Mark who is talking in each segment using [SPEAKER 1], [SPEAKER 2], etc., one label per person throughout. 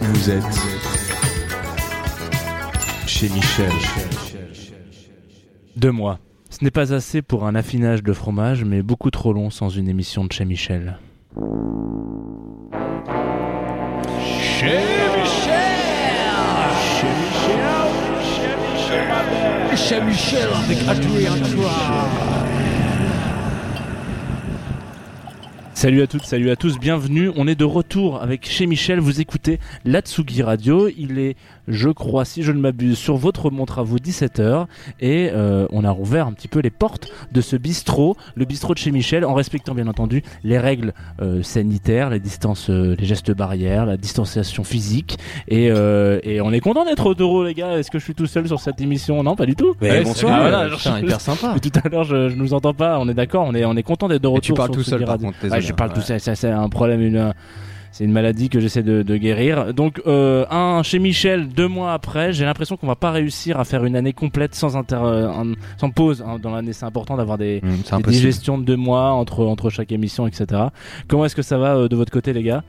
[SPEAKER 1] Vous êtes chez Michel.
[SPEAKER 2] Deux mois. Ce n'est pas assez pour un affinage de fromage, mais beaucoup trop long sans une émission de chez Michel.
[SPEAKER 3] Chez Michel Chez Michel Chez Michel avec Adrien
[SPEAKER 2] Salut à toutes, salut à tous, bienvenue. On est de retour avec chez Michel. Vous écoutez l'Atsugi Radio. Il est, je crois, si je ne m'abuse, sur votre montre à vous 17h. Et euh, on a rouvert un petit peu les portes de ce bistrot, le bistrot de chez Michel, en respectant bien entendu les règles euh, sanitaires, les distances, euh, les gestes barrières, la distanciation physique. Et, euh, et on est content d'être au taureau, les gars. Est-ce que je suis tout seul sur cette émission? Non, pas du tout.
[SPEAKER 1] Mais bonsoir.
[SPEAKER 2] ah, voilà,
[SPEAKER 4] hyper sympa.
[SPEAKER 2] tout à l'heure, je, je nous entends pas. On est d'accord. On est, on est content d'être de retour.
[SPEAKER 4] Et tu parles
[SPEAKER 2] sur
[SPEAKER 4] tout seul, par contre.
[SPEAKER 2] Ouais, je parle
[SPEAKER 4] Ouais.
[SPEAKER 2] tout seul. Ça, c'est un problème, une, c'est une maladie que j'essaie de, de guérir. Donc, euh, un chez Michel, deux mois après, j'ai l'impression qu'on va pas réussir à faire une année complète sans inter, euh, un- sans pause hein, dans l'année. C'est important d'avoir des,
[SPEAKER 4] c'est
[SPEAKER 2] des digestions de deux mois entre entre chaque émission, etc. Comment est-ce que ça va euh, de votre côté, les gars?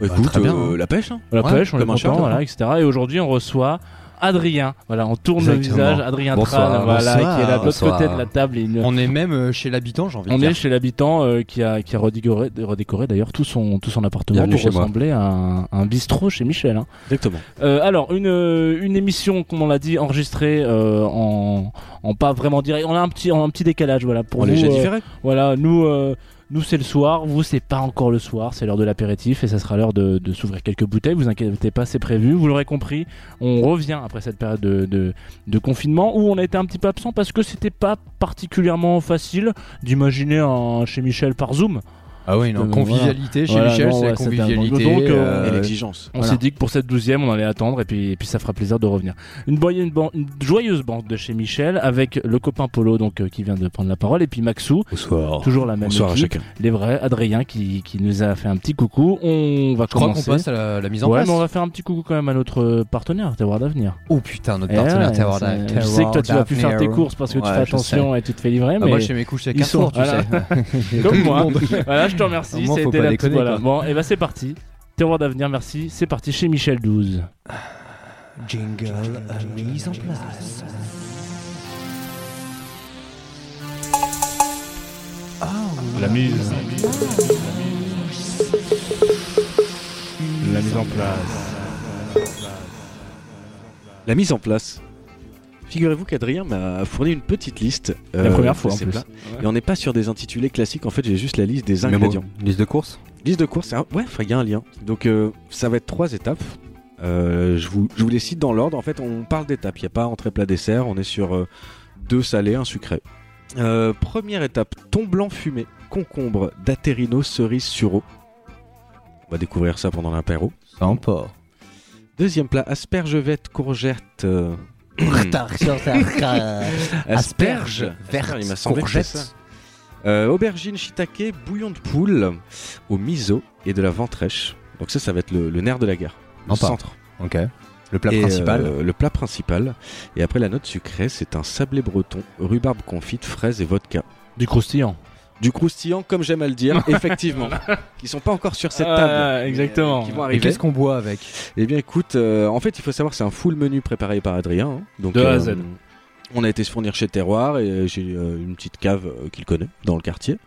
[SPEAKER 1] Bah, écoute,
[SPEAKER 4] très bien,
[SPEAKER 1] euh,
[SPEAKER 4] hein.
[SPEAKER 1] la pêche. hein.
[SPEAKER 2] La
[SPEAKER 4] Ouais,
[SPEAKER 2] pêche, on est content, voilà, etc. Et aujourd'hui, on reçoit. Adrien, voilà, on tourne le visage. Adrien
[SPEAKER 4] Bonsoir,
[SPEAKER 2] Tran, voilà,
[SPEAKER 4] bonsoir,
[SPEAKER 2] qui est là de l'autre côté de la table. et
[SPEAKER 4] On est même euh, chez l'habitant, j'ai envie de
[SPEAKER 2] On
[SPEAKER 4] dire.
[SPEAKER 2] est chez l'habitant euh, qui a qui a redécoré, redécoré d'ailleurs tout son tout son appartement pour ressembler à un, un bistrot chez Michel. hein.
[SPEAKER 1] Exactement.
[SPEAKER 2] Euh, alors une une émission comme on l'a dit enregistrée euh, en en pas vraiment direct. On a un petit un petit décalage voilà pour
[SPEAKER 1] On léger
[SPEAKER 2] euh,
[SPEAKER 1] différé.
[SPEAKER 2] voilà nous euh, nous c'est le soir, vous c'est pas encore le soir, c'est l'heure de l'apéritif et ça sera l'heure de, s'ouvrir quelques bouteilles. Vous inquiétez pas, c'est prévu. Vous l'aurez compris, on revient après cette période de, de, de confinement où on a été un petit peu absent parce que c'était pas particulièrement facile d'imaginer un chez Michel par Zoom.
[SPEAKER 4] Ah oui, non, convivialité chez
[SPEAKER 2] Voilà,
[SPEAKER 4] Michel,
[SPEAKER 2] non,
[SPEAKER 4] c'est la convivialité.
[SPEAKER 2] donc, euh,
[SPEAKER 4] euh,
[SPEAKER 1] Et l'exigence.
[SPEAKER 2] On
[SPEAKER 4] Voilà.
[SPEAKER 2] s'est dit que pour cette douzième, on allait attendre et puis, et puis ça fera plaisir de revenir. Une, boy- une, ban- une joyeuse bande de chez Michel avec le copain Polo donc euh, qui vient de prendre la parole et puis Maxou,
[SPEAKER 1] Bonsoir.
[SPEAKER 2] toujours la même
[SPEAKER 1] Bonsoir à
[SPEAKER 2] équipe,
[SPEAKER 1] chacun.
[SPEAKER 2] les vrais, Adrien qui, qui nous a fait un petit coucou. On va
[SPEAKER 4] Je crois qu'on
[SPEAKER 2] commencer.
[SPEAKER 4] passe à la, la mise en
[SPEAKER 2] ouais,
[SPEAKER 4] place.
[SPEAKER 2] mais on va faire un petit coucou quand même à notre partenaire, Terroir d'avenir.
[SPEAKER 4] Oh putain, notre
[SPEAKER 2] Eh
[SPEAKER 4] partenaire
[SPEAKER 2] ouais,
[SPEAKER 4] Terroir
[SPEAKER 2] c'est-
[SPEAKER 4] d'A-
[SPEAKER 2] Je sais que toi tu vas plus faire tes courses parce que tu fais attention et tu te fais livrer,
[SPEAKER 4] Ah,
[SPEAKER 2] mais
[SPEAKER 4] moi, je fais mes couches
[SPEAKER 2] sont-
[SPEAKER 4] Carrefour, tu sais.
[SPEAKER 2] comme moi.
[SPEAKER 4] Tout le monde.
[SPEAKER 2] voilà, je te remercie.
[SPEAKER 4] Faut
[SPEAKER 2] C'était
[SPEAKER 4] pas
[SPEAKER 2] la
[SPEAKER 4] déconner,
[SPEAKER 2] voilà. Bon, et bah c'est parti. Terroir d'avenir, merci. C'est parti chez Michel 12.
[SPEAKER 4] Jingle mise en place.
[SPEAKER 2] La mise. La mise en place.
[SPEAKER 1] La mise en place. Figurez-vous qu'Adrien m'a fourni une petite liste.
[SPEAKER 2] La
[SPEAKER 1] euh,
[SPEAKER 2] première fois en plus.
[SPEAKER 1] plats. Et on n'est pas sur des intitulés classiques. En fait, j'ai juste la liste des ingrédients.
[SPEAKER 4] Liste de courses
[SPEAKER 1] Liste de courses, c'est un- ouais, il y a un lien. Donc, euh, ça va être trois étapes. Euh, je, vous, je vous les cite dans l'ordre. En fait, on parle d'étapes. Il n'y a pas entrée plat dessert. On est sur euh, deux salés, un sucré. Euh, première étape thon blanc fumé, concombre, daterino, cerise sur eau. On va découvrir ça pendant l'apéro.
[SPEAKER 4] Sympa.
[SPEAKER 1] Deuxième plat asperges vertes, courgettes. euh,
[SPEAKER 4] Asperges vertes,
[SPEAKER 1] semblé que c'était ça.
[SPEAKER 4] courgettes.
[SPEAKER 1] Euh, aubergine, shiitake, bouillon de poule au miso et de la ventrèche. Donc ça, ça va être le, le nerf de la guerre. Le centre.
[SPEAKER 4] Ok. Le plat
[SPEAKER 1] Et,
[SPEAKER 4] principal.
[SPEAKER 1] euh, le plat principal. Et après la note sucrée, c'est un sablé breton, rhubarbe confite, fraises et vodka.
[SPEAKER 2] Du croustillant.
[SPEAKER 1] Du croustillant, comme j'aime à le dire, effectivement. qui sont pas encore sur cette table.
[SPEAKER 2] Ah, exactement.
[SPEAKER 1] mais Qui vont
[SPEAKER 4] Et
[SPEAKER 1] arriver.
[SPEAKER 4] qu'est-ce qu'on boit avec
[SPEAKER 1] Eh bien, écoute, euh, en fait, il faut savoir que c'est un full menu préparé par Adrien. hein. Donc,
[SPEAKER 2] De A à Z.
[SPEAKER 1] On a été se fournir chez Terroir et j'ai euh, une petite cave euh, qu'il connaît dans le quartier.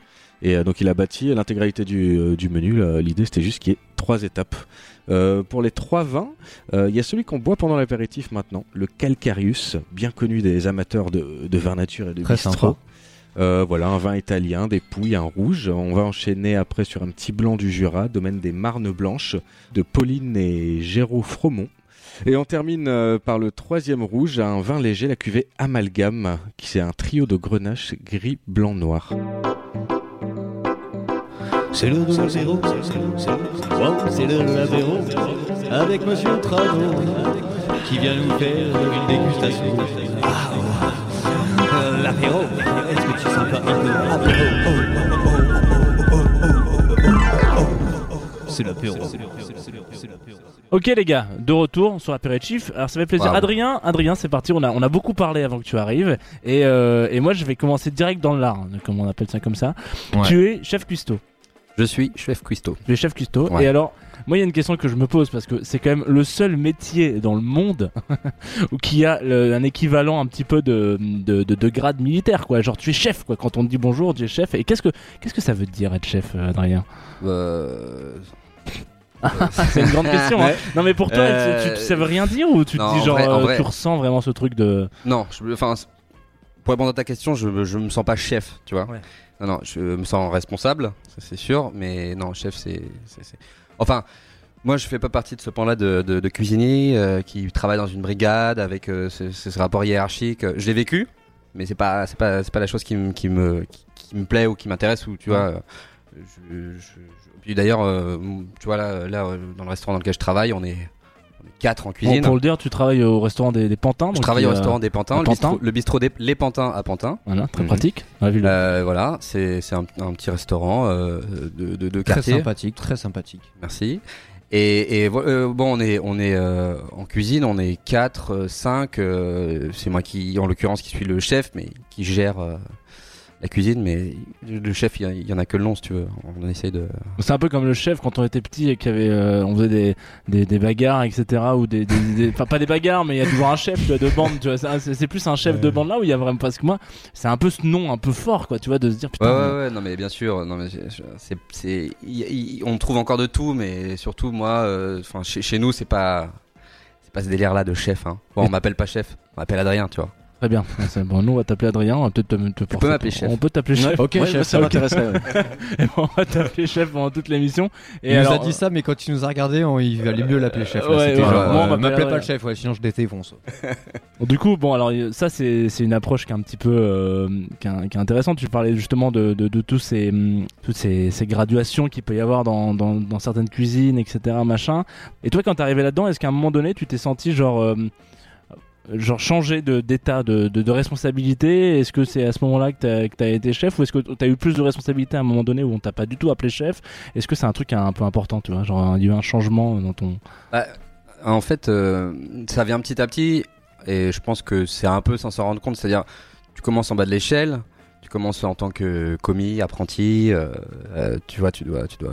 [SPEAKER 1] Et euh, donc, il a bâti l'intégralité du, euh, du menu. Là, L'idée, c'était juste qu'il y ait trois étapes. Euh, pour les trois vins, euh, il y a celui qu'on boit pendant l'apéritif maintenant, le Calcarius, bien connu des amateurs de, de vin nature et de
[SPEAKER 4] Très
[SPEAKER 1] bistrot.
[SPEAKER 4] sympa.
[SPEAKER 1] Euh, voilà, un vin italien, des pouilles, un rouge. On va enchaîner après sur un petit blanc du Jura, domaine des Marnes Blanches, de Pauline et Géraud Fromont. Et on termine euh, par le troisième rouge, un vin léger, la cuvée Amalgame, qui c'est un trio de grenache gris, blanc, noir.
[SPEAKER 5] C'est le 2-0, c'est le, c'est le, wow, c'est le l'apéro avec Monsieur qui vient nous faire une dégustation. Ah, ouais. L'apéro, est-ce que tu sens pas un peu apéro. C'est l'apéro.
[SPEAKER 2] Ok les gars, de retour sur l'apéritif. Alors ça fait plaisir. Adrien, Adrien, c'est parti. On a, on a beaucoup parlé avant que tu arrives. Et, euh, et moi je vais commencer direct dans l'art, hein, comme on appelle ça comme ça.
[SPEAKER 4] Ouais.
[SPEAKER 2] Tu es chef cuistot.
[SPEAKER 6] Je suis chef cuistot.
[SPEAKER 2] Tu es chef cuistot.
[SPEAKER 6] Ouais.
[SPEAKER 2] Et alors, moi, il y a une question que je me pose parce que c'est quand même le seul métier dans le monde où qui a le- un équivalent un petit peu de, de, de, de grade militaire, quoi. Genre, tu es chef, quoi. Quand on te dit bonjour, tu es chef. Et qu'est-ce que, qu'est-ce que ça veut dire être chef, euh, Adrien
[SPEAKER 6] Euh,
[SPEAKER 2] C'est une grande question. hein.
[SPEAKER 6] Ouais.
[SPEAKER 2] Non, mais pour toi,
[SPEAKER 6] Euh,
[SPEAKER 2] tu, tu, ça veut rien dire ou tu te dis
[SPEAKER 6] en
[SPEAKER 2] genre,
[SPEAKER 6] vrai-
[SPEAKER 2] euh,
[SPEAKER 6] vrai.
[SPEAKER 2] tu ressens vraiment ce truc de.
[SPEAKER 6] Non, enfin, pour répondre à ta question, je, je me sens pas chef, tu vois.
[SPEAKER 2] Ouais.
[SPEAKER 6] Non, non, je me sens responsable, ça c'est sûr, mais non, chef, c'est. Enfin, moi je fais pas partie de ce pan-là de, de, cuisinier euh, qui travaille dans une brigade avec euh, ce, rapport hiérarchique. Je l'ai vécu, mais c'est pas, pas, la chose qui, me- qui, plaît ou qui m'intéresse ou tu vois. euh, d'ailleurs, euh, tu vois là, là, euh, dans le restaurant dans lequel je travaille, on est, on est quatre en
[SPEAKER 2] Bon,
[SPEAKER 6] cuisine.
[SPEAKER 2] pour le dire, tu travailles au restaurant des, des Pantins.
[SPEAKER 6] Je travaille
[SPEAKER 2] il
[SPEAKER 6] au restaurant des Pantins,
[SPEAKER 2] à
[SPEAKER 6] le
[SPEAKER 2] Pantin.
[SPEAKER 6] bistrot, le bistrot des Les Pantins à Pantin.
[SPEAKER 2] Voilà, très
[SPEAKER 6] Mhm.
[SPEAKER 2] pratique. On a vu le-
[SPEAKER 6] Euh, voilà, c'est c'est un, un petit restaurant euh, de, de, de
[SPEAKER 4] Très
[SPEAKER 6] quartier.
[SPEAKER 4] sympathique, très sympathique.
[SPEAKER 6] Merci. Et, euh, bon, on est, on est euh, en cuisine, on est 4, 5. c'est moi qui, en l'occurrence, qui suis le chef, mais qui gère euh, la cuisine. Mais le chef, il y en a que le nom, si tu veux. On essaye de.
[SPEAKER 2] C'est un peu comme le chef quand on était petit et qu'il y avait, euh, on faisait des, des, des bagarres, etc. Ou des, des, des- enfin pas des bagarres, mais il y a toujours un chef tu vois, de bande. Tu vois, c'est, plus un chef de bande là où il y a vraiment parce que moi, c'est un peu ce nom un peu fort, quoi. Tu vois, de se dire
[SPEAKER 6] Ouais,
[SPEAKER 2] putain.
[SPEAKER 6] ouais, ouais, non, mais bien sûr. Non, mais c'est- on trouve encore de tout, mais surtout, moi, euh, enfin, chez, chez nous, c'est pas. C'est pas ce délire-là de chef. Hein. Bon, on m'appelle pas chef, on m'appelle Adrien, tu vois.
[SPEAKER 2] Très bien. C'est bon, nous on va t'appeler Adrien. On va peut-être te, te
[SPEAKER 6] peux m'appeler chef.
[SPEAKER 2] On peut t'appeler chef.
[SPEAKER 1] Ok,
[SPEAKER 2] Ouais,
[SPEAKER 1] chef, ça
[SPEAKER 2] ok.
[SPEAKER 1] m'intéresserait. ouais.
[SPEAKER 2] Et bon, on va t'appeler chef pendant toute l'émission. Et
[SPEAKER 4] il
[SPEAKER 2] alors,
[SPEAKER 4] nous a dit ça, mais quand il nous a regardé, on- il valait mieux l'appeler chef.
[SPEAKER 2] Ouais,
[SPEAKER 4] C'était
[SPEAKER 2] ouais,
[SPEAKER 4] genre,
[SPEAKER 2] moi, on
[SPEAKER 4] euh,
[SPEAKER 2] m'appelle
[SPEAKER 4] m'appelez pas le chef, ouais, sinon je défonce.
[SPEAKER 2] Bon, Du coup, bon, alors y- ça, c'est c'est une approche qui est un petit peu euh, qui est, qui est intéressante. Tu parlais justement de, de, de tous ces, hum, toutes ces, ces graduations qu'il peut y avoir dans, dans, dans certaines cuisines, etc. Machin. Et toi, quand t'es arrivé là-dedans, est-ce qu'à un moment donné, tu t'es senti genre. euh, Genre changer de- d'état de, de, de responsabilité Est-ce que c'est à ce moment-là que t'as que t'as été chef ou est-ce que t'as eu plus de responsabilité à un moment donné où on t'a pas du tout appelé chef? Est-ce que c'est un truc un peu important, tu vois Genre il y a eu un changement dans ton.
[SPEAKER 6] En fait, euh, ça vient petit à petit, et je pense que c'est un peu sans s'en rendre compte. C'est-à-dire, tu commences en bas de l'échelle, tu commences en tant que commis, apprenti, euh, euh, tu vois, tu dois, tu dois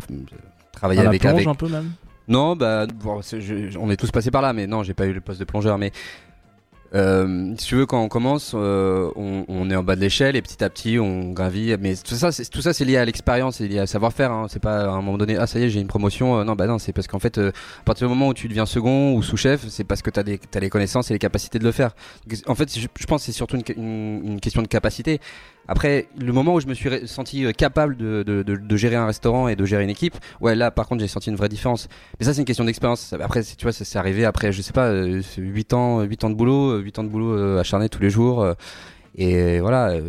[SPEAKER 6] travailler
[SPEAKER 2] à la
[SPEAKER 6] avec,
[SPEAKER 2] plonge
[SPEAKER 6] avec.
[SPEAKER 2] un peu même?
[SPEAKER 6] Non, bah, bon, c'est- je- on est tous passés par là, mais non, j'ai pas eu le poste de plongeur. Mais euh, si tu veux, quand on commence, euh, on, on est en bas de l'échelle et petit à petit, on gravit. Mais tout ça, c'est, tout ça, c'est lié à l'expérience, c'est lié à savoir-faire. Hein. C'est pas à un moment donné, ah ça y est, j'ai une promotion. Euh, non, bah non, c'est parce qu'en fait, euh, à partir du moment où tu deviens second ou sous-chef, c'est parce que t'as des, t'as les connaissances et les capacités de le faire. En fait, je, je pense que c'est surtout une, une- une question de capacité. Après, le moment où je me suis senti euh, capable de, de, de, de gérer un restaurant et de gérer une équipe, ouais, là, par contre, j'ai senti une vraie différence. Mais ça, c'est une question d'expérience. Après, tu vois, ça c'est arrivé après, je sais pas, euh, c'est 8 ans, 8 ans de boulot, 8 ans de boulot euh, acharné tous les jours. euh, et voilà, euh,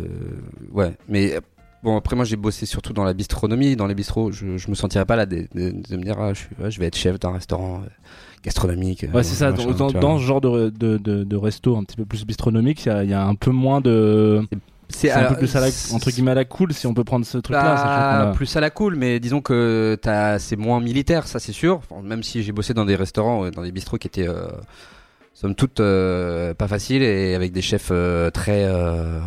[SPEAKER 6] ouais. Mais euh, bon, après, moi, j'ai bossé surtout dans la bistronomie. Dans les bistrots, je, je me sentirais pas là de, me dire, ah, je, suis, ouais, je vais être chef d'un restaurant euh, gastronomique. euh,
[SPEAKER 2] Ouais, c'est ça.
[SPEAKER 6] machin,
[SPEAKER 2] dans, ce genre de, de, de, de resto un petit peu plus bistronomique, il y a, il y a un peu moins de. C'est un peu plus à la, entre guillemets à la cool si on peut prendre ce truc-là.
[SPEAKER 6] Bah,
[SPEAKER 2] sachant qu'on a-
[SPEAKER 6] plus à la cool, mais disons que t'as- c'est moins militaire, ça c'est sûr. Enfin, même si j'ai bossé dans des restaurants, euh, dans des bistrots qui étaient, euh, somme toute, euh, pas faciles et avec des chefs euh, très, euh,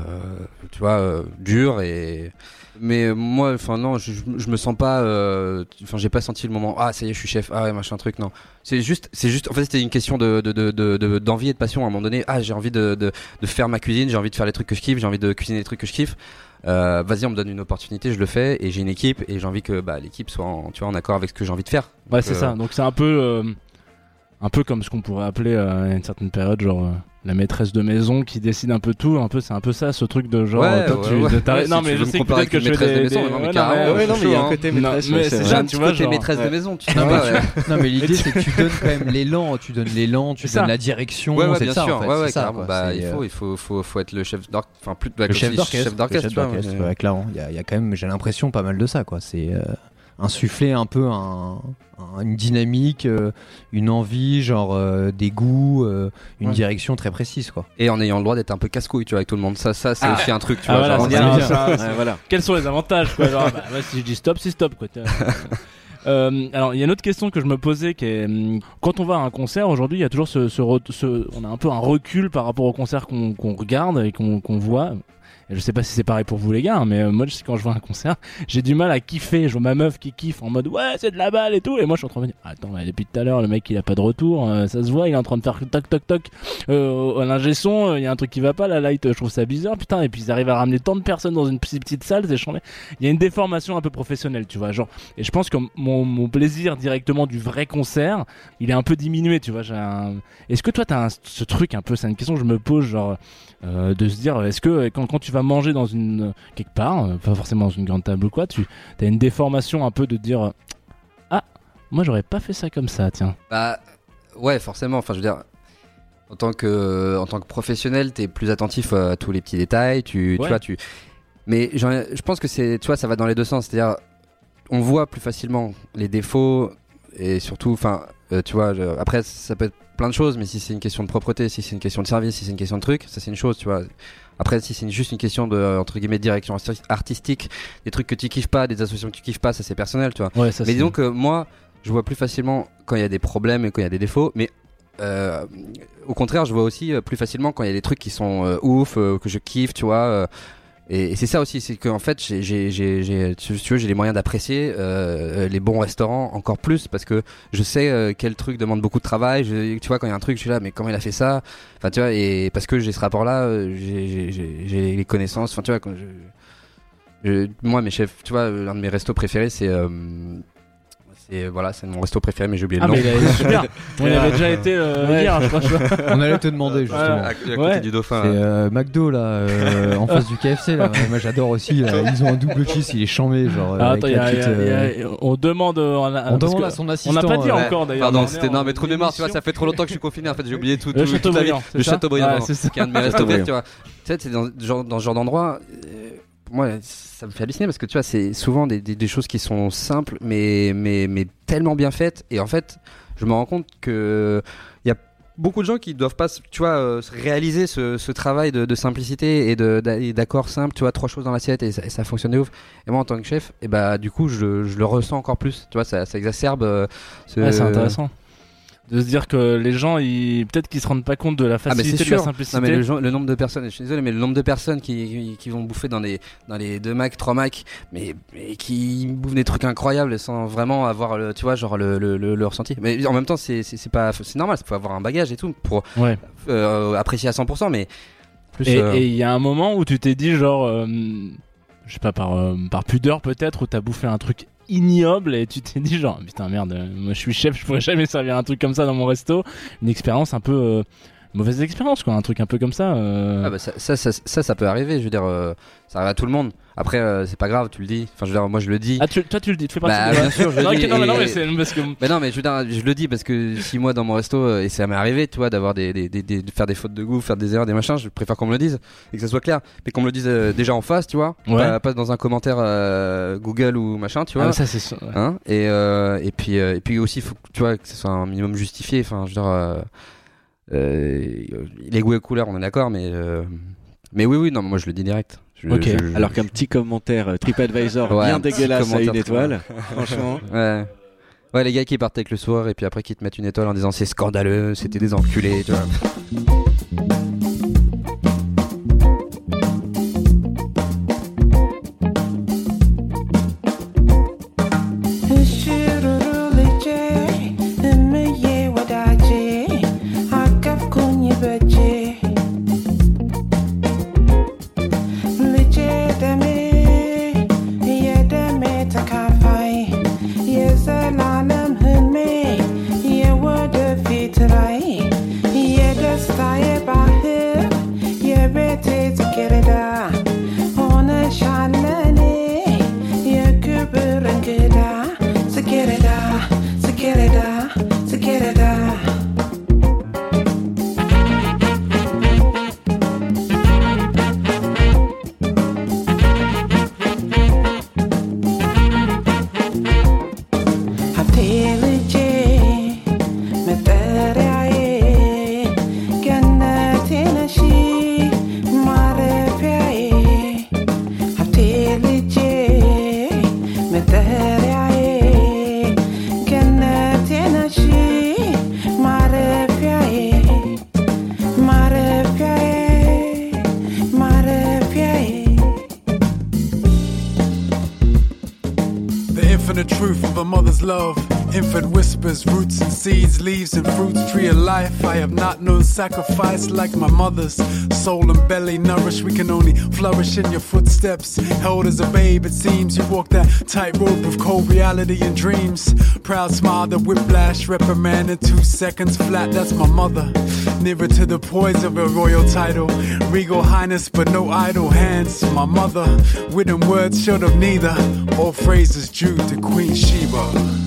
[SPEAKER 6] tu vois, euh, durs et. Mais moi, enfin non, je, je me sens pas, euh, enfin j'ai pas senti le moment. Ah ça y est, je suis chef. Ah ouais, machin truc. Non, c'est juste, c'est juste. En fait, c'était une question de de- de- de- de- d'envie et de passion. À un moment donné, ah j'ai envie de, de de faire ma cuisine, j'ai envie de faire les trucs que je kiffe, j'ai envie de cuisiner les trucs que je kiffe. Euh, vas-y, on me donne une opportunité, je le fais et j'ai une équipe et j'ai envie que bah, l'équipe soit en, tu vois, en accord avec ce que j'ai envie de faire.
[SPEAKER 2] Ouais, c'est
[SPEAKER 6] euh,
[SPEAKER 2] ça. Donc c'est un peu, euh, un peu comme ce qu'on pourrait appeler à une certaine période, genre la maîtresse de maison qui décide un peu tout. Un peu, c'est un peu ça, ce truc de genre.
[SPEAKER 6] Ouais,
[SPEAKER 2] euh, toi,
[SPEAKER 6] ouais,
[SPEAKER 2] tu-
[SPEAKER 6] ouais.
[SPEAKER 2] de- t'arrêtes-
[SPEAKER 6] Ouais,
[SPEAKER 2] non,
[SPEAKER 6] si
[SPEAKER 2] mais je sais peut-être que je
[SPEAKER 6] maîtresse de maison, non, mais
[SPEAKER 1] il y a un
[SPEAKER 6] chaud,
[SPEAKER 1] côté
[SPEAKER 6] hein.
[SPEAKER 1] maîtresse.
[SPEAKER 2] Mais
[SPEAKER 1] c'est
[SPEAKER 2] ça, tu vois,
[SPEAKER 6] côté
[SPEAKER 2] genre-
[SPEAKER 6] maîtresse de maison. Tu
[SPEAKER 4] Non, mais,
[SPEAKER 6] pas, ouais.
[SPEAKER 4] tu- non, mais l'idée c'est que tu donnes quand même l'élan, tu donnes l'élan, tu donnes la direction. C'est
[SPEAKER 6] bien
[SPEAKER 4] ça,
[SPEAKER 6] sûr.
[SPEAKER 4] en fait,
[SPEAKER 6] ouais,
[SPEAKER 4] ça.
[SPEAKER 6] Bah, il
[SPEAKER 4] euh,
[SPEAKER 6] faut, il faut, faut, faut être le chef d'orchestre. Enfin, plus,
[SPEAKER 4] le chef d'orchestre.
[SPEAKER 6] Chef d'orchestre,
[SPEAKER 4] clairement. Il y, a- il y a quand même, j'ai l'impression, pas mal de ça, quoi. C'est euh, insuffler un peu un, un- une dynamique, euh, une envie, genre euh, des goûts, euh, une
[SPEAKER 2] Ouais.
[SPEAKER 4] direction très précise, quoi.
[SPEAKER 6] Et en ayant le droit d'être un peu casse-couille, tu vois, avec tout le monde. Ça, ça, c'est aussi un truc, tu
[SPEAKER 2] Ah,
[SPEAKER 6] vois.
[SPEAKER 2] voilà,
[SPEAKER 6] genre,
[SPEAKER 2] c'est
[SPEAKER 6] on y
[SPEAKER 2] ça,
[SPEAKER 6] arrive.
[SPEAKER 2] c'est ça,
[SPEAKER 1] Ouais, voilà.
[SPEAKER 2] Quels sont les avantages quoi Genre, bah, Si je dis stop, c'est stop. Quoi. Euh, alors, il y a une autre question que je me posais qui est hum, quand on va à un concert aujourd'hui, il y a toujours ce, ce, re- ce- on a un peu un recul par rapport au concert qu'on regarde et qu'on qu'on voit. Et je sais pas si c'est pareil pour vous les gars, hein, mais euh, moi, je sais quand je vois un concert, j'ai du mal à kiffer. Je vois ma meuf qui kiffe en mode ouais, c'est de la balle et tout. Et moi, je suis en train de me dire, attends, mais depuis tout à l'heure, le mec, il a pas de retour. euh, ça se voit, il est en train de faire toc toc toc. Euh, à son, euh, il y a un truc qui va pas. La light, euh, je trouve ça bizarre, putain. Et puis ils arrivent à ramener tant de personnes dans une petite, salle, c'est chambé. Il y a une déformation un peu professionnelle, tu vois. Genre, et je pense que mon, mon plaisir directement du vrai concert, il est un peu diminué, tu vois. un- Est-ce que toi, t'as ce truc un peu, c'est une question que je me pose, genre, euh, de se dire, est-ce que euh, quand, quand tu vas manger dans une quelque part, euh, pas forcément dans une grande table ou quoi, tu as une déformation un peu de dire, euh, ah, moi j'aurais pas fait ça comme ça, tiens.
[SPEAKER 6] Bah ouais, forcément. Enfin, je veux dire, en tant que en tant que professionnel, t'es plus attentif à tous les petits détails. Tu, tu vois, tu. Mais je pense que c'est, tu vois, ça va dans les deux sens. C'est-à-dire, on voit plus facilement les défauts et surtout, enfin, euh, tu vois. je- après, ça peut être plein de choses, mais si c'est une question de propreté, si c'est une question de service, si c'est une question de truc, ça c'est une chose, tu vois. Après, si c'est juste une question de entre guillemets direction arti- artistique, des trucs que tu kiffes pas, des associations que tu kiffes pas, ça c'est personnel, tu vois.
[SPEAKER 2] Ouais, ça
[SPEAKER 6] Mais disons que moi, je vois plus facilement quand il y a des problèmes et quand il y a des défauts, mais euh, au contraire, je vois aussi euh, plus facilement quand il y a des trucs qui sont euh, ouf, euh, que je kiffe, tu vois. Euh, et, c'est ça aussi, c'est qu'en fait, j'ai, tu vois, j'ai les moyens d'apprécier euh, les bons restaurants encore plus parce que je sais euh, quel truc demande beaucoup de travail. Tu vois, quand il y a un truc, je suis là, mais comment il a fait ça? Enfin, tu vois, et parce que j'ai ce rapport-là, euh, j'ai, les connaissances. Enfin, tu vois, quand je, je- moi, mes chefs, tu vois, l'un de mes restos préférés, c'est. Euh, c'est voilà, c'est mon resto préféré, mais j'ai oublié
[SPEAKER 2] Ah,
[SPEAKER 6] le nom.
[SPEAKER 2] mais il a- super. On y avait déjà été euh,
[SPEAKER 4] Ouais.
[SPEAKER 2] hier, je crois. je crois.
[SPEAKER 4] On allait te demander justement.
[SPEAKER 6] À, à côté
[SPEAKER 2] Ouais.
[SPEAKER 6] du dauphin.
[SPEAKER 4] C'est
[SPEAKER 6] là.
[SPEAKER 4] euh, McDo là, euh, en face du KFC là. Moi j'adore aussi. là. Ils ont un double cheese, il est chambé genre. euh,
[SPEAKER 2] Ah,
[SPEAKER 4] avec
[SPEAKER 2] attends, il y a- il y a- il y a-
[SPEAKER 4] euh,
[SPEAKER 2] on demande. euh,
[SPEAKER 4] On
[SPEAKER 2] parce
[SPEAKER 4] demande
[SPEAKER 2] que
[SPEAKER 4] à son
[SPEAKER 2] On
[SPEAKER 4] assistant.
[SPEAKER 2] n'a pas dit
[SPEAKER 4] euh,
[SPEAKER 2] encore d'ailleurs.
[SPEAKER 6] Pardon,
[SPEAKER 2] On
[SPEAKER 6] c'était non mais trop de mémoire, tu vois, ça fait trop longtemps que je suis confiné en fait, j'ai oublié tout,
[SPEAKER 2] Le
[SPEAKER 6] tout- toute la vie.
[SPEAKER 2] Châteaubriand,
[SPEAKER 6] Le
[SPEAKER 2] ça
[SPEAKER 6] Châteaubriand,
[SPEAKER 2] Ouais,
[SPEAKER 6] pardon.
[SPEAKER 2] c'est ça.
[SPEAKER 6] qui est un de mes restos préférés, tu vois. Tu sais, c'est dans, ce genre- dans ce genre d'endroit, euh, moi, ça me fait halluciner parce que tu vois, c'est souvent des, des- choses qui sont simples, mais, mais, mais tellement bien faites. Et en fait, je me rends compte que il y a beaucoup de gens qui doivent pas, tu vois, euh, réaliser ce, travail de, simplicité et de- d'a- et d'accords simples, tu vois, trois choses dans l'assiette et ça, fonctionne de ouf. Et moi, en tant que chef, et bah, du coup, je, le ressens encore plus, tu vois, ça, ça exacerbe. euh, ce-
[SPEAKER 2] Ouais, c'est intéressant. De se dire que les gens, ils... peut-être qu'ils se rendent pas compte de la
[SPEAKER 6] Ah,
[SPEAKER 2] facilité de la
[SPEAKER 6] sûr.
[SPEAKER 2] simplicité.
[SPEAKER 6] Non mais le, nombre de personnes, je suis désolé, mais le nombre de personnes qui, qui, qui vont bouffer dans les dans les 2 Mac, 3 Mac, mais, mais qui bouffent des trucs incroyables sans vraiment avoir le, tu vois, genre le, le, ressenti. Mais en même temps, c'est c'est c'est pas, c'est normal, il faut avoir un bagage et tout pour
[SPEAKER 2] Ouais.
[SPEAKER 6] euh, apprécier à 100%, mais plus.
[SPEAKER 2] Et
[SPEAKER 6] euh,
[SPEAKER 2] et il y a un moment où tu t'es dit, genre, euh, je sais pas, par, euh, par pudeur peut-être, où t'as bouffé un truc ignoble et tu t'es dit, genre, putain, merde, euh, moi je suis chef, je pourrais jamais servir un truc comme ça dans mon resto. Une expérience un peu. euh, mauvaise expérience, quoi, un truc un peu comme ça. euh.
[SPEAKER 6] ah bah ça, ça, ça, ça, peut arriver. Je veux dire, euh, ça arrive à tout le monde. Après, euh, c'est pas grave, tu le dis. Enfin, je veux dire, moi, je le dis.
[SPEAKER 2] Ah, tu- toi tu le dis, tu fais partie
[SPEAKER 6] Bah,
[SPEAKER 2] de
[SPEAKER 6] bien sûr, je le dis,
[SPEAKER 2] non, mais non, mais c'est parce que.
[SPEAKER 6] Mais non, mais je, veux dire, je le dis parce que si moi dans mon resto euh, et ça m'est arrivé, tu vois, d'avoir des, des, des, des- de faire des fautes de goût, faire des erreurs, des machins, je préfère qu'on me le dise et que ça soit clair, mais qu'on me le dise euh, déjà en face, tu vois,
[SPEAKER 2] Ouais.
[SPEAKER 6] pas, pas dans un commentaire euh, Google ou machin, tu
[SPEAKER 2] Ah,
[SPEAKER 6] vois.
[SPEAKER 2] mais ça, c'est ouais.
[SPEAKER 6] Hein et, et puis et puis aussi faut tu vois que ce soit un minimum justifié enfin je veux dire euh, les goûts et couleurs on est d'accord mais euh, mais oui oui non moi je le dis direct Je-
[SPEAKER 2] Ok.
[SPEAKER 6] je- je-
[SPEAKER 1] Alors qu'un petit commentaire euh, TripAdvisor
[SPEAKER 6] Ouais,
[SPEAKER 1] bien dégueulasse à une étoile, franchement.
[SPEAKER 6] ouais ouais les gars qui partent avec le soir et puis après qui te mettent une étoile en disant c'est scandaleux c'était des enculés tu vois
[SPEAKER 7] have not known sacrifice like my mother's. Soul and belly nourished, we can only flourish in your footsteps. Held as a babe, it seems you walk that tightrope of cold reality and dreams. Proud smile, the whiplash, reprimand in two seconds flat. That's my mother. Nearer to the poise of a royal title. Regal highness, but no idle hands. My mother, written words short of neither. All phrases due to Queen Sheba.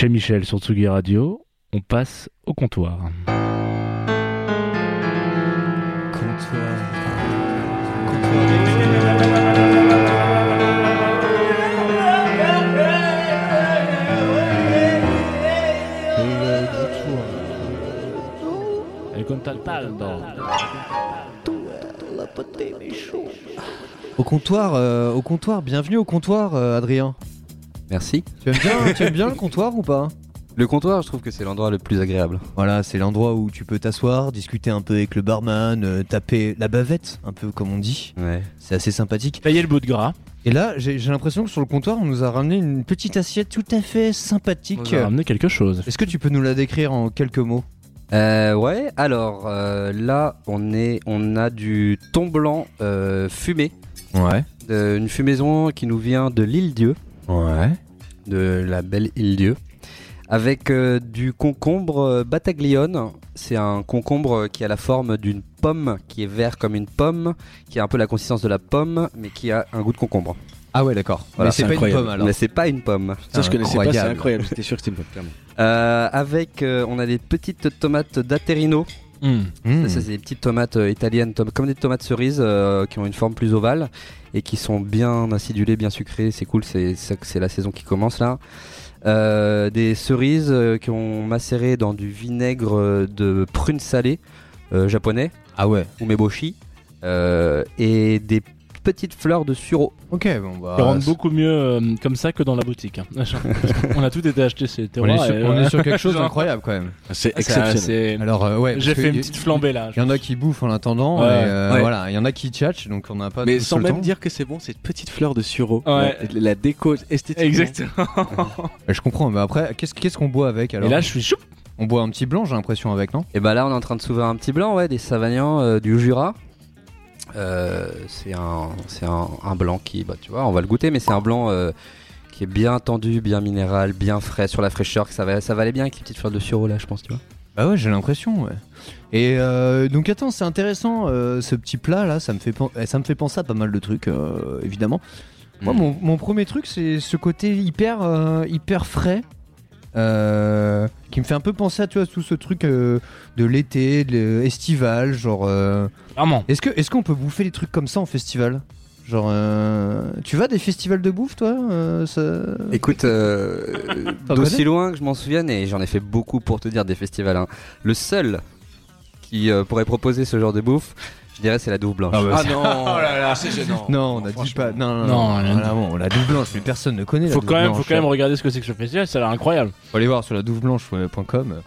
[SPEAKER 2] Chez Michel sur Tsugi Radio, on passe au comptoir.
[SPEAKER 4] Au comptoir, euh, au comptoir, bienvenue au comptoir, euh, Adrien.
[SPEAKER 6] Merci.
[SPEAKER 4] Tu aimes bien, tu aimes bien le comptoir ou pas?
[SPEAKER 6] Le comptoir, je trouve que c'est l'endroit le plus agréable.
[SPEAKER 4] Voilà, c'est l'endroit où tu peux t'asseoir, discuter un peu avec le barman, euh, taper la bavette, un peu comme on dit.
[SPEAKER 6] Ouais.
[SPEAKER 4] C'est assez sympathique.
[SPEAKER 2] Tailler le bout de gras.
[SPEAKER 4] Et là, j'ai j'ai l'impression que sur le comptoir, on nous a ramené une petite assiette tout à fait
[SPEAKER 2] On
[SPEAKER 4] sympathique.
[SPEAKER 2] nous a ramené quelque chose.
[SPEAKER 4] Est-ce que tu peux nous la décrire en quelques mots?
[SPEAKER 6] Euh, ouais, alors euh, là, on, est, on a du thon blanc euh, fumé.
[SPEAKER 4] Ouais.
[SPEAKER 6] une fumaison qui nous vient de l'île Dieu,
[SPEAKER 4] Ouais.
[SPEAKER 6] de la belle île Dieu, avec euh, du concombre euh, Bataglione. C'est un concombre qui a la forme d'une pomme, qui est vert comme une pomme, qui a un peu la consistance de la pomme, mais qui a un goût de concombre.
[SPEAKER 4] Ah ouais, d'accord.
[SPEAKER 6] Voilà,
[SPEAKER 4] Mais c'est pas une pomme alors.
[SPEAKER 6] Mais c'est pas une pomme.
[SPEAKER 1] Ça, je connaissais pas, c'est
[SPEAKER 4] Incroyable.
[SPEAKER 1] incroyable. J'étais sûr que c'était une pomme, clairement.
[SPEAKER 6] Euh, avec, euh, on a des petites tomates d'Aterino.
[SPEAKER 4] Mmh.
[SPEAKER 6] Ça, c'est des petites tomates euh, italiennes, tom- comme des tomates cerises euh, qui ont une forme plus ovale et qui sont bien acidulées, bien sucrées. C'est cool, c'est la saison qui commence là. Euh, des cerises euh, qui ont macéré dans du vinaigre de prunes salées euh, japonais,
[SPEAKER 4] Ah ouais.
[SPEAKER 6] umeboshi, euh, et des petites fleurs de sureau.
[SPEAKER 4] Ok, bon bah.
[SPEAKER 2] Ils rendent beaucoup mieux euh, comme ça que dans la boutique. hein. on a tout été acheté chez
[SPEAKER 4] on, est
[SPEAKER 2] Terroir.
[SPEAKER 4] sur,
[SPEAKER 2] et,
[SPEAKER 4] on
[SPEAKER 2] euh,
[SPEAKER 4] est sur quelque chose d'incroyable quand même.
[SPEAKER 1] C'est
[SPEAKER 2] c'est-
[SPEAKER 1] exceptionnel.
[SPEAKER 2] c'est-
[SPEAKER 4] Alors euh, ouais.
[SPEAKER 2] J'ai
[SPEAKER 4] parce
[SPEAKER 2] fait
[SPEAKER 4] que
[SPEAKER 2] une
[SPEAKER 4] y-
[SPEAKER 2] petite flambée là.
[SPEAKER 4] Il y en a qui bouffent en attendant.
[SPEAKER 2] Ouais.
[SPEAKER 4] et, euh,
[SPEAKER 1] Ouais.
[SPEAKER 4] Voilà, il y en a qui tchatchent, donc on n'a pas.
[SPEAKER 1] Mais
[SPEAKER 4] tout
[SPEAKER 1] sans
[SPEAKER 4] le
[SPEAKER 1] même
[SPEAKER 4] temps.
[SPEAKER 1] dire que c'est bon, cette petite fleur de sureau.
[SPEAKER 2] Ouais.
[SPEAKER 1] La, la déco esthétique.
[SPEAKER 2] Exactement.
[SPEAKER 4] Ouais, Je comprends, mais après, qu'est-ce qu'est-ce qu'on boit avec alors
[SPEAKER 2] Et là, je suis chou.
[SPEAKER 4] On boit un petit blanc, j'ai l'impression avec, non?
[SPEAKER 6] Et bah là, on est en train de s'ouvrir un petit blanc, ouais, des Savagnans euh, du Jura. Euh, c'est un, c'est un, un blanc qui, bah, tu vois, on va le goûter, mais c'est un blanc euh, qui est bien tendu, bien minéral, bien frais sur la fraîcheur. Que ça va, ça va aller bien avec les petites fleurs de sureau là, je pense, tu vois.
[SPEAKER 4] Bah ouais, j'ai l'impression, ouais. Et euh, donc attends, c'est intéressant euh, ce petit plat là, ça me fait pen- eh, ça me fait penser à pas mal de trucs évidemment. Moi,
[SPEAKER 6] Mm.
[SPEAKER 4] mon, mon premier truc, c'est ce côté hyper hyper frais. Euh, qui me fait un peu penser à tu vois, tout ce truc euh, de l'été, de estival, genre. euh,
[SPEAKER 2] Vraiment.
[SPEAKER 4] Est-ce que est-ce qu'on peut bouffer des trucs comme ça en festival? Genre, euh, tu vas à des festivals de bouffe, toi euh, ça-
[SPEAKER 6] Écoute, euh, d'aussi loin que je m'en souvienne, et j'en ai fait beaucoup pour te dire des festivals, hein, le seul qui euh, pourrait proposer ce genre de bouffe, je dirais c'est la douve blanche.
[SPEAKER 4] Ah bah,
[SPEAKER 1] Ah non, oh là là, c'est gênant.
[SPEAKER 4] Non, on a dit pas. Non, non,
[SPEAKER 2] Non,
[SPEAKER 4] bon, la douve blanche, mais personne ne connaît. la
[SPEAKER 2] Faut
[SPEAKER 4] douve
[SPEAKER 2] quand même, faut quand même regarder ce que c'est que ce festival. Ça a l'air incroyable.
[SPEAKER 4] Faut aller voir sur la douveblanche.com.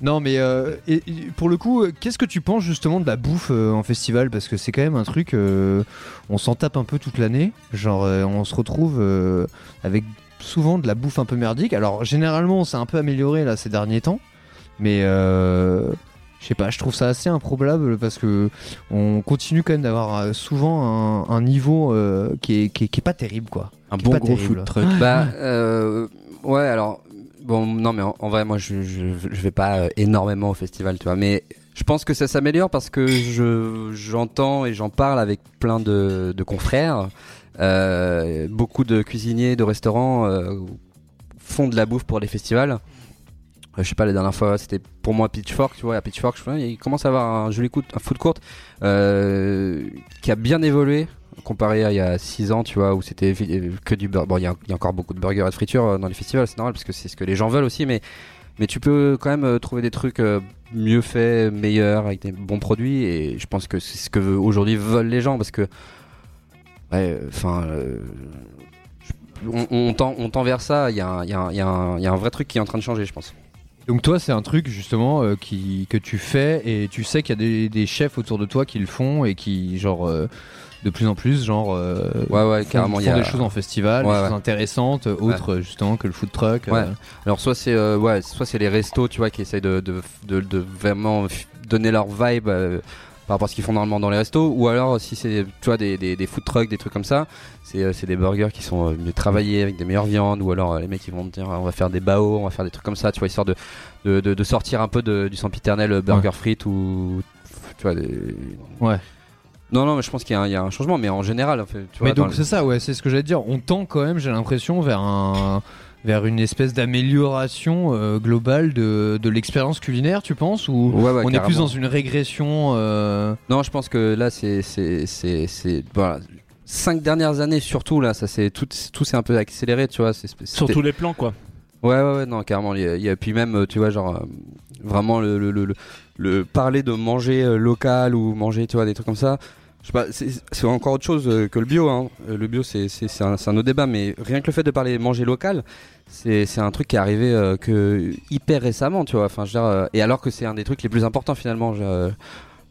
[SPEAKER 4] Non, mais euh, et- et pour le coup, euh, qu'est-ce que tu penses justement de la bouffe euh, en festival? Parce que c'est quand même un truc, euh, on s'en tape un peu toute l'année. Genre, euh, on se retrouve euh, avec souvent de la bouffe un peu merdique. Alors, généralement, c'est un peu amélioré là ces derniers temps, mais euh, je sais pas, je trouve ça assez improbable parce que on continue quand même d'avoir euh, souvent un, un niveau euh, qui, est, qui, est, qui est pas terrible quoi.
[SPEAKER 1] Un bon gros
[SPEAKER 4] terrible.
[SPEAKER 1] food truck.
[SPEAKER 6] Bah, euh, ouais, alors, bon, non, mais en, en vrai, moi, je, je, je vais pas énormément au festival, tu vois, mais je pense que ça s'améliore parce que je, j'entends et j'en parle avec plein de, de confrères. Euh, beaucoup de cuisiniers, de restaurants euh, font de la bouffe pour les festivals. Je sais pas, la dernière fois, c'était pour moi Pitchfork, tu vois, à Pitchfork, je il commence à avoir un joli coup, un food court euh, qui a bien évolué comparé à il y a 6 ans, tu vois, où c'était que du burger. Bon, il y, a encore beaucoup de burgers et de friture euh, dans les festivals, c'est normal parce que c'est ce que les gens veulent aussi, mais, mais tu peux quand même euh, trouver des trucs mieux faits, meilleurs, avec des bons produits, et je pense que c'est ce que aujourd'hui veulent les gens parce que, ouais, enfin, on, on tend, on vers ça, il y, y, il y a un vrai truc qui est en train de changer, je pense.
[SPEAKER 4] Donc toi, c'est un truc justement euh, qui, que tu fais et tu sais qu'il y a des, des chefs autour de toi qui le font et qui, genre, euh, de plus en plus, genre, euh,
[SPEAKER 6] Ouais, ouais,
[SPEAKER 4] font,
[SPEAKER 6] carrément, il y
[SPEAKER 4] font
[SPEAKER 6] a-
[SPEAKER 4] des choses en festival,
[SPEAKER 6] Ouais,
[SPEAKER 4] des
[SPEAKER 6] ouais.
[SPEAKER 4] choses intéressantes, autres justement que le food truck.
[SPEAKER 6] Ouais. Alors soit c'est ouais, soit c'est les restos, tu vois, qui essayent de, de, de, de vraiment donner leur vibe par rapport à ce qu'ils font normalement dans les restos, ou alors si c'est tu vois des, des, des food trucks, des trucs comme ça, c'est euh, des burgers qui sont euh, mieux travaillés avec des meilleures viandes, ou alors euh, les mecs ils vont dire on va faire des bao, on va faire des trucs comme ça, tu vois, histoire de de, de, de sortir un peu de, du sempiternel burger frites ou tu vois des
[SPEAKER 4] Ouais.
[SPEAKER 6] Non non mais je pense qu'il y, a un- il y a un changement, mais en général en fait, tu vois,
[SPEAKER 4] Mais donc
[SPEAKER 6] le-
[SPEAKER 4] c'est ça, ouais, c'est ce que j'allais dire. On tend quand même, j'ai l'impression, vers un vers une espèce d'amélioration euh, globale de, de l'expérience culinaire, tu penses Ou
[SPEAKER 6] Ouais, ouais,
[SPEAKER 4] on est plus dans une régression euh,
[SPEAKER 6] Non, je pense que là, c'est. c'est, c'est, c'est voilà. Cinq dernières années, surtout, là, ça c'est tout, tout s'est un peu accéléré, tu vois.
[SPEAKER 2] Sur tous les plans, quoi.
[SPEAKER 6] Ouais, ouais, ouais, non, carrément. Il y a, il y a- puis même, euh, tu vois, genre, euh, vraiment le, le, le, le- le parler de manger local ou manger, tu vois, des trucs comme ça. C'est encore autre chose euh, que le bio. Hein. Euh, Le bio, c'est un, autre débat, mais rien que le fait de parler manger local, c'est un truc qui est arrivé euh, que hyper récemment, tu vois. Enfin, je et alors que c'est un des trucs les plus importants finalement.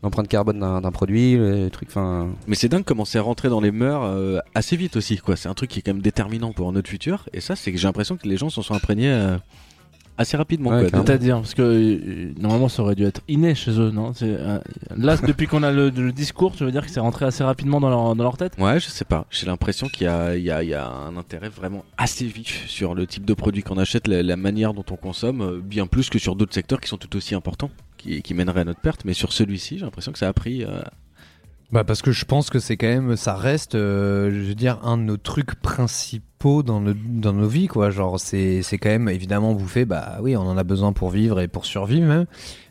[SPEAKER 6] L'empreinte carbone d'un produit, les trucs, enfin.
[SPEAKER 1] Mais c'est dingue comment c'est rentré dans les mœurs assez vite aussi. C'est un truc qui est quand même déterminant pour notre futur. Et ça, c'est que j'ai l'impression que les gens s'en sont imprégnés assez rapidement.
[SPEAKER 6] Ouais.
[SPEAKER 2] C'est-à-dire, parce que euh, normalement ça aurait dû être inné chez eux, non euh, Là, depuis qu'on a le, le discours, tu veux dire que c'est rentré assez rapidement dans leur, dans leur tête?
[SPEAKER 1] Ouais, je sais pas. J'ai l'impression qu'il y y, y a un intérêt vraiment assez vif sur le type de produit qu'on achète, la, la manière dont on consomme, euh, bien plus que sur d'autres secteurs qui sont tout aussi importants, qui, qui mèneraient à notre perte. Mais sur celui-ci, j'ai l'impression que ça a pris. euh,
[SPEAKER 4] Bah parce que je pense que c'est quand même, ça reste, euh, je veux dire, un de nos trucs principaux dans, nos- dans nos vies, quoi. Genre, c'est quand même évidemment bouffer, bah oui, on en a besoin pour vivre et pour survivre même.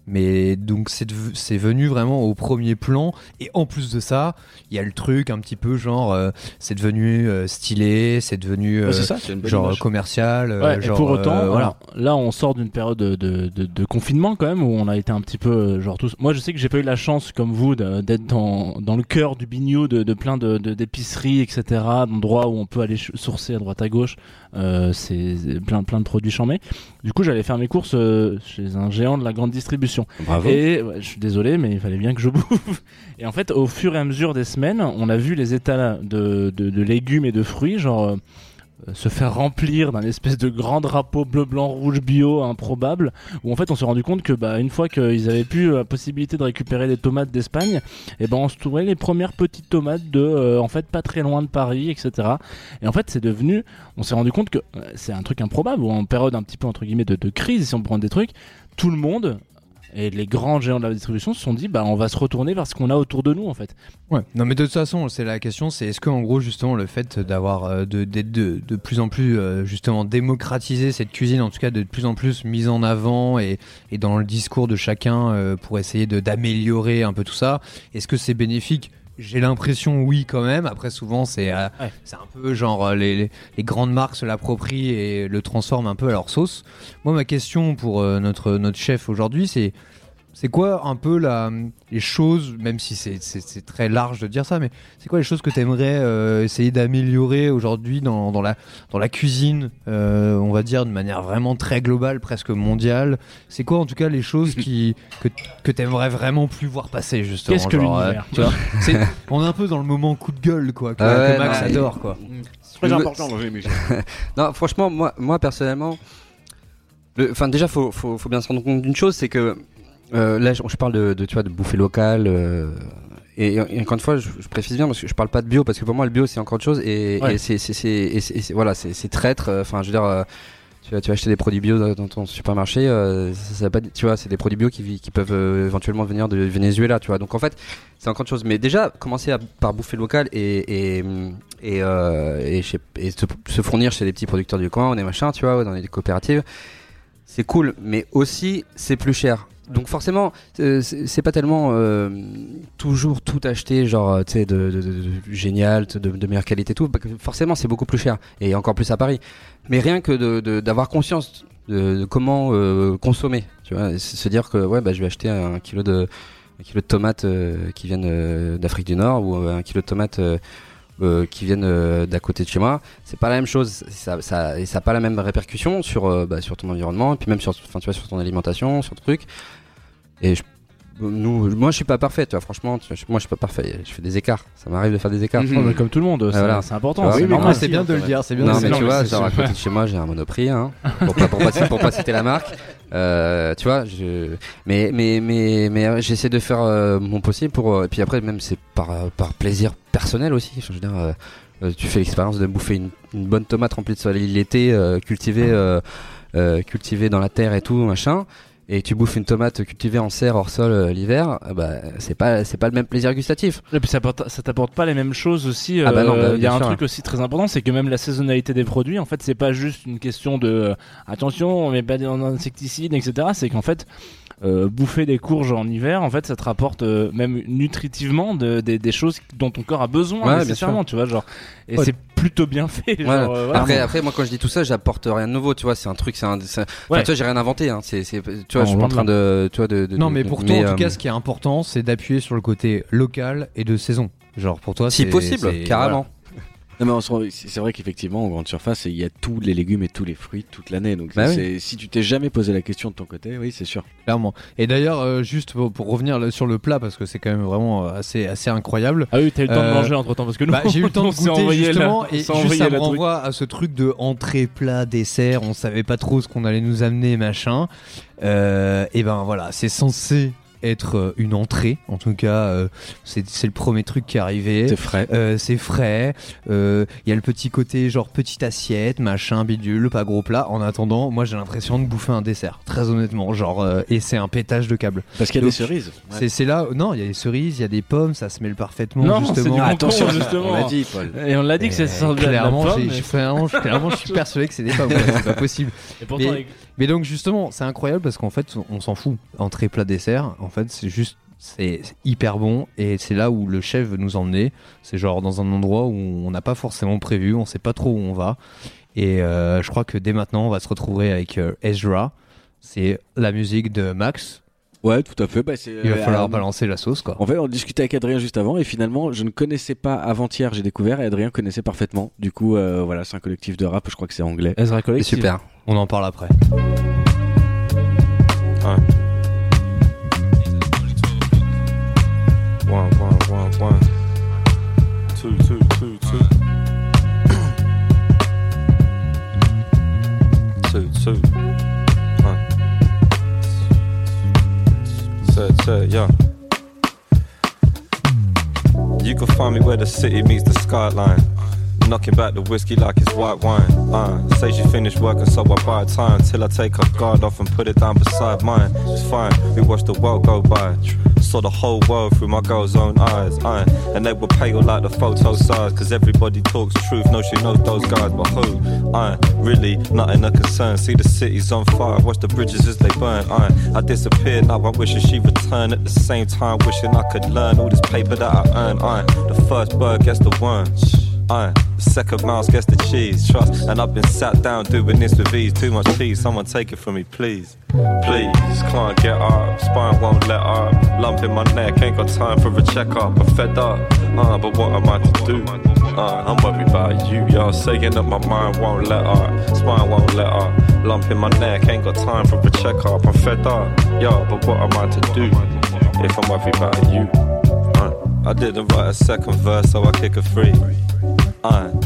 [SPEAKER 4] Mais donc c'est venu vraiment au premier plan. Et en plus de ça, il y a le truc un petit peu genre, euh, c'est devenu euh, stylé, c'est devenu euh,
[SPEAKER 1] ouais, ça,
[SPEAKER 4] genre
[SPEAKER 1] image.
[SPEAKER 4] commercial. euh,
[SPEAKER 2] Ouais, et
[SPEAKER 4] genre,
[SPEAKER 2] pour autant,
[SPEAKER 4] euh, voilà.
[SPEAKER 2] là on sort d'une période de, de, de- de confinement quand même où on a été un petit peu genre tous. Moi je sais que j'ai pas eu la chance comme vous d'être dans, dans le cœur du bignou de, de plein de de- d'épiceries etc. d'endroits où on peut aller sourcer à droite à gauche. Euh, c'est plein plein de produits chamés. Du coup j'allais faire mes courses chez un géant de la grande distribution.
[SPEAKER 1] Bravo.
[SPEAKER 2] Et ouais, je suis désolé, mais il fallait bien que je bouffe. Et en fait, au fur et à mesure des semaines, on a vu les états de, de, de légumes et de fruits, genre euh, euh, se faire remplir d'un espèce de grand drapeau bleu, blanc, rouge bio improbable, où en fait on s'est rendu compte que bah, une fois qu'ils avaient pu euh, la possibilité de récupérer des tomates d'Espagne, et ben on se trouvait les premières petites tomates de euh, en fait pas très loin de Paris, etc. Et en fait c'est devenu, on s'est rendu compte que euh, c'est un truc improbable, ou en période un petit peu entre guillemets de, de crise, si on prend des trucs, tout le monde et les grands géants de la distribution se sont dit bah on va se retourner vers ce qu'on a autour de nous en fait.
[SPEAKER 4] Ouais. Non, mais de toute façon, c'est la question, c'est est-ce que en gros justement le fait d'avoir euh, de, d'être de, de plus en plus euh, justement démocratisé cette cuisine, en tout cas de plus en plus mise en avant et, et dans le discours de chacun euh, pour essayer de d'améliorer un peu tout ça, est-ce que c'est bénéfique? J'ai l'impression oui quand même. Après souvent c'est euh,
[SPEAKER 2] Ouais.
[SPEAKER 4] c'est un peu genre euh, les, les, les grandes marques se l'approprient et le transforment un peu à leur sauce. Moi ma question pour euh, notre notre chef aujourd'hui c'est c'est quoi un peu la, les choses, même si c'est- c'est c'est très large de dire ça, mais c'est quoi les choses que tu aimerais essayer d'améliorer aujourd'hui dans, dans, la, dans la cuisine, euh, on va dire de manière vraiment très globale, presque mondiale? C'est quoi en tout cas les choses qui, que, que tu aimerais vraiment plus voir passer justement
[SPEAKER 2] Qu'est-ce que
[SPEAKER 4] euh,
[SPEAKER 2] l'univers?
[SPEAKER 4] tu vois, c'est- On est un peu dans le moment coup de gueule quoi, que,
[SPEAKER 6] Ah ouais,
[SPEAKER 4] que Max
[SPEAKER 6] non,
[SPEAKER 4] adore quoi.
[SPEAKER 1] Très
[SPEAKER 6] Je-
[SPEAKER 1] important dans.
[SPEAKER 6] Non, franchement, moi, moi personnellement, le- enfin déjà, faut, faut, faut bien se rendre compte d'une chose, c'est que euh, là, je, je parle de, de, tu vois, de bouffer local. euh, et, et encore une fois, je, je précise bien parce que je parle pas de bio parce que pour moi, le bio c'est encore autre chose et,
[SPEAKER 2] Ouais.
[SPEAKER 6] et c'est, voilà, c'est, c'est traître. euh, Enfin, je veux dire. euh, tu vas, tu vas acheter des produits bio dans ton supermarché, euh, ça, ça va pas, tu vois, c'est des produits bio qui, qui peuvent euh, éventuellement venir de Venezuela, tu vois. Donc en fait, c'est encore autre chose. Mais déjà, commencer à, par bouffer local et, et, et, euh, et, chez- et se, se fournir chez des petits producteurs du coin ou des machins, tu vois, ou dans des coopératives, c'est cool. Mais aussi, c'est plus cher. Donc forcément, euh, c'est pas tellement euh, toujours tout acheter, genre, euh, tu sais, de, génial, de, meilleure qualité, tout. forcément, c'est beaucoup plus cher et encore plus à Paris. Mais rien que d'avoir conscience de, comment consommer, tu vois, se dire que ouais, bah, je vais acheter un kilo de kilo de tomates qui viennent d'Afrique du Nord ou un kilo de tomates euh, qui viennent euh, d'à côté de chez moi, c'est pas la même chose. Ça, ça, et ça a pas la même répercussion sur, euh, bah, sur ton environnement et puis même sur, enfin, tu vois, sur ton alimentation, sur ton truc. Et je- nous, moi, je suis pas parfait. Tu vois, franchement, tu vois, je- moi, je suis pas parfait. Je fais des écarts. Ça m'arrive de faire des écarts.
[SPEAKER 2] Mais comme tout le monde, c'est
[SPEAKER 6] voilà.
[SPEAKER 2] important. C'est
[SPEAKER 6] oui,
[SPEAKER 4] c'est bien de le dire, c'est bien
[SPEAKER 6] Non,
[SPEAKER 4] de
[SPEAKER 6] mais
[SPEAKER 4] le
[SPEAKER 6] tu
[SPEAKER 4] dire.
[SPEAKER 6] vois,
[SPEAKER 2] c'est
[SPEAKER 6] genre à côté de chez moi, j'ai un monoprix, hein, pour, pas, pour, pas, pour pas citer la marque. Euh, tu vois, je... mais mais mais mais euh, j'essaie de faire euh, mon possible pour. euh, et puis après, même c'est par euh, par plaisir personnel aussi. Je veux dire, euh, tu fais l'expérience de bouffer une, une bonne tomate remplie de soleil l'été, cultivée cultivée dans la terre et tout machin. Et tu bouffes une tomate cultivée en serre hors sol euh, l'hiver, euh, bah c'est pas c'est pas le même plaisir gustatif.
[SPEAKER 2] Et puis ça, apporte- ça t'apporte pas les mêmes choses aussi.
[SPEAKER 6] Ah bah non, bah
[SPEAKER 2] euh, Il y a un
[SPEAKER 6] sûr.
[SPEAKER 2] truc aussi très important, c'est que même la saisonnalité des produits, en fait, c'est pas juste une question de attention, on met pas d'insecticides, etc. C'est qu'en fait, euh, bouffer des courges en hiver, en fait, ça te rapporte euh, même nutritivement de- des- des choses dont ton corps a besoin
[SPEAKER 6] Ouais, bien
[SPEAKER 2] nécessairement, tu vois, genre. Et
[SPEAKER 4] Ouais.
[SPEAKER 2] c'est plutôt bien fait. Genre,
[SPEAKER 6] Ouais.
[SPEAKER 2] euh, voilà.
[SPEAKER 6] après, après, moi, quand je dis tout ça, j'apporte rien de nouveau, tu vois. C'est un truc, c'est un. c'est- Enfin,
[SPEAKER 2] Ouais.
[SPEAKER 6] tu vois, j'ai rien inventé. Hein. C'est, c'est, tu vois,
[SPEAKER 2] Non,
[SPEAKER 6] je suis pas en train de, tu vois, de. de-
[SPEAKER 4] Non,
[SPEAKER 6] de-
[SPEAKER 4] mais
[SPEAKER 6] de-
[SPEAKER 4] pour toi, en tout
[SPEAKER 6] euh,
[SPEAKER 4] cas, ce qui est important, c'est d'appuyer sur le côté local et de saison. Genre pour toi,
[SPEAKER 6] si
[SPEAKER 4] c'est-
[SPEAKER 6] possible,
[SPEAKER 4] c'est-
[SPEAKER 6] carrément.
[SPEAKER 1] Non, mais c'est vrai qu'effectivement, en grande surface, il y a tous les légumes et tous les fruits toute l'année. Donc,
[SPEAKER 6] Bah oui.
[SPEAKER 1] si tu t'es jamais posé la question de ton côté, oui, c'est sûr.
[SPEAKER 4] Clairement. Et d'ailleurs, euh, juste pour, pour revenir sur le plat, parce que c'est quand même vraiment euh, assez, assez incroyable.
[SPEAKER 2] Ah oui, t'as eu le temps de
[SPEAKER 4] Euh,
[SPEAKER 2] manger entre temps parce que nous,
[SPEAKER 4] Bah, j'ai eu le temps de goûter
[SPEAKER 2] la-
[SPEAKER 4] justement et juste ça me renvoie à ce truc de entrée, plat, dessert. On savait pas trop ce qu'on allait nous amener, machin. Euh, et ben voilà, c'est censé être euh, une entrée. En tout cas, euh, c'est c'est le premier truc qui est arrivé.
[SPEAKER 1] C'est frais.
[SPEAKER 4] Euh, c'est frais. Euh, Il y a le petit côté genre petite assiette, machin, bidule, pas gros plat. En attendant, moi j'ai l'impression de bouffer un dessert. Très honnêtement, genre euh, et c'est un pétage de câble.
[SPEAKER 1] Parce qu'il y a
[SPEAKER 4] Donc,
[SPEAKER 1] des cerises. Ouais.
[SPEAKER 4] C'est c'est là, non, il y a des cerises, il y a des pommes, ça se mêle parfaitement
[SPEAKER 2] Non, c'est
[SPEAKER 4] justement.
[SPEAKER 2] du concombre,
[SPEAKER 1] Attention,
[SPEAKER 2] justement.
[SPEAKER 1] on l'a dit, Paul.
[SPEAKER 2] Et on l'a dit que c'est
[SPEAKER 4] Et
[SPEAKER 2] ça
[SPEAKER 4] clairement,
[SPEAKER 2] la pomme,
[SPEAKER 4] j'ai-
[SPEAKER 2] mais-
[SPEAKER 4] j'ai- clairement, je- clairement, je suis persuadé que c'est des pommes. ouais, c'est pas possible.
[SPEAKER 2] Et pourtant,
[SPEAKER 4] Mais-
[SPEAKER 2] avec-
[SPEAKER 4] Mais donc justement, c'est incroyable parce qu'en fait, on s'en fout. Entrée, plat, dessert, en fait, c'est juste, c'est hyper bon et c'est là où le chef veut nous emmener. C'est genre dans un endroit où on n'a pas forcément prévu, on sait pas trop où on va. Et euh, je crois que dès maintenant, on va se retrouver avec euh, Ezra. C'est la musique de Max.
[SPEAKER 1] Ouais, tout à fait. Bah, c'est,
[SPEAKER 4] Il va
[SPEAKER 1] euh,
[SPEAKER 4] falloir
[SPEAKER 1] euh,
[SPEAKER 4] balancer la sauce, quoi.
[SPEAKER 1] En fait, on discutait avec Adrien juste avant et finalement, je ne connaissais pas avant-hier, j'ai découvert et Adrien connaissait parfaitement. Du coup, euh, voilà, c'est un collectif de rap, je crois que c'est anglais.
[SPEAKER 2] Ezra
[SPEAKER 6] C'est
[SPEAKER 2] Collective.
[SPEAKER 6] super.
[SPEAKER 4] On en parle après.
[SPEAKER 8] One, one, one, one. Two, two, two, two. Yeah. You can find me where the city meets the skyline. Knocking back the whiskey like it's white wine. Uh, say she finished working, so I buy time till I take her guard off and put it down beside mine. It's fine, we watch the world go by. Saw the whole world through my girl's own eyes. Uh, and they were pale like the photo size, cause everybody talks truth. No, she knows those guys, but who? Uh, really, nothing a concern. See the city's on fire, watch the bridges as they burn. Uh, I disappeared, now I'm wishing she returned at the same time, wishing I could learn all this paper that I earn. Uh, the first bird gets the worm. Aye, the second mouse gets the cheese, trust. And I've been sat down doing this with ease. Too much cheese, someone take it from me, please. Please, can't get up, spine won't let up. Lump in my neck, ain't got time for a checkup. I'm fed up, uh, but what am I to do? Uh, I'm worried about you, y'all saying that my mind won't let up, spine won't let up. Lump in my neck, ain't got time for a checkup. I'm fed up, y'all, but what am I to do if I'm worried about you? Uh, I didn't write a second verse, so I kick a free.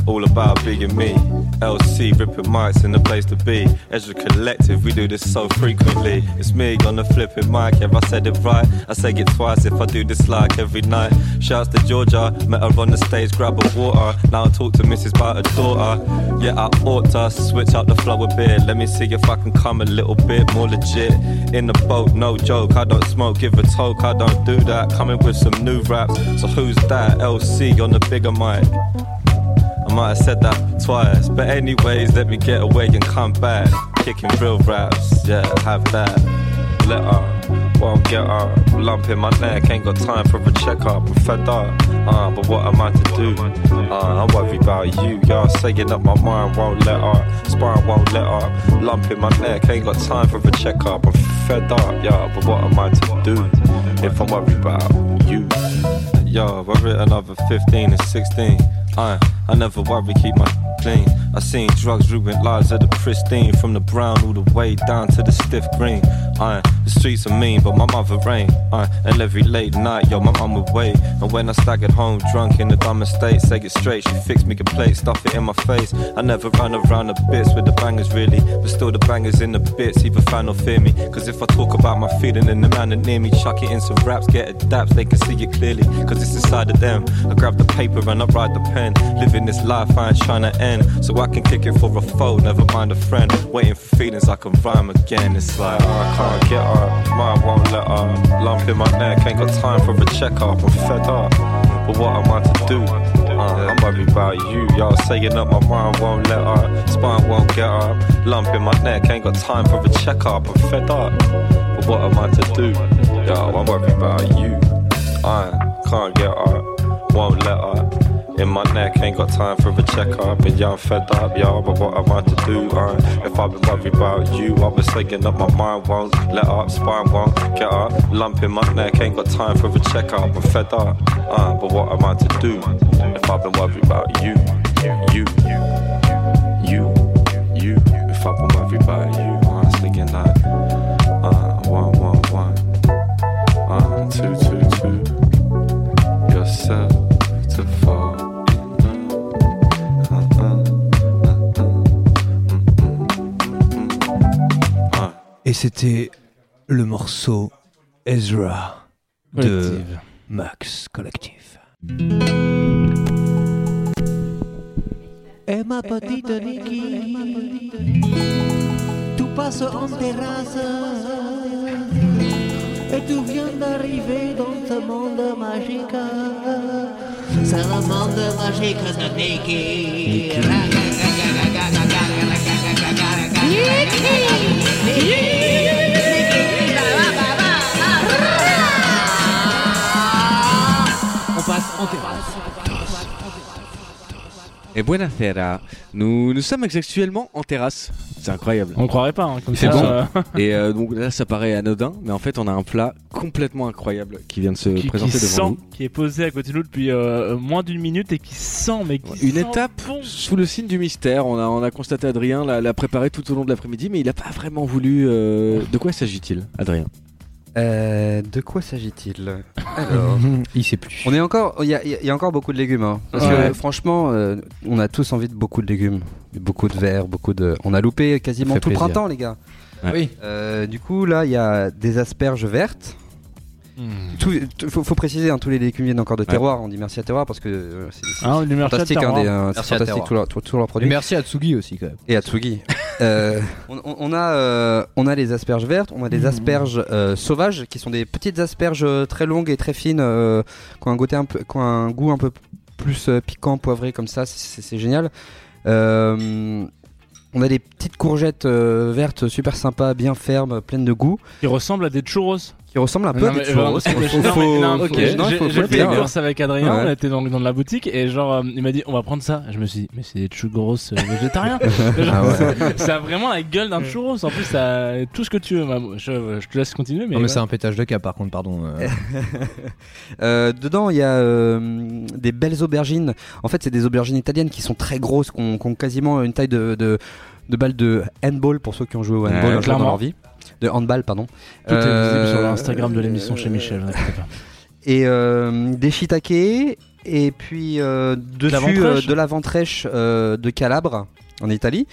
[SPEAKER 8] All about being me. LC ripping mics in the place to be. Ezra Collective, we do this so frequently. It's me on the flipping mic, yeah, I said it right. I say it twice if I do this like every night. Shouts to Georgia, met her on the stage, grab a water. Now I talk to Mrs. about her daughter. Yeah, I ought to switch up the flow a bit. Let me see if I can come a little bit more legit. In the boat, no joke. I don't smoke, give a toke. I don't do that. Coming with some new raps. So who's that? LC on the bigger mic. I might have said that twice. But anyways, let me get away and come back. Kicking real raps, yeah, have that. Let her, won't get her. Lump in my neck, ain't got time for a checkup. I'm fed up, uh, but what am I to do? Uh, I'm worried about you, y'all saying that my mind won't let her. Spine won't let her. Lump in my neck, ain't got time for a checkup. I'm fed up, yeah, but what am I to do if I'm worried about you? Yo, I writ another 15 and 16. I, I never worry, keep my clean. I seen drugs ruin lives of the pristine, from the brown all the way down to the stiff green. I, the streets are mean, but my mother ain't. I, uh, and every late night, yo, my mum would wait. And when I staggered home drunk in the dumbest state, say it straight, she fixed me a plate, stuff it in my face. I never run around the bits with the bangers really, but still the bangers in the bits, either fan or fear me. Cause if I talk about my feeling and the man that near me, chuck it in some raps, get it daps, they can see it clearly. Cause it's inside of them. I grab the paper and I write the pen. Living this life I ain't trying to end. So I can kick it for a foe, never mind a friend. Waiting for feelings I can rhyme again. It's like, oh, I can't get up, mind won't let up. Lump in my neck, ain't got time for a checkup. I'm fed up, but what am I to do? Uh, I'm worried about you, y'all saying that my mind won't let up, spine won't get up. Lump in my neck, ain't got time for a checkup. I'm fed up, but what am I to do? Yo, I'm worried about you. I can't get up, won't let up. In my neck, ain't got time for a checkup. And yeah, I'm fed up, y'all, but what am I to do? Uh, if I've been worried about you, I've been saying up my mind won't let up, spine won't get up. Lump in my neck, ain't got time for a checkup. I'm fed up, uh, but what am I to do? If I've been worried about you. you, you, you. You, if I put my feet by you,
[SPEAKER 4] Et c'était le morceau Ezra de
[SPEAKER 2] Collective.
[SPEAKER 4] Max Collective.
[SPEAKER 5] Et ma petite Niki, tu passes en terrasse et tu viens d'arriver dans ce monde magique. C'est le monde magique de Niki. On
[SPEAKER 1] Et buonasera. Nous, nous sommes actuellement en terrasse. C'est incroyable.
[SPEAKER 2] On croirait pas, hein, comme
[SPEAKER 1] C'est
[SPEAKER 2] ça.
[SPEAKER 1] bon.
[SPEAKER 2] euh,
[SPEAKER 1] Et euh, donc là, ça paraît anodin, mais en fait, on a un plat complètement incroyable qui vient de se
[SPEAKER 2] qui, qui
[SPEAKER 1] présenter devant nous.
[SPEAKER 2] qui est posé à côté de nous depuis euh, moins d'une minute et qui sent, mais qui
[SPEAKER 1] Une
[SPEAKER 2] sent
[SPEAKER 1] étape
[SPEAKER 2] bon.
[SPEAKER 1] sous le signe du mystère. On a, on a constaté Adrien l'a l'a préparé tout au long de l'après-midi, mais il n'a pas vraiment voulu. euh, De quoi s'agit-il, Adrien?
[SPEAKER 6] Euh, de quoi s'agit-il Alors,
[SPEAKER 4] Il sait plus.
[SPEAKER 6] on est encore, il y a, il y encore beaucoup de légumes. hein. parce
[SPEAKER 2] Ouais.
[SPEAKER 6] que franchement, euh, on a tous envie de beaucoup de légumes, beaucoup de verre, beaucoup de. On a loupé quasiment
[SPEAKER 4] fait
[SPEAKER 6] tout le
[SPEAKER 4] plaisir.
[SPEAKER 6] printemps, les gars.
[SPEAKER 4] Oui.
[SPEAKER 6] Euh, du coup, là, il y a des asperges vertes.
[SPEAKER 2] Hmm.
[SPEAKER 6] Tout, tout- faut, faut préciser, hein, tous les légumes viennent encore de terroir. On dit merci à terroir parce que euh, c'est
[SPEAKER 2] Ah,
[SPEAKER 6] fantastique,
[SPEAKER 2] de
[SPEAKER 6] hein, des, euh, c'est
[SPEAKER 4] Merci à
[SPEAKER 6] fantastique tous leurs
[SPEAKER 4] Et
[SPEAKER 6] produits.
[SPEAKER 4] merci à Tsugi aussi quand même.
[SPEAKER 6] Et à Tsugi. Euh, on, a, euh, on a les asperges vertes, on a des asperges euh, sauvages qui sont des petites asperges très longues et très fines, euh, qui, ont un goût un peu, qui ont un goût un peu plus euh, piquant, poivré comme ça, c'est génial. Euh, on a des petites courgettes euh, vertes super sympas, bien fermes, pleines de goût,
[SPEAKER 2] Qui ressemble à des churros.
[SPEAKER 6] Qui ressemblent un peu
[SPEAKER 2] Non,
[SPEAKER 6] à des churros.
[SPEAKER 2] j'ai- fait
[SPEAKER 6] dire.
[SPEAKER 2] les courses avec Adrien,
[SPEAKER 6] Ouais.
[SPEAKER 2] on était dans, dans la boutique et genre euh, il m'a dit on va prendre ça. Et je me suis dit mais c'est des churros euh, végétariens. Genre,
[SPEAKER 4] Ah ouais.
[SPEAKER 2] ça- a vraiment la gueule d'un churros. En plus ça a tout ce que tu veux. Bah, Je, je te laisse continuer mais.
[SPEAKER 4] non mais
[SPEAKER 2] ouais.
[SPEAKER 4] c'est un pétage de cas par contre, pardon. euh.
[SPEAKER 6] Euh, dedans, il y a euh, des belles aubergines. En fait, c'est des aubergines italiennes qui sont très grosses, qui ont, qui ont quasiment une taille de, de, de balle de handball pour ceux qui ont joué au handball dans leur vie. De handball, pardon.
[SPEAKER 2] Tout est visible
[SPEAKER 6] Euh,
[SPEAKER 2] sur l'Instagram de l'émission chez Michel.
[SPEAKER 6] Et euh, des shiitake. Et puis euh, dessus euh, de la ventrèche euh, de Calabre en Italie.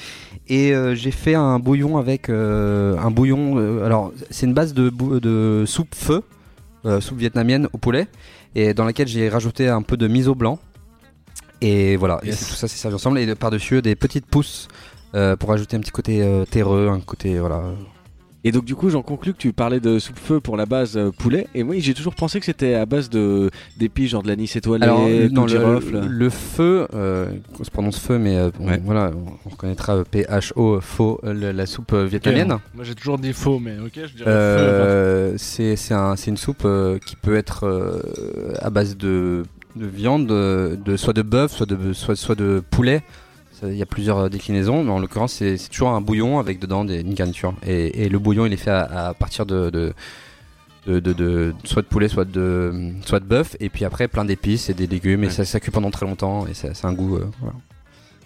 [SPEAKER 6] Et j'ai fait un bouillon avec un bouillon. alors, c'est une base de, de soupe feu, soupe vietnamienne au poulet, et dans laquelle j'ai rajouté un peu de miso blanc. Et voilà, et
[SPEAKER 1] Yes.
[SPEAKER 6] c'est- tout ça c'est servi ensemble. Et par-dessus des petites pousses pour ajouter un petit côté terreux, un côté voilà.
[SPEAKER 1] Et donc, du coup, j'en conclus que tu parlais de soupe-feu pour la base euh, poulet. Et moi, j'ai toujours pensé que c'était à base de d'épices, genre de l'anis étoilé,
[SPEAKER 6] Alors,
[SPEAKER 1] de
[SPEAKER 6] non, le,
[SPEAKER 1] girofle.
[SPEAKER 6] le feu, euh, on se prononce feu, mais euh, on-
[SPEAKER 1] Ouais.
[SPEAKER 6] voilà, on reconnaîtra euh, PHO, faux, euh, le- la soupe euh, vietnamienne.
[SPEAKER 2] Moi j'ai toujours dit faux mais ok je dirais feu.
[SPEAKER 6] Euh, c'est c'est un- c'est une soupe euh, qui peut être euh, à base de, de viande, de, de- soit de bœuf, soit de, soit, soit de poulet. Il y a plusieurs euh, déclinaisons, mais en l'occurrence, c'est toujours un bouillon avec dedans des, une garniture. Et, et le bouillon, il est fait à, à partir de, de, de, de- de- soit de poulet, soit de, soit de bœuf. Et puis après, plein d'épices et des légumes. Et ça, ça cuit pendant très longtemps. Et c'est un goût euh, voilà,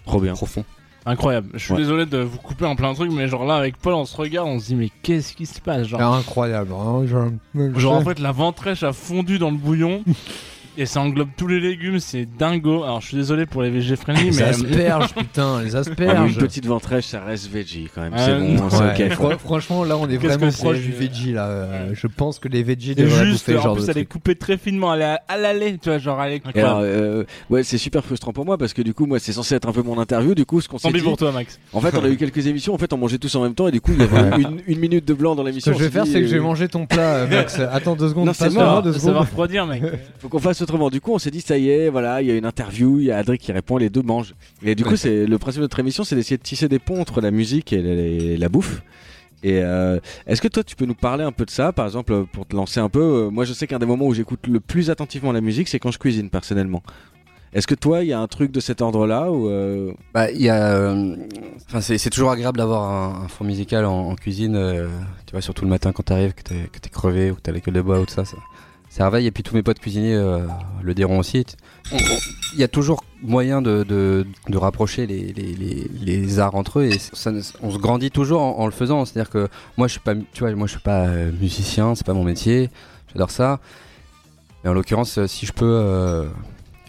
[SPEAKER 1] Trop bien.
[SPEAKER 6] profond.
[SPEAKER 2] Incroyable. Je suis
[SPEAKER 1] Ouais.
[SPEAKER 2] désolé de vous couper en plein truc mais genre là avec Paul on se regarde on se dit mais qu'est-ce qui se passe genre?
[SPEAKER 4] Incroyable. hein, genre-
[SPEAKER 2] Genre en fait la ventrèche a fondu dans le bouillon et ça englobe tous les légumes, c'est dingo. Alors je suis désolé pour les VG friendly
[SPEAKER 4] les
[SPEAKER 2] mais
[SPEAKER 4] asperges, putain, les
[SPEAKER 1] Ah, mais
[SPEAKER 4] asperges.
[SPEAKER 1] une petite ventrèche, ça reste veggie quand même.
[SPEAKER 2] Ah,
[SPEAKER 1] c'est bon, c'est
[SPEAKER 4] Ouais,
[SPEAKER 1] ok.
[SPEAKER 4] fr- franchement, là, on est vraiment
[SPEAKER 2] que
[SPEAKER 4] proche du
[SPEAKER 2] euh,
[SPEAKER 4] veggie là. Euh, Je pense que les veggies
[SPEAKER 2] c'est
[SPEAKER 4] devraient
[SPEAKER 2] juste
[SPEAKER 4] bouffer ce
[SPEAKER 2] en
[SPEAKER 4] genre
[SPEAKER 2] plus
[SPEAKER 4] de
[SPEAKER 2] elle est coupée très finement, elle est à, l'allée, tu vois genre elle est
[SPEAKER 1] alors, euh, ouais, c'est super frustrant pour moi parce que du coup, moi, c'est censé être un peu mon interview. Du coup, ce qu'on s'est dit,
[SPEAKER 2] pour toi Max.
[SPEAKER 1] en fait, on a eu quelques émissions. En fait, on mangeait tous en même temps et du coup, il y avait une, une minute de blanc dans
[SPEAKER 4] Ce
[SPEAKER 1] l'émission.
[SPEAKER 4] que je vais faire, c'est que je vais
[SPEAKER 1] euh,
[SPEAKER 4] manger ton plat, euh, Max. Attends deux secondes.
[SPEAKER 2] Ça va refroidir mec.
[SPEAKER 1] Faut qu'on fasse autrement. Du coup, on s'est dit, ça y est, voilà, il y a une interview, il y a Adrien qui répond, les deux mangent. Et du coup, c'est le principe de notre émission, c'est d'essayer de tisser des ponts entre la musique et la, et la bouffe. Et euh, est-ce que toi, tu peux nous parler un peu de ça, par exemple, pour te lancer un peu euh, Moi, je sais qu'un des moments où j'écoute le plus attentivement la musique, c'est quand je cuisine, personnellement. Est-ce que toi, il y a un truc de cet ordre-là ou euh,
[SPEAKER 6] Bah, il y a. Enfin, c'est toujours agréable d'avoir un, un fond musical en, en cuisine. tu vois, surtout le matin quand t'arrives, que t'es que t'es crevé ou que t'as la gueule de bois ou tout ça. ça Et puis tous mes potes cuisiniers euh, le diront aussi. Il y a toujours moyen de, de, rapprocher les, les, les, les arts entre eux et on se grandit toujours en, le faisant. C'est-à-dire que moi je suis pas, tu vois, moi je suis pas euh, musicien, c'est pas mon métier. J'adore ça. Mais en l'occurrence, euh, si je peux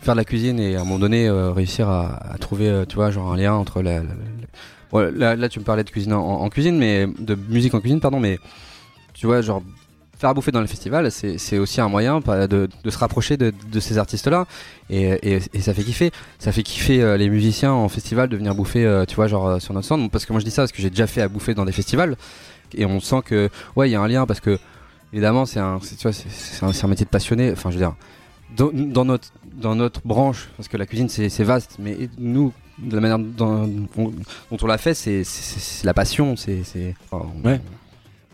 [SPEAKER 6] faire de la cuisine et à un moment donné réussir à, trouver, tu vois, genre un lien entre la, là, là, tu me parlais de cuisine en cuisine, mais de musique en cuisine, pardon, mais tu vois, genre faire bouffer dans les festivals, c'est aussi un moyen pas- de, se rapprocher de, ces artistes-là, et, ça fait kiffer. Ça fait kiffer euh, les musiciens en festival de venir bouffer, euh, tu vois, genre euh, sur notre stand. Parce que moi je dis ça parce que j'ai déjà fait à bouffer dans des festivals, et on sent que ouais, il y a un lien parce que évidemment c'est un, un, métier de passionné. Enfin, je veux dire, dans, notre dans notre branche, parce que la cuisine c'est vaste, mais nous de la manière dont, dont on l'a fait, c'est la passion, c'est
[SPEAKER 1] Ouais.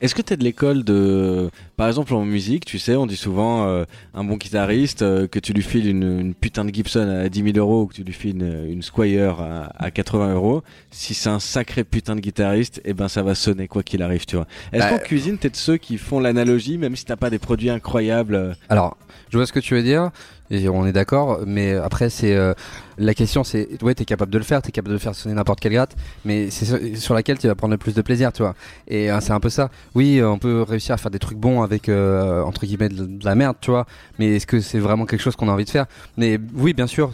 [SPEAKER 1] Est-ce que tu es de l'école de. Par exemple, en musique, tu sais, on dit souvent euh, un bon guitariste, euh, que tu lui files une, une putain de Gibson à 10 000 euros ou que tu lui files une, une Squire à, à 80 euros. Si c'est un sacré putain de guitariste, eh ben ça va sonner quoi qu'il arrive, tu vois. Est-ce
[SPEAKER 6] Bah,
[SPEAKER 1] qu'en cuisine, t'es de ceux qui font l'analogie, même si t'as pas des produits incroyables euh,
[SPEAKER 6] Alors, je vois ce que tu veux dire, on est d'accord, mais après, c'est euh, la question, c'est ouais, t'es capable de le faire, t'es capable de faire sonner n'importe quelle gratte, mais c'est sur, laquelle tu vas prendre le plus de plaisir, tu vois. Et euh, c'est un peu ça. Oui, on peut réussir à faire des trucs bons avec euh, entre guillemets de, la merde, tu vois. Mais est-ce que c'est vraiment quelque chose qu'on a envie de faire? Mais oui, bien sûr.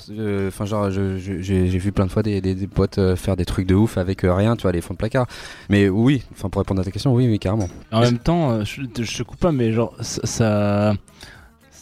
[SPEAKER 6] Enfin, genre, j'ai vu plein de fois des, des, potes faire des trucs de ouf avec rien, tu vois, les fonds de placard. Mais oui, enfin pour répondre à ta question, oui, oui, carrément.
[SPEAKER 2] En même temps, je, je te coupe pas, mais genre, ça,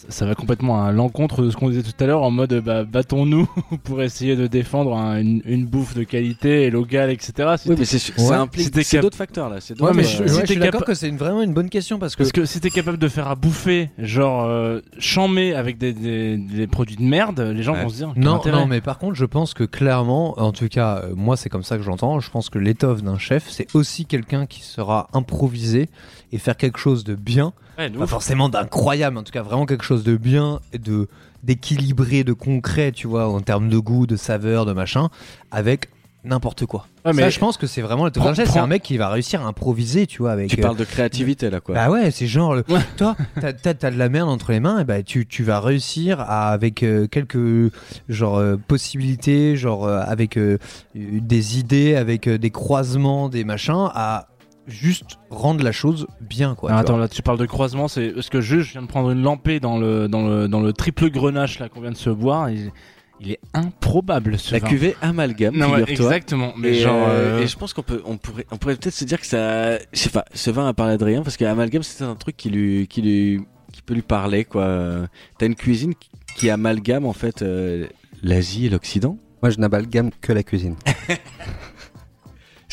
[SPEAKER 2] ça va complètement à l'encontre de ce qu'on disait tout à l'heure, en mode bah, battons-nous pour essayer de défendre un- une, une bouffe de qualité et locale, etc. Si
[SPEAKER 1] Oui, mais c'est
[SPEAKER 4] Ouais.
[SPEAKER 1] ça implique.
[SPEAKER 2] Cap-
[SPEAKER 1] d'autres facteurs là.
[SPEAKER 2] Ouais, mais
[SPEAKER 1] euh,
[SPEAKER 2] je-
[SPEAKER 4] Ouais,
[SPEAKER 2] si
[SPEAKER 4] je
[SPEAKER 2] t'es
[SPEAKER 4] suis d'accord que c'est vraiment une bonne question parce que
[SPEAKER 2] Parce que si t'es capable de faire à bouffer, genre euh, chamé avec des, des, des produits de merde, les gens
[SPEAKER 1] Ouais.
[SPEAKER 2] vont se dire.
[SPEAKER 4] Non, non, mais par contre, je pense que clairement, en tout cas, euh, moi, c'est comme ça que j'entends. Je pense que l'étoffe d'un chef, c'est aussi quelqu'un qui sera improvisé et faire quelque chose de bien,
[SPEAKER 2] Ouais,
[SPEAKER 4] pas forcément d'incroyable, en tout cas vraiment quelque chose de bien et de d'équilibré, de concret, tu vois, en termes de goût, de saveur, de machin, avec n'importe quoi.
[SPEAKER 2] Ouais,
[SPEAKER 4] Ça, je pense que c'est vraiment
[SPEAKER 2] Prends-
[SPEAKER 4] chef. C'est un mec qui va réussir à improviser, tu vois, avec.
[SPEAKER 1] Tu
[SPEAKER 4] euh,
[SPEAKER 1] parles de créativité là, quoi.
[SPEAKER 4] Bah ouais, c'est genre, le...
[SPEAKER 2] Ouais.
[SPEAKER 4] toi, t'as, de la merde entre les mains, et bah tu, tu vas réussir à, avec euh, quelques genre euh, possibilités, genre euh, avec euh, des idées, avec euh, des croisements, des machins, à juste rendre la chose bien, quoi.
[SPEAKER 2] Ah,
[SPEAKER 4] tu
[SPEAKER 2] attends,
[SPEAKER 4] vois.
[SPEAKER 2] là tu parles de croisement, c'est parce que je, je viens de prendre une lampée dans le, dans le, dans le triple grenache là qu'on vient de se boire. et il est improbable ce
[SPEAKER 1] La
[SPEAKER 2] vin.
[SPEAKER 1] cuvée amalgame,
[SPEAKER 2] Non, ouais, exactement. Mais
[SPEAKER 1] et,
[SPEAKER 2] genre,
[SPEAKER 1] euh,
[SPEAKER 2] euh,
[SPEAKER 1] et je pense qu'on peut, on pourrait, on pourrait peut-être se dire que ça, je sais pas, ce vin a parlé d'Adrien parce qu'amalgame c'était un truc qui lui, qui lui, qui peut lui parler quoi. T'as une cuisine qui- qui amalgame en fait euh, l'Asie et l'Occident?
[SPEAKER 6] Moi, je n'amalgame que la cuisine.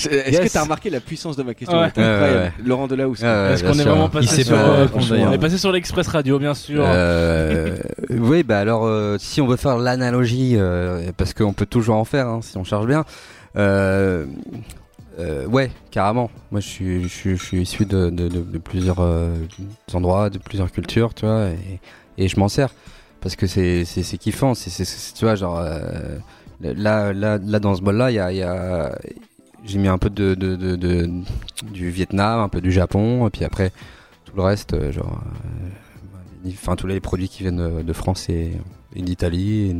[SPEAKER 1] Est-ce
[SPEAKER 2] Yes.
[SPEAKER 1] que t'as remarqué la puissance de ma question
[SPEAKER 2] Ouais.
[SPEAKER 1] Incroyable.
[SPEAKER 6] Ouais,
[SPEAKER 1] Laurent Delahousse.
[SPEAKER 6] Ouais,
[SPEAKER 2] est-ce qu'on est vraiment
[SPEAKER 4] Il
[SPEAKER 2] passé sur,
[SPEAKER 4] pas
[SPEAKER 2] euh, on est passé sur l'Express Radio, bien sûr.
[SPEAKER 6] Euh, oui, bah alors, euh, si on veut faire l'analogie, euh, parce qu'on peut toujours en faire, hein, si on charge bien. Euh, euh, ouais, carrément. Moi, je suis, je suis, je suis issu de, de, de- de plusieurs euh, endroits, de plusieurs cultures, tu vois, et, et je m'en sers parce que c'est, kiffant. C'est, tu vois, genre euh, là, là, là, dans ce bol-là, il y a, il y a- j'ai mis un peu de, de, du Vietnam, un peu du Japon, et puis après tout le reste, euh, genre. euh, Enfin, tous les produits qui viennent de, France et, d'Italie.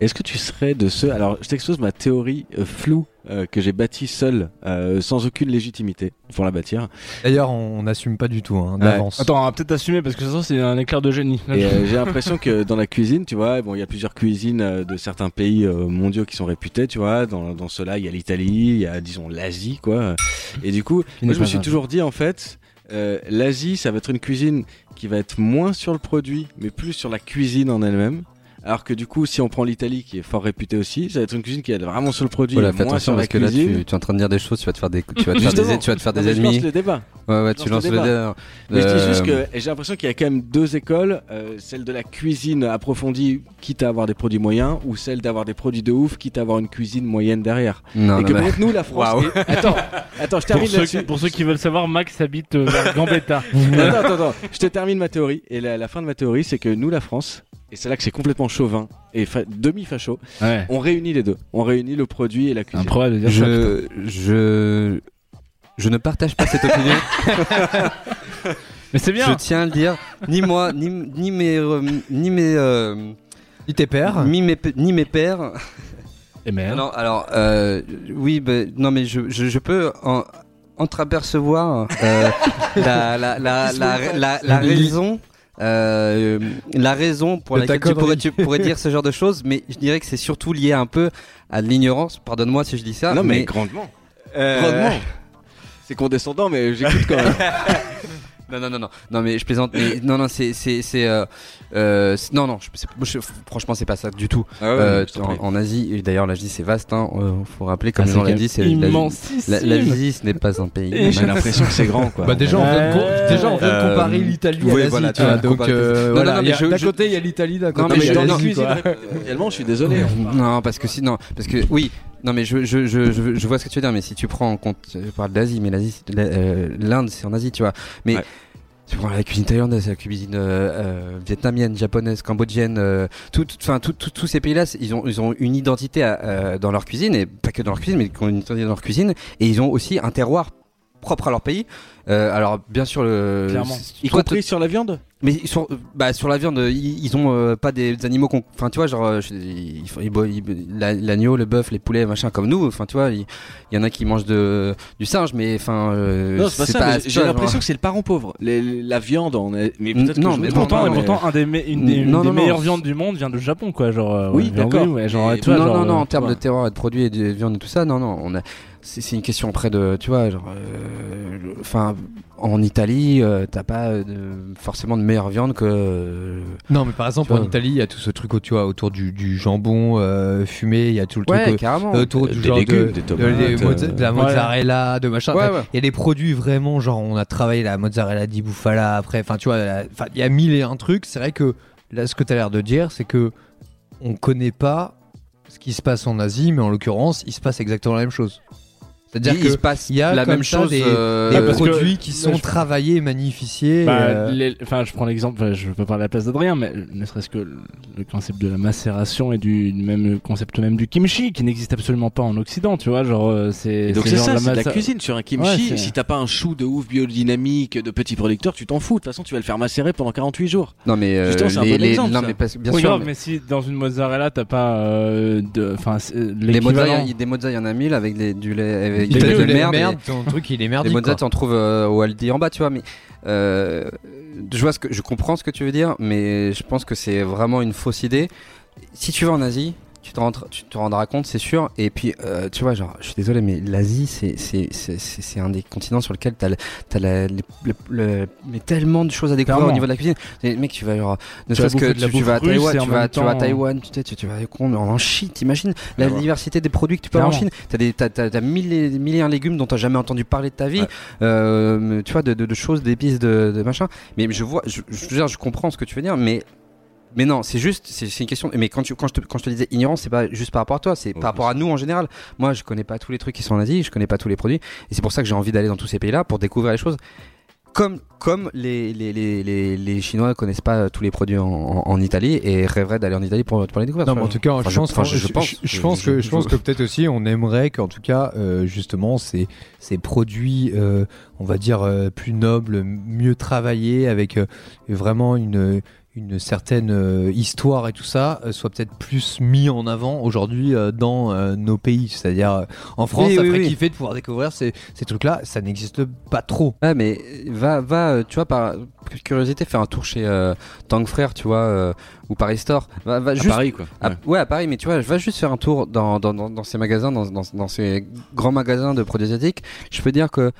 [SPEAKER 1] Est-ce que tu serais de ceux Alors, je t'expose ma théorie euh, floue euh, que j'ai bâtie seul, euh, sans aucune légitimité pour la bâtir.
[SPEAKER 4] D'ailleurs, on n'assume pas du tout hein, d'avance.
[SPEAKER 2] Attends, on va peut-être assumer parce que ça, c'est un éclair de génie.
[SPEAKER 1] Euh, j'ai l'impression que dans la cuisine, tu vois, bon, il y a plusieurs cuisines euh, de certains pays euh, mondiaux qui sont réputés, tu vois. Dans, dans ceux-là, il y a l'Italie, il y a, disons, l'Asie, quoi. Et du coup, moi, je me suis toujours dit, en fait, euh, l'Asie, ça va être une cuisine qui va être moins sur le produit, mais plus sur la cuisine en elle-même. Alors que du coup, si on prend l'Italie, qui est fort réputée aussi, ça va être une cuisine qui est vraiment sur le produit,
[SPEAKER 6] Voilà, fais
[SPEAKER 1] moins
[SPEAKER 6] attention
[SPEAKER 1] sur la
[SPEAKER 6] parce que là,
[SPEAKER 1] cuisine.
[SPEAKER 6] tu, tu es en train de dire des choses, tu vas te faire des, tu vas te faire des,
[SPEAKER 1] Justement.
[SPEAKER 6] tu vas te faire
[SPEAKER 1] Non,
[SPEAKER 6] des
[SPEAKER 1] mais je lance
[SPEAKER 6] ennemis.
[SPEAKER 1] le débat.
[SPEAKER 6] Ouais, ouais,
[SPEAKER 1] je
[SPEAKER 6] tu
[SPEAKER 1] lance
[SPEAKER 6] lances
[SPEAKER 1] le
[SPEAKER 6] le
[SPEAKER 1] débat. Mais je dis juste
[SPEAKER 6] Euh,
[SPEAKER 1] que et j'ai l'impression qu'il y a quand même deux écoles, euh, celle de la cuisine approfondie, quitte à avoir des produits moyens, ou celle d'avoir des produits de ouf, quitte à avoir une cuisine moyenne derrière.
[SPEAKER 6] Non,
[SPEAKER 1] et
[SPEAKER 6] non,
[SPEAKER 1] que
[SPEAKER 6] mais-
[SPEAKER 1] peut-être nous, la France.
[SPEAKER 6] Waouh.
[SPEAKER 1] Attends, attends, je
[SPEAKER 2] Pour
[SPEAKER 1] termine
[SPEAKER 2] ceux,
[SPEAKER 1] là-dessus.
[SPEAKER 2] pour ceux qui veulent savoir, Max habite euh, vers Gambetta.
[SPEAKER 1] attends, attends, attends. Je te termine ma théorie. Et la, la fin de ma théorie, c'est que nous, la France, et c'est là que c'est complètement chauvin et fa- demi-facho,
[SPEAKER 2] Ouais.
[SPEAKER 1] on réunit les deux. On réunit le produit et la
[SPEAKER 2] Un
[SPEAKER 1] cuisine.
[SPEAKER 2] problème de dire ça. putain.
[SPEAKER 6] je, je, je ne partage pas cette opinion.
[SPEAKER 2] Mais c'est
[SPEAKER 6] Je
[SPEAKER 2] bien.
[SPEAKER 6] tiens à le dire, ni moi, ni, ni mes, euh, ni mes, euh,
[SPEAKER 4] Ni tes pères.
[SPEAKER 6] ni mes, ni mes pères.
[SPEAKER 2] Et merde.
[SPEAKER 6] Non, alors, euh, oui, ben, non, mais je, je, je peux en, entreapercevoir euh, la, la, la, la, la, la raison. Euh, la raison pour laquelle tu pourrais,
[SPEAKER 4] connerie.
[SPEAKER 6] tu pourrais dire ce genre de choses, mais je dirais que c'est surtout lié un peu à l'ignorance. Pardonne-moi si je dis ça.
[SPEAKER 1] non, mais,
[SPEAKER 6] mais
[SPEAKER 1] grandement.
[SPEAKER 6] euh,
[SPEAKER 1] Grandement. C'est condescendant, mais j'écoute quand même.
[SPEAKER 6] Non, non, non, non, non, mais je plaisante. Mais non, non, c'est, c'est, c'est, euh, euh, c'est- non, non, je, c'est- je- franchement, c'est pas ça du tout.
[SPEAKER 1] Ah ouais,
[SPEAKER 6] Euh,
[SPEAKER 1] je t'en
[SPEAKER 6] en,
[SPEAKER 1] prie.
[SPEAKER 6] en Asie, et d'ailleurs, l'Asie, c'est vaste. Hein, euh, faut rappeler, comme
[SPEAKER 2] Ah,
[SPEAKER 6] on l'a
[SPEAKER 2] c'est
[SPEAKER 6] dit, c'est l'Asie-
[SPEAKER 2] immensissime.
[SPEAKER 6] la- l'Asie, ce n'est pas un pays.
[SPEAKER 2] Et
[SPEAKER 1] J'ai l'impression que c'est grand, quoi.
[SPEAKER 4] Bah déjà on vient de, co- déjà, on vient de
[SPEAKER 6] Euh,
[SPEAKER 4] comparer l'Italie à
[SPEAKER 6] oui,
[SPEAKER 4] l'Asie,
[SPEAKER 6] voilà,
[SPEAKER 4] tu vois,
[SPEAKER 6] tu
[SPEAKER 4] donc
[SPEAKER 6] comparer-
[SPEAKER 4] euh,
[SPEAKER 6] Non, non,
[SPEAKER 4] voilà,
[SPEAKER 6] non,
[SPEAKER 4] il y a-
[SPEAKER 6] mais je-
[SPEAKER 4] d'un
[SPEAKER 6] je-
[SPEAKER 4] côté il y a l'Italie, d'un
[SPEAKER 6] Non,
[SPEAKER 4] côté
[SPEAKER 6] mais
[SPEAKER 4] il y
[SPEAKER 6] je
[SPEAKER 4] a
[SPEAKER 6] donne-
[SPEAKER 4] l'Asie, quoi.
[SPEAKER 1] réellement, je suis désolé.
[SPEAKER 6] Non, parce que si, non, parce que oui, non, mais je, je, je, je, je vois ce que tu veux dire, mais si tu prends en compte, je parle d'Asie, mais l'Asie, euh, l'Inde, c'est en Asie, tu vois. Mais
[SPEAKER 1] Ouais.
[SPEAKER 6] tu prends la cuisine thaïlandaise, la cuisine euh, euh, vietnamienne, japonaise, cambodgienne, euh, tout, tout- enfin, tout- tout- tous ces pays-là, ils ont, ils ont une identité à- euh, dans leur cuisine, et pas que dans leur cuisine, mais ils ont une identité dans leur cuisine, et ils ont aussi un terroir propre à leur pays. Euh, alors, bien sûr, le.
[SPEAKER 2] Clairement.
[SPEAKER 1] Y compris sur la viande?
[SPEAKER 6] Mais sur, bah, sur la viande, ils, ils ont euh, pas des, des animaux qu'on. Enfin, tu vois, genre, euh, ils, ils l'agneau, le bœuf, les poulets, machin, comme nous. Enfin, tu vois, il il y, en a qui mangent de, du singe, mais enfin. euh,
[SPEAKER 1] Non, c'est pas ça. J'ai l'impression
[SPEAKER 6] genre-
[SPEAKER 1] que c'est le parent pauvre. Les- les- la viande, on est. Mais peut-être
[SPEAKER 6] Non,
[SPEAKER 1] que
[SPEAKER 6] mais
[SPEAKER 2] pourtant,
[SPEAKER 1] hein,
[SPEAKER 2] et
[SPEAKER 1] mais-
[SPEAKER 2] pourtant, un des, me- une des, une
[SPEAKER 6] Non,
[SPEAKER 2] des
[SPEAKER 6] non, non.
[SPEAKER 2] meilleures viandes du monde vient du Japon, quoi. Genre, euh,
[SPEAKER 1] Oui, d'accord.
[SPEAKER 2] ouais, genre,
[SPEAKER 1] Et-
[SPEAKER 2] tu vois,
[SPEAKER 6] non,
[SPEAKER 2] genre,
[SPEAKER 6] non, non,
[SPEAKER 2] euh,
[SPEAKER 6] en termes de terroir et de produits et de viande et tout ça, non, non, on a. C'est une question après de, tu vois, genre, euh, enfin, en Italie, euh, t'as pas euh, de- forcément de meilleure viande que. euh,
[SPEAKER 4] Non mais par exemple
[SPEAKER 6] Tu vois.
[SPEAKER 4] en Italie il y a tout ce truc tu vois, autour du, du jambon euh, fumé, il y a tout le truc
[SPEAKER 6] Ouais,
[SPEAKER 4] euh,
[SPEAKER 6] carrément.
[SPEAKER 4] autour du
[SPEAKER 1] Des
[SPEAKER 4] genre
[SPEAKER 1] légumes,
[SPEAKER 4] de,
[SPEAKER 1] des
[SPEAKER 4] de-
[SPEAKER 1] tomates,
[SPEAKER 4] des mozza-
[SPEAKER 1] euh,
[SPEAKER 4] de la
[SPEAKER 2] ouais.
[SPEAKER 4] mozzarella, de machin.
[SPEAKER 6] Ouais,
[SPEAKER 4] Enfin,
[SPEAKER 6] ouais.
[SPEAKER 4] Il y a des produits vraiment genre on a travaillé la mozzarella di bufala après. Enfin tu vois, la- enfin, il y a mille et un trucs. C'est vrai que là ce que tu as l'air de dire c'est que on connaît pas ce qui se passe en Asie, mais en l'occurrence il se passe exactement la même chose. C'est-à-dire
[SPEAKER 6] il,
[SPEAKER 4] que
[SPEAKER 6] il se passe
[SPEAKER 4] il y a
[SPEAKER 6] la même chose.
[SPEAKER 4] des-
[SPEAKER 6] euh,
[SPEAKER 4] des
[SPEAKER 2] Ah, parce que-
[SPEAKER 4] produits qui sont
[SPEAKER 2] je-
[SPEAKER 4] travaillés, magnifiés.
[SPEAKER 2] Bah,
[SPEAKER 4] euh,
[SPEAKER 2] les- Enfin, je prends l'exemple, enfin, je peux parler à la place d'Adrien, mais ne serait-ce que le concept de la macération et du même concept même du kimchi qui n'existe absolument pas en Occident, tu vois, genre euh, c'est
[SPEAKER 1] donc
[SPEAKER 2] c'est
[SPEAKER 1] ça,
[SPEAKER 2] la
[SPEAKER 1] c'est de la cuisine sur un
[SPEAKER 2] Ouais,
[SPEAKER 1] kimchi.
[SPEAKER 2] c'est-
[SPEAKER 1] si t'as pas un chou de ouf biodynamique de petit producteur, tu t'en fous. De toute façon, tu vas le faire macérer pendant 48 jours.
[SPEAKER 6] Non mais euh,
[SPEAKER 1] Justement, c'est un bon
[SPEAKER 6] les-
[SPEAKER 1] exemple,
[SPEAKER 6] non
[SPEAKER 1] ça.
[SPEAKER 6] mais parce bien
[SPEAKER 2] Oui,
[SPEAKER 6] sûr mais
[SPEAKER 2] mais si dans une mozzarella t'as pas euh, de, enfin
[SPEAKER 6] les mozzarella, des mozzarella, il y en a mille avec des, du lait avec
[SPEAKER 4] il de
[SPEAKER 6] merde.
[SPEAKER 4] merde,
[SPEAKER 6] et-
[SPEAKER 4] ton truc il est
[SPEAKER 6] Les
[SPEAKER 4] merdique.
[SPEAKER 6] mozzarella,
[SPEAKER 4] quoi.
[SPEAKER 6] tu en trouves euh, au Aldi en bas, tu vois, mais euh, je vois ce que je comprends ce que tu veux dire, mais je pense que c'est vraiment une fausse idée. Si tu vas en Asie, tu te, rendre- tu te rendras compte, c'est sûr. Et puis, euh, tu vois, genre, je suis désolé, mais l'Asie, c'est un des continents sur lequel t'as la- les- le- le- mais tellement de choses à découvrir
[SPEAKER 2] Clairement.
[SPEAKER 6] au niveau de la cuisine. Mec, tu vas genre, ne serait-ce que tu, tu vas Taïwan, tu vas, tu vas à
[SPEAKER 2] temps-
[SPEAKER 6] Taïwan, tu tu, tu vas en Chine, t'imagines la
[SPEAKER 1] ouais.
[SPEAKER 6] diversité des produits que tu peux avoir en. Chine. T'as des t'as, t'as, mille et un légumes dont t'as jamais entendu parler de ta vie.
[SPEAKER 1] Ouais.
[SPEAKER 6] Euh, tu vois, de, de, de choses, d'épices, de, de machin. Mais je vois, je, je, je comprends ce que tu veux dire, mais. Mais non, c'est juste, c'est une question. Mais quand, tu, quand, je te, quand je te disais ignorance, c'est pas juste par rapport à toi, c'est par rapport à nous en général. Moi, je connais pas tous les trucs qui sont en Asie, je connais pas tous les produits, et c'est pour ça que j'ai envie d'aller dans tous ces pays-là pour découvrir les choses. Comme, comme les, les, les, les, les Chinois connaissent pas tous les produits en, en, en Italie et rêveraient d'aller en Italie pour, pour les découvrir.
[SPEAKER 4] Non, en tout cas,
[SPEAKER 6] Enfin,
[SPEAKER 4] je, pense,
[SPEAKER 6] enfin,
[SPEAKER 4] je,
[SPEAKER 6] pense.
[SPEAKER 4] je- je pense que, je pense que peut-être aussi, on aimerait qu'en tout cas, euh, justement, ces, ces produits, euh, on va dire, euh, plus nobles, mieux travaillés, avec euh, vraiment une, une certaine euh, histoire et tout ça, euh, soient peut-être plus mis en avant aujourd'hui euh, dans euh, nos pays. C'est-à-dire, euh, en France,
[SPEAKER 6] Oui,
[SPEAKER 4] ça
[SPEAKER 6] oui,
[SPEAKER 4] ferait
[SPEAKER 6] oui.
[SPEAKER 4] kiffer de pouvoir découvrir ces, ces trucs-là. Ça n'existe pas trop.
[SPEAKER 6] Ouais, mais va, va, euh, tu vois, par curiosité, faire un tour chez euh, Tank Frère, tu vois, euh, ou Paris Store. Va, va
[SPEAKER 1] À Paris, quoi.
[SPEAKER 6] À-
[SPEAKER 1] Ouais.
[SPEAKER 6] ouais. à Paris, mais tu vois, je vais juste faire un tour dans, dans, dans, dans ces magasins, dans, dans, dans ces grands magasins de produits asiatiques. Je peux dire que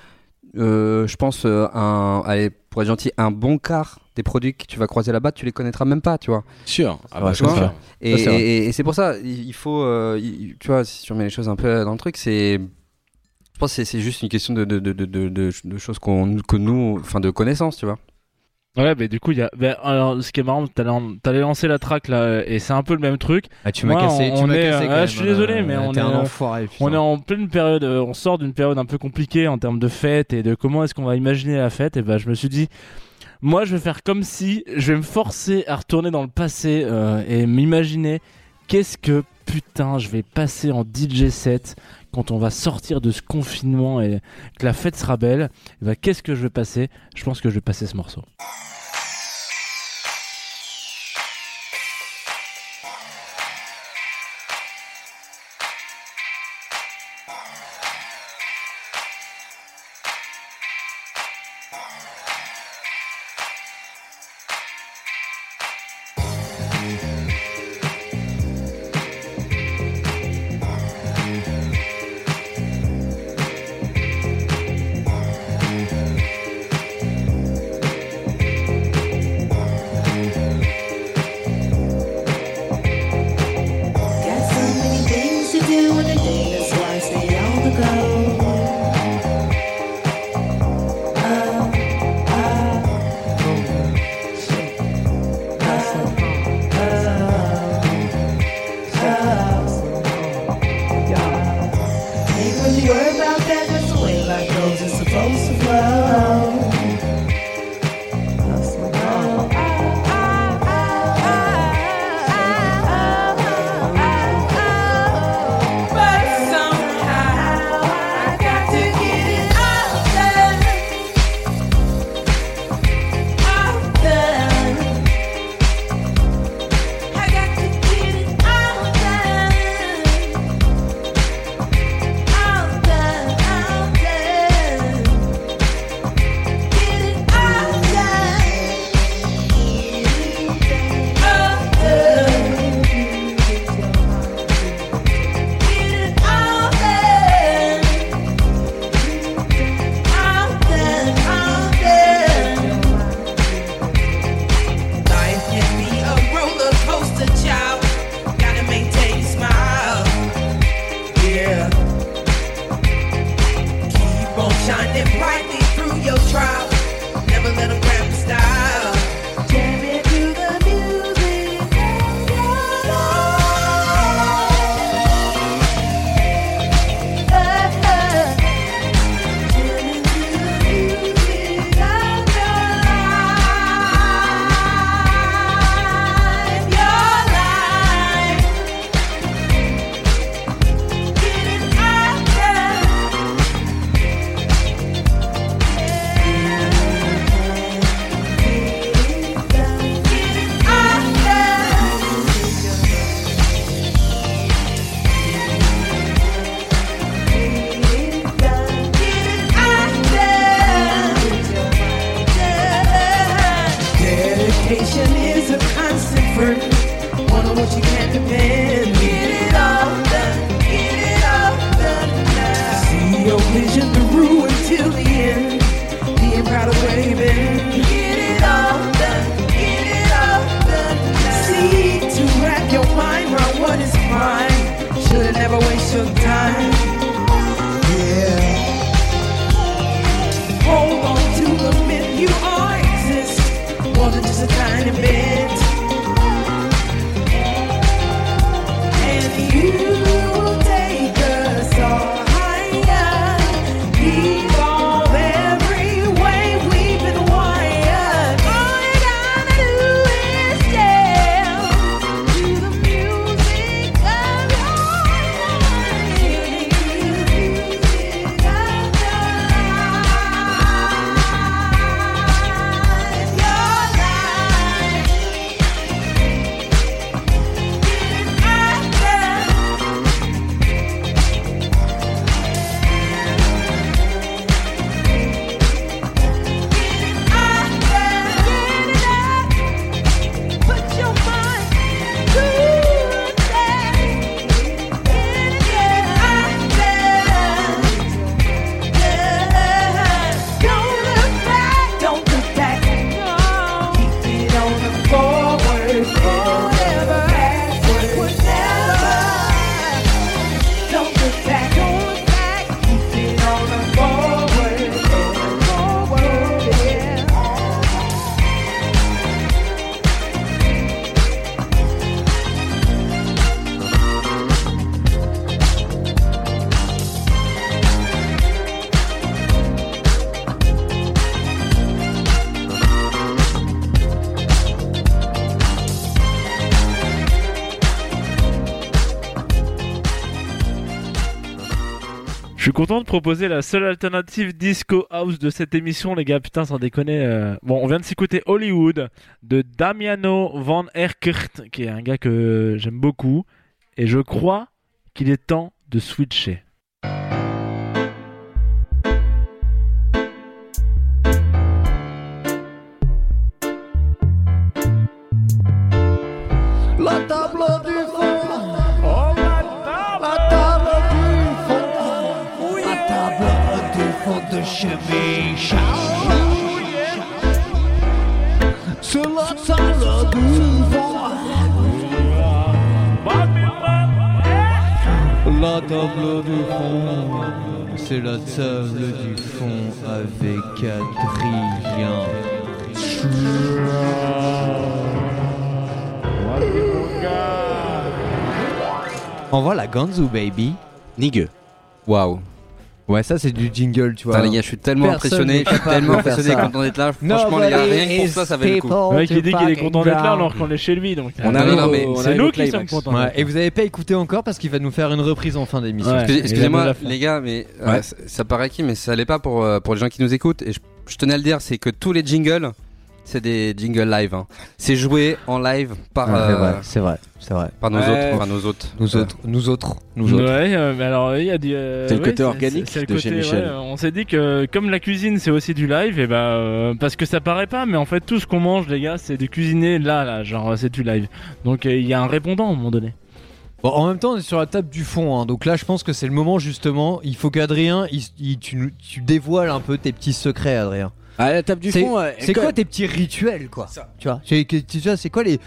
[SPEAKER 6] je pense euh, un, allez, pour être gentil, un bon quart des produits que tu vas croiser là-bas, tu les connaîtras même pas, tu vois.
[SPEAKER 1] Sûr. Ah bah,
[SPEAKER 6] sûr. Et,
[SPEAKER 4] Ça, c'est vrai.
[SPEAKER 6] et- et c'est pour ça, il faut, euh, il- tu vois, si tu remets les choses un peu dans le truc, c'est, je pense que c'est- juste une question de, de, de, de, de, de- de choses qu'on, que nous, enfin, de connaissances, tu vois.
[SPEAKER 2] Ouais, mais du coup, il y a. ben, alors, ce qui est marrant, t'allais lancer la track là, et c'est un peu le même truc.
[SPEAKER 4] Ah, tu
[SPEAKER 2] m'as
[SPEAKER 4] cassé. tu
[SPEAKER 2] on
[SPEAKER 4] m'as
[SPEAKER 2] m'as est-
[SPEAKER 4] cassé.
[SPEAKER 2] cassé
[SPEAKER 4] quand
[SPEAKER 2] ah,
[SPEAKER 4] même,
[SPEAKER 2] je suis désolé, mais on
[SPEAKER 4] T'es
[SPEAKER 2] est
[SPEAKER 4] un enfoiré.
[SPEAKER 2] On est en pleine période, euh, on sort d'une période un peu compliquée en termes de fête et de comment est-ce qu'on va imaginer la fête. Et ben, je me suis dit, moi, je vais faire comme si, je vais me forcer à retourner dans le passé euh, et m'imaginer qu'est-ce que putain je vais passer en DJ set quand on va sortir de ce confinement et que la fête sera belle, eh ben, qu'est-ce que je vais passer? Je pense que je vais passer ce morceau.
[SPEAKER 9] what
[SPEAKER 2] you can.
[SPEAKER 10] Get it all done, get it all done now. See your vision through until the end. Being proud of where you've been. Get it all done, get it all done now. See to wrap your mind around what is mine. Should've never waste your time. Yeah. Hold on to the myth you are exist. More than just a time.
[SPEAKER 2] De proposer la seule alternative disco house de cette émission, les gars. Putain, sans déconner. euh. Bon, on vient de s'écouter Hollywood de Damiano Van Erkert, qui est un gars que j'aime beaucoup. Et je crois qu'il est temps de switcher.
[SPEAKER 5] De la table du fond. La table du fond. C'est la table du fond avec Adrien.
[SPEAKER 4] Envoie la Ganzu, baby.
[SPEAKER 1] Nigue.
[SPEAKER 6] Waouh.
[SPEAKER 4] Ouais, ça c'est du jingle, tu vois.
[SPEAKER 6] Putain, les gars, je suis tellement
[SPEAKER 4] Personne
[SPEAKER 6] impressionné, je suis tellement impressionné, content d'être là. Franchement, les gars, rien que pour ça, ça valait le coup.
[SPEAKER 2] Le mec, il dit qu'il est content d'être là alors qu'on est chez lui. Donc,
[SPEAKER 1] On
[SPEAKER 2] euh,
[SPEAKER 1] arrive
[SPEAKER 6] non, mais
[SPEAKER 1] au- on
[SPEAKER 2] c'est nous qui sommes contents.
[SPEAKER 4] Ouais, et vous avez pas écouté encore parce qu'il va nous faire une reprise en fin d'émission.
[SPEAKER 2] Ouais.
[SPEAKER 6] Excusez-moi, les gars, mais euh, ça, ça paraît qui, mais ça allait pas pour, euh, pour les gens qui nous écoutent. Et je, je tenais à le dire, c'est que tous les jingles, c'est des jingles live. hein. C'est joué en live par, euh,
[SPEAKER 4] vrai, c'est vrai, c'est vrai.
[SPEAKER 6] par nos
[SPEAKER 1] Ouais.
[SPEAKER 6] autres. Par nos autres.
[SPEAKER 4] Nous autres, nous autres, nous autres.
[SPEAKER 2] Ouais, euh, mais alors il y a du. euh,
[SPEAKER 1] C'est le
[SPEAKER 2] ouais,
[SPEAKER 1] côté organique
[SPEAKER 2] c'est le
[SPEAKER 1] de chez
[SPEAKER 2] côté,
[SPEAKER 1] Michel.
[SPEAKER 2] ouais, on s'est dit que comme la cuisine c'est aussi du live, et bah euh, parce que ça paraît pas, mais en fait tout ce qu'on mange, les gars, c'est de cuisiner là, là, genre c'est du live. Donc euh, il y a un répondant à un moment donné.
[SPEAKER 4] Bon, en même temps, on est sur la table du fond, hein, donc là, je pense que c'est le moment justement. Il faut qu'Adrien, il- il- tu, nous- tu dévoiles un peu tes petits secrets, Adrien.
[SPEAKER 1] À la table du
[SPEAKER 4] C'est-
[SPEAKER 1] fond, euh,
[SPEAKER 4] C'est quoi tes petits rituels, quoi
[SPEAKER 1] Ça.
[SPEAKER 4] Tu vois, c'est que- tu vois, c'est quoi les,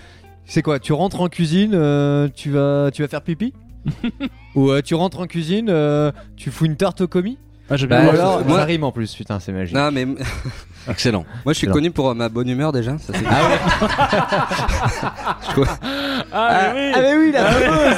[SPEAKER 4] c'est quoi Tu rentres en cuisine, euh, tu vas, tu vas faire pipi? Ou euh, tu rentres en cuisine, euh, tu fous une tarte au commis?
[SPEAKER 2] Ah, j'ai
[SPEAKER 6] Bah,
[SPEAKER 2] bien
[SPEAKER 4] alors,
[SPEAKER 6] moi-
[SPEAKER 4] ça rime en plus, putain, c'est magique.
[SPEAKER 6] Non, mais moi
[SPEAKER 1] Excellent.
[SPEAKER 6] je suis
[SPEAKER 4] Alors.
[SPEAKER 6] connu pour euh, ma bonne humeur déjà. Ça, c'est- Je trouve-
[SPEAKER 2] Ah, mais oui.
[SPEAKER 4] mais oui, la fameuse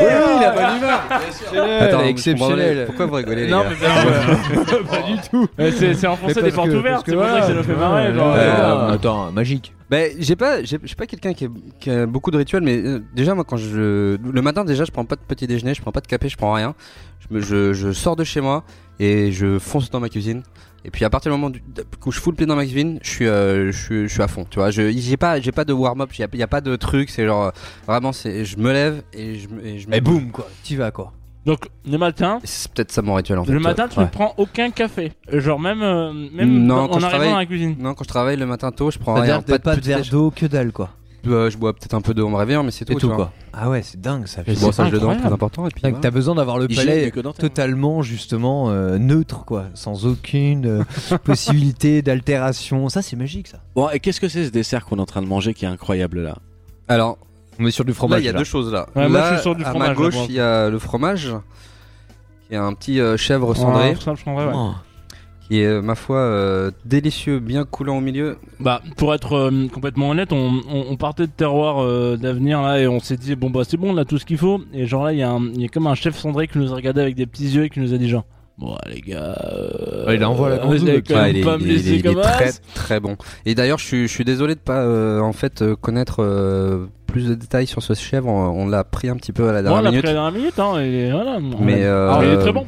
[SPEAKER 4] Oui, oui, la bonne humeur
[SPEAKER 6] Attends, vous comprenez-
[SPEAKER 4] exceptionnelle
[SPEAKER 6] Pourquoi vous rigolez les
[SPEAKER 2] Non,
[SPEAKER 6] gars
[SPEAKER 2] mais bien,
[SPEAKER 4] Pas du tout
[SPEAKER 2] Ouais, c'est c'est des
[SPEAKER 4] parce
[SPEAKER 2] portes
[SPEAKER 4] que-
[SPEAKER 2] ouvertes,
[SPEAKER 4] parce que
[SPEAKER 2] c'est pour ça que ça
[SPEAKER 4] voilà,
[SPEAKER 2] nous fait marrer. genre,
[SPEAKER 4] ouais,
[SPEAKER 2] euh,
[SPEAKER 4] ouais, Attends, magique.
[SPEAKER 6] Ben, j'ai pas, j'ai pas quelqu'un qui, est- qui a beaucoup de rituels, mais euh, déjà moi quand je, le matin déjà je prends pas de petit déjeuner, je prends pas de café, je prends rien. Je, me, je, je sors de chez moi et je fonce dans ma cuisine. Et puis à partir du moment du- où je fous le pied dans ma cuisine, je suis, euh, je suis, je suis à fond. Tu vois, je, j'ai pas, j'ai pas de warm up, il y a, y a pas de truc. C'est genre euh, vraiment, c'est, je me lève et je, me- et je me
[SPEAKER 4] Et boum, quoi. Tu vas, quoi.
[SPEAKER 2] Donc le matin,
[SPEAKER 6] C'est peut-être ça mon rituel en fait.
[SPEAKER 2] le matin tu
[SPEAKER 6] Ouais.
[SPEAKER 2] ne prends aucun café. Genre même, euh, même
[SPEAKER 6] Non,
[SPEAKER 2] dans-
[SPEAKER 6] quand
[SPEAKER 2] en arrivant dans la cuisine.
[SPEAKER 6] Non, quand je travaille le matin tôt, je prends rien. Pas de
[SPEAKER 4] pas de verre d'eau, que dalle, quoi.
[SPEAKER 6] Euh, je bois peut-être un peu d'eau en me réveillant, mais c'est tout.
[SPEAKER 4] Tout, quoi. Ah ouais, c'est dingue, ça.
[SPEAKER 6] Je
[SPEAKER 2] c'est
[SPEAKER 6] bois ça dedans,
[SPEAKER 2] incroyable.
[SPEAKER 6] très important. Et puis
[SPEAKER 4] T'as besoin d'avoir le palais
[SPEAKER 1] bucco-dentaire.
[SPEAKER 4] totalement justement euh, neutre quoi, sans aucune possibilité d'altération. Ça c'est magique ça.
[SPEAKER 1] Bon, et qu'est-ce que c'est ce dessert qu'on est en train de manger qui est incroyable là?
[SPEAKER 6] Alors,
[SPEAKER 4] On est sur du
[SPEAKER 6] Là,
[SPEAKER 4] fromage.
[SPEAKER 6] il y a deux choses là.
[SPEAKER 2] Ouais, moi,
[SPEAKER 6] là,
[SPEAKER 2] je suis sur du
[SPEAKER 6] à
[SPEAKER 2] fromage,
[SPEAKER 6] ma gauche, il y a le fromage, qui est un petit euh, chèvre cendré,
[SPEAKER 2] Ouais, simple, cendré, ouais.
[SPEAKER 4] Oh.
[SPEAKER 6] qui est, euh, ma foi, euh, délicieux, bien coulant au milieu.
[SPEAKER 2] Bah, pour être euh, complètement honnête, on, on, on partait de terroir euh, d'avenir là et on s'est dit bon bah c'est bon, on a tout ce qu'il faut. Et genre là, il y, a un- il y a comme un chef cendré qui nous a regardé avec des petits yeux et qui nous a dit genre bon les gars, euh,
[SPEAKER 4] Ouais, il envoie la
[SPEAKER 2] quand
[SPEAKER 6] Ouais,
[SPEAKER 2] même
[SPEAKER 6] il
[SPEAKER 2] me
[SPEAKER 6] il il est très très bon. Et d'ailleurs, je suis, je suis désolé de pas euh, en fait euh, connaître euh, plus de détails sur ce chèvre. On, on l'a pris un petit peu à la
[SPEAKER 2] Bon,
[SPEAKER 6] dernière
[SPEAKER 2] on l'a
[SPEAKER 6] minute.
[SPEAKER 2] pris à la dernière minute, hein, et voilà.
[SPEAKER 6] Mais, euh,
[SPEAKER 2] Alors, il est très bon.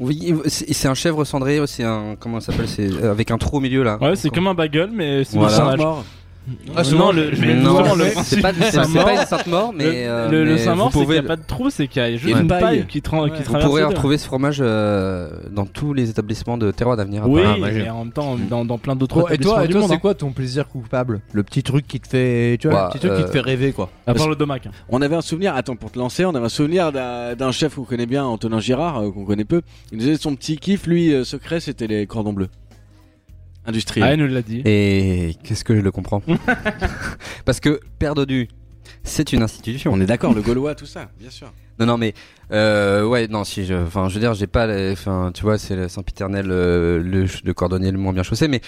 [SPEAKER 6] Oui, c'est un chèvre cendré, c'est un comment ça s'appelle, c'est euh, avec un trou au milieu là.
[SPEAKER 2] Ouais, c'est comme un bagel, mais c'est
[SPEAKER 6] Voilà.
[SPEAKER 1] Mort.
[SPEAKER 2] Ah, non, le, mais
[SPEAKER 6] non, c'est pas, une sainte mort, mais
[SPEAKER 2] le,
[SPEAKER 6] euh,
[SPEAKER 2] le, Saint-Maur,
[SPEAKER 6] vous
[SPEAKER 2] c'est qu'il n'y a pas de trou, c'est qu'il y a juste
[SPEAKER 1] Une paille.
[SPEAKER 2] paille qui, tra-
[SPEAKER 1] Ouais.
[SPEAKER 2] qui
[SPEAKER 1] Vous
[SPEAKER 6] Vous
[SPEAKER 2] traverse
[SPEAKER 6] pourrez retrouver ce fromage euh, dans tous les établissements de terroir d'avenir.
[SPEAKER 2] Oui, mais en même temps, dans, dans plein d'autres
[SPEAKER 4] Bon, et
[SPEAKER 2] établissements
[SPEAKER 4] toi, et
[SPEAKER 2] du
[SPEAKER 4] toi
[SPEAKER 2] monde.
[SPEAKER 4] c'est
[SPEAKER 2] hein.
[SPEAKER 4] quoi ton plaisir coupable? Le petit truc qui te fait, tu vois,
[SPEAKER 6] Bah,
[SPEAKER 4] le petit truc qui te
[SPEAKER 6] euh,
[SPEAKER 4] fait rêver quoi.
[SPEAKER 2] À part le domac. hein.
[SPEAKER 1] On avait un souvenir, attends, pour te lancer, on avait un souvenir d'un chef qu'on connaît bien, Antonin Girard, qu'on connaît peu. Il nous disait son petit kiff, lui, secret, c'était les cordons bleus.
[SPEAKER 2] Ah,
[SPEAKER 1] Industriel.
[SPEAKER 2] il nous l'a dit.
[SPEAKER 6] Et qu'est-ce que je le comprends Parce que Père Dodu, c'est une institution.
[SPEAKER 1] on est d'accord, le Gaulois, tout ça, bien sûr.
[SPEAKER 6] Non, non, mais euh, ouais, non, si je, enfin, je veux dire, j'ai pas, enfin, tu vois, c'est le Saint-Piternel, euh, le, le cordonnier le moins bien chaussé, mais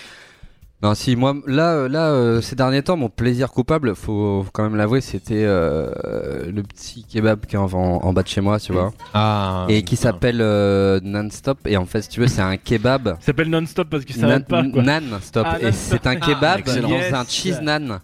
[SPEAKER 6] non, si moi, là, euh, là, euh, ces derniers temps, mon plaisir coupable, faut, faut quand même l'avouer, c'était euh, le petit kebab qui est en, bas de chez moi, tu vois,
[SPEAKER 4] Ah.
[SPEAKER 6] et qui s'appelle euh, Non-Stop. Et en fait, si tu veux, c'est un kebab.
[SPEAKER 2] Il s'appelle non-stop parce qu'il s'arrête pas. Quoi.
[SPEAKER 6] Non-stop.
[SPEAKER 2] Ah,
[SPEAKER 6] et c'est un kebab
[SPEAKER 1] excellent.
[SPEAKER 6] dans
[SPEAKER 2] Yes.
[SPEAKER 6] un cheese nan.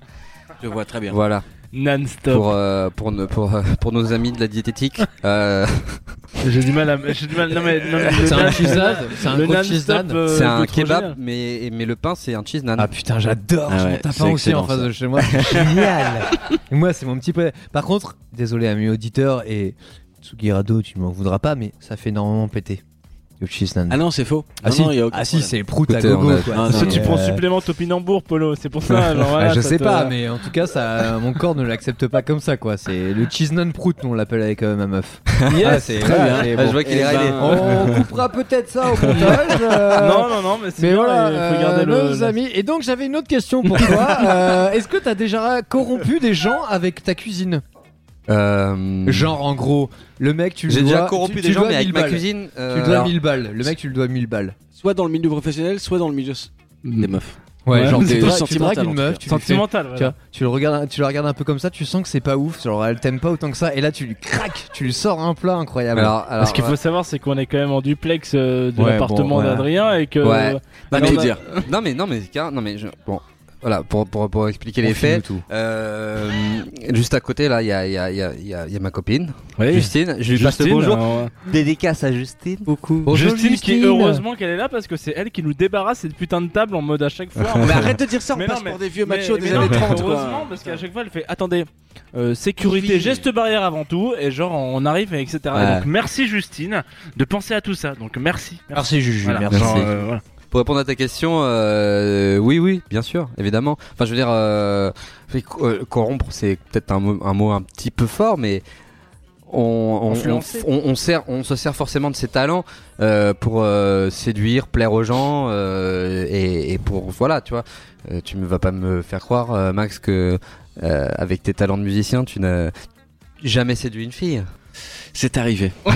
[SPEAKER 1] Je vois très bien.
[SPEAKER 6] Voilà.
[SPEAKER 2] Non-stop.
[SPEAKER 6] Pour, euh, pour, nos- pour, euh, pour nos amis de la diététique. Euh,
[SPEAKER 2] J'ai du mal à. J'ai du mal. Non mais. Non, mais le
[SPEAKER 4] C'est un
[SPEAKER 2] nan-
[SPEAKER 4] cheese-naan C'est un gros cheese-naan
[SPEAKER 2] euh,
[SPEAKER 6] C'est un kebab, mais, mais le pain, c'est un cheese naan.
[SPEAKER 4] Ah putain, j'adore.
[SPEAKER 1] Ah
[SPEAKER 4] je
[SPEAKER 1] ouais,
[SPEAKER 4] m'en tape
[SPEAKER 1] c'est
[SPEAKER 4] un aussi en face
[SPEAKER 1] ça.
[SPEAKER 4] de chez moi. C'est génial. Moi, c'est mon petit peu. Par contre, désolé amis auditeurs et Tsugirado, tu m'en voudras pas, mais ça fait énormément péter.
[SPEAKER 1] Ah non, c'est faux.
[SPEAKER 4] Ah
[SPEAKER 1] Non,
[SPEAKER 4] si,
[SPEAKER 1] non, il y a aucun
[SPEAKER 4] ah si, c'est prout à gogo. quoi.
[SPEAKER 1] Ah, non,
[SPEAKER 2] tu prends
[SPEAKER 4] Euh,
[SPEAKER 2] supplément topinambour, Polo. C'est pour ça. Genre,
[SPEAKER 4] ah, je
[SPEAKER 2] ça
[SPEAKER 4] sais
[SPEAKER 2] te-
[SPEAKER 4] pas, mais en tout cas, ça, mon corps ne l'accepte pas comme ça, quoi. C'est le cheese non prout, nous, on l'appelle avec euh, ma meuf. C'est
[SPEAKER 1] très bien.
[SPEAKER 4] c'est bon.
[SPEAKER 6] je vois qu'il est
[SPEAKER 1] ben,
[SPEAKER 6] raillé.
[SPEAKER 4] On coupera peut-être ça au montage. euh,
[SPEAKER 2] Non, non, non, mais c'est
[SPEAKER 4] voilà,
[SPEAKER 2] il faut
[SPEAKER 4] euh,
[SPEAKER 2] garder le.
[SPEAKER 4] nos amis. Et donc j'avais une autre question pour toi. Euh, Est-ce que t'as déjà corrompu des gens avec ta cuisine?
[SPEAKER 6] Euh,
[SPEAKER 4] Genre en gros, le mec tu le
[SPEAKER 6] J'ai
[SPEAKER 4] dois,
[SPEAKER 6] déjà corrompu
[SPEAKER 4] tu-
[SPEAKER 6] des
[SPEAKER 4] tu
[SPEAKER 6] gens, mais avec
[SPEAKER 4] 1000
[SPEAKER 6] ma
[SPEAKER 4] balles.
[SPEAKER 6] cuisine.
[SPEAKER 4] Tu
[SPEAKER 6] euh,
[SPEAKER 4] le dois
[SPEAKER 6] alors,
[SPEAKER 4] 1000 balles. Le mec tu le dois 1000 balles.
[SPEAKER 1] Soit dans le milieu professionnel, soit dans le milieu s- des meufs.
[SPEAKER 2] Ouais,
[SPEAKER 1] genre
[SPEAKER 4] tu
[SPEAKER 1] des
[SPEAKER 4] tu
[SPEAKER 1] sentimentales,
[SPEAKER 4] dragues
[SPEAKER 1] en
[SPEAKER 4] une
[SPEAKER 1] tout
[SPEAKER 4] meuf,
[SPEAKER 1] cas.
[SPEAKER 4] tu lui fais-
[SPEAKER 2] Sentimental,
[SPEAKER 4] tu,
[SPEAKER 2] voilà.
[SPEAKER 4] vois, tu le regardes, tu le regardes un peu comme ça, tu sens que c'est pas ouf, genre elle t'aime pas autant que ça, et là tu lui craques, tu lui sors un plat incroyable.
[SPEAKER 6] alors, alors,
[SPEAKER 2] Ce qu'il faut savoir, c'est qu'on est quand même en duplex euh, de
[SPEAKER 4] Ouais,
[SPEAKER 2] l'appartement
[SPEAKER 4] bon,
[SPEAKER 2] d'Adrien et que.
[SPEAKER 6] Ouais.
[SPEAKER 1] Pas
[SPEAKER 6] mais-
[SPEAKER 1] dire.
[SPEAKER 6] non mais non mais non mais je- bon voilà pour, pour, pour expliquer les
[SPEAKER 4] Confie-nous
[SPEAKER 6] faits
[SPEAKER 4] tout.
[SPEAKER 6] euh, juste à côté là il y a, il y, a, il y, a, y a- il y a ma copine
[SPEAKER 2] Oui.
[SPEAKER 6] Justine je lui passe le bonjour
[SPEAKER 2] alors,
[SPEAKER 6] dédicace à Justine beaucoup
[SPEAKER 4] Bonjour,
[SPEAKER 2] Justine, qui heureusement qu'elle est là parce que c'est elle qui nous débarrasse cette putain de table en mode à chaque fois.
[SPEAKER 1] Mais arrête de dire ça, on
[SPEAKER 2] Mais
[SPEAKER 1] passe
[SPEAKER 2] non, mais-
[SPEAKER 1] pour des vieux
[SPEAKER 2] Mais-
[SPEAKER 1] machos
[SPEAKER 2] mais
[SPEAKER 1] des
[SPEAKER 2] non,
[SPEAKER 1] années
[SPEAKER 2] mais
[SPEAKER 1] 30. quoi.
[SPEAKER 2] Heureusement, parce qu'à chaque fois elle fait attendez, euh, sécurité, geste barrière avant tout, et genre on arrive, et etc. Et donc merci Justine de penser à tout ça. Donc merci.
[SPEAKER 4] Merci Juju,
[SPEAKER 2] Voilà.
[SPEAKER 4] merci.
[SPEAKER 2] Genre, euh, voilà.
[SPEAKER 6] Pour répondre à ta question euh, oui oui bien sûr évidemment enfin je veux dire euh, euh, corrompre c'est peut-être un mot, un mot un petit peu fort mais on, on, on,
[SPEAKER 2] Influencer.
[SPEAKER 6] on- on sert, on se sert forcément de ses talents euh, pour euh, séduire, plaire aux gens euh, et, et pour voilà, tu vois. Euh, tu ne vas pas me faire croire, euh, Max, que euh, avec tes talents de musicien, tu n'as jamais séduit une fille.
[SPEAKER 1] C'est arrivé.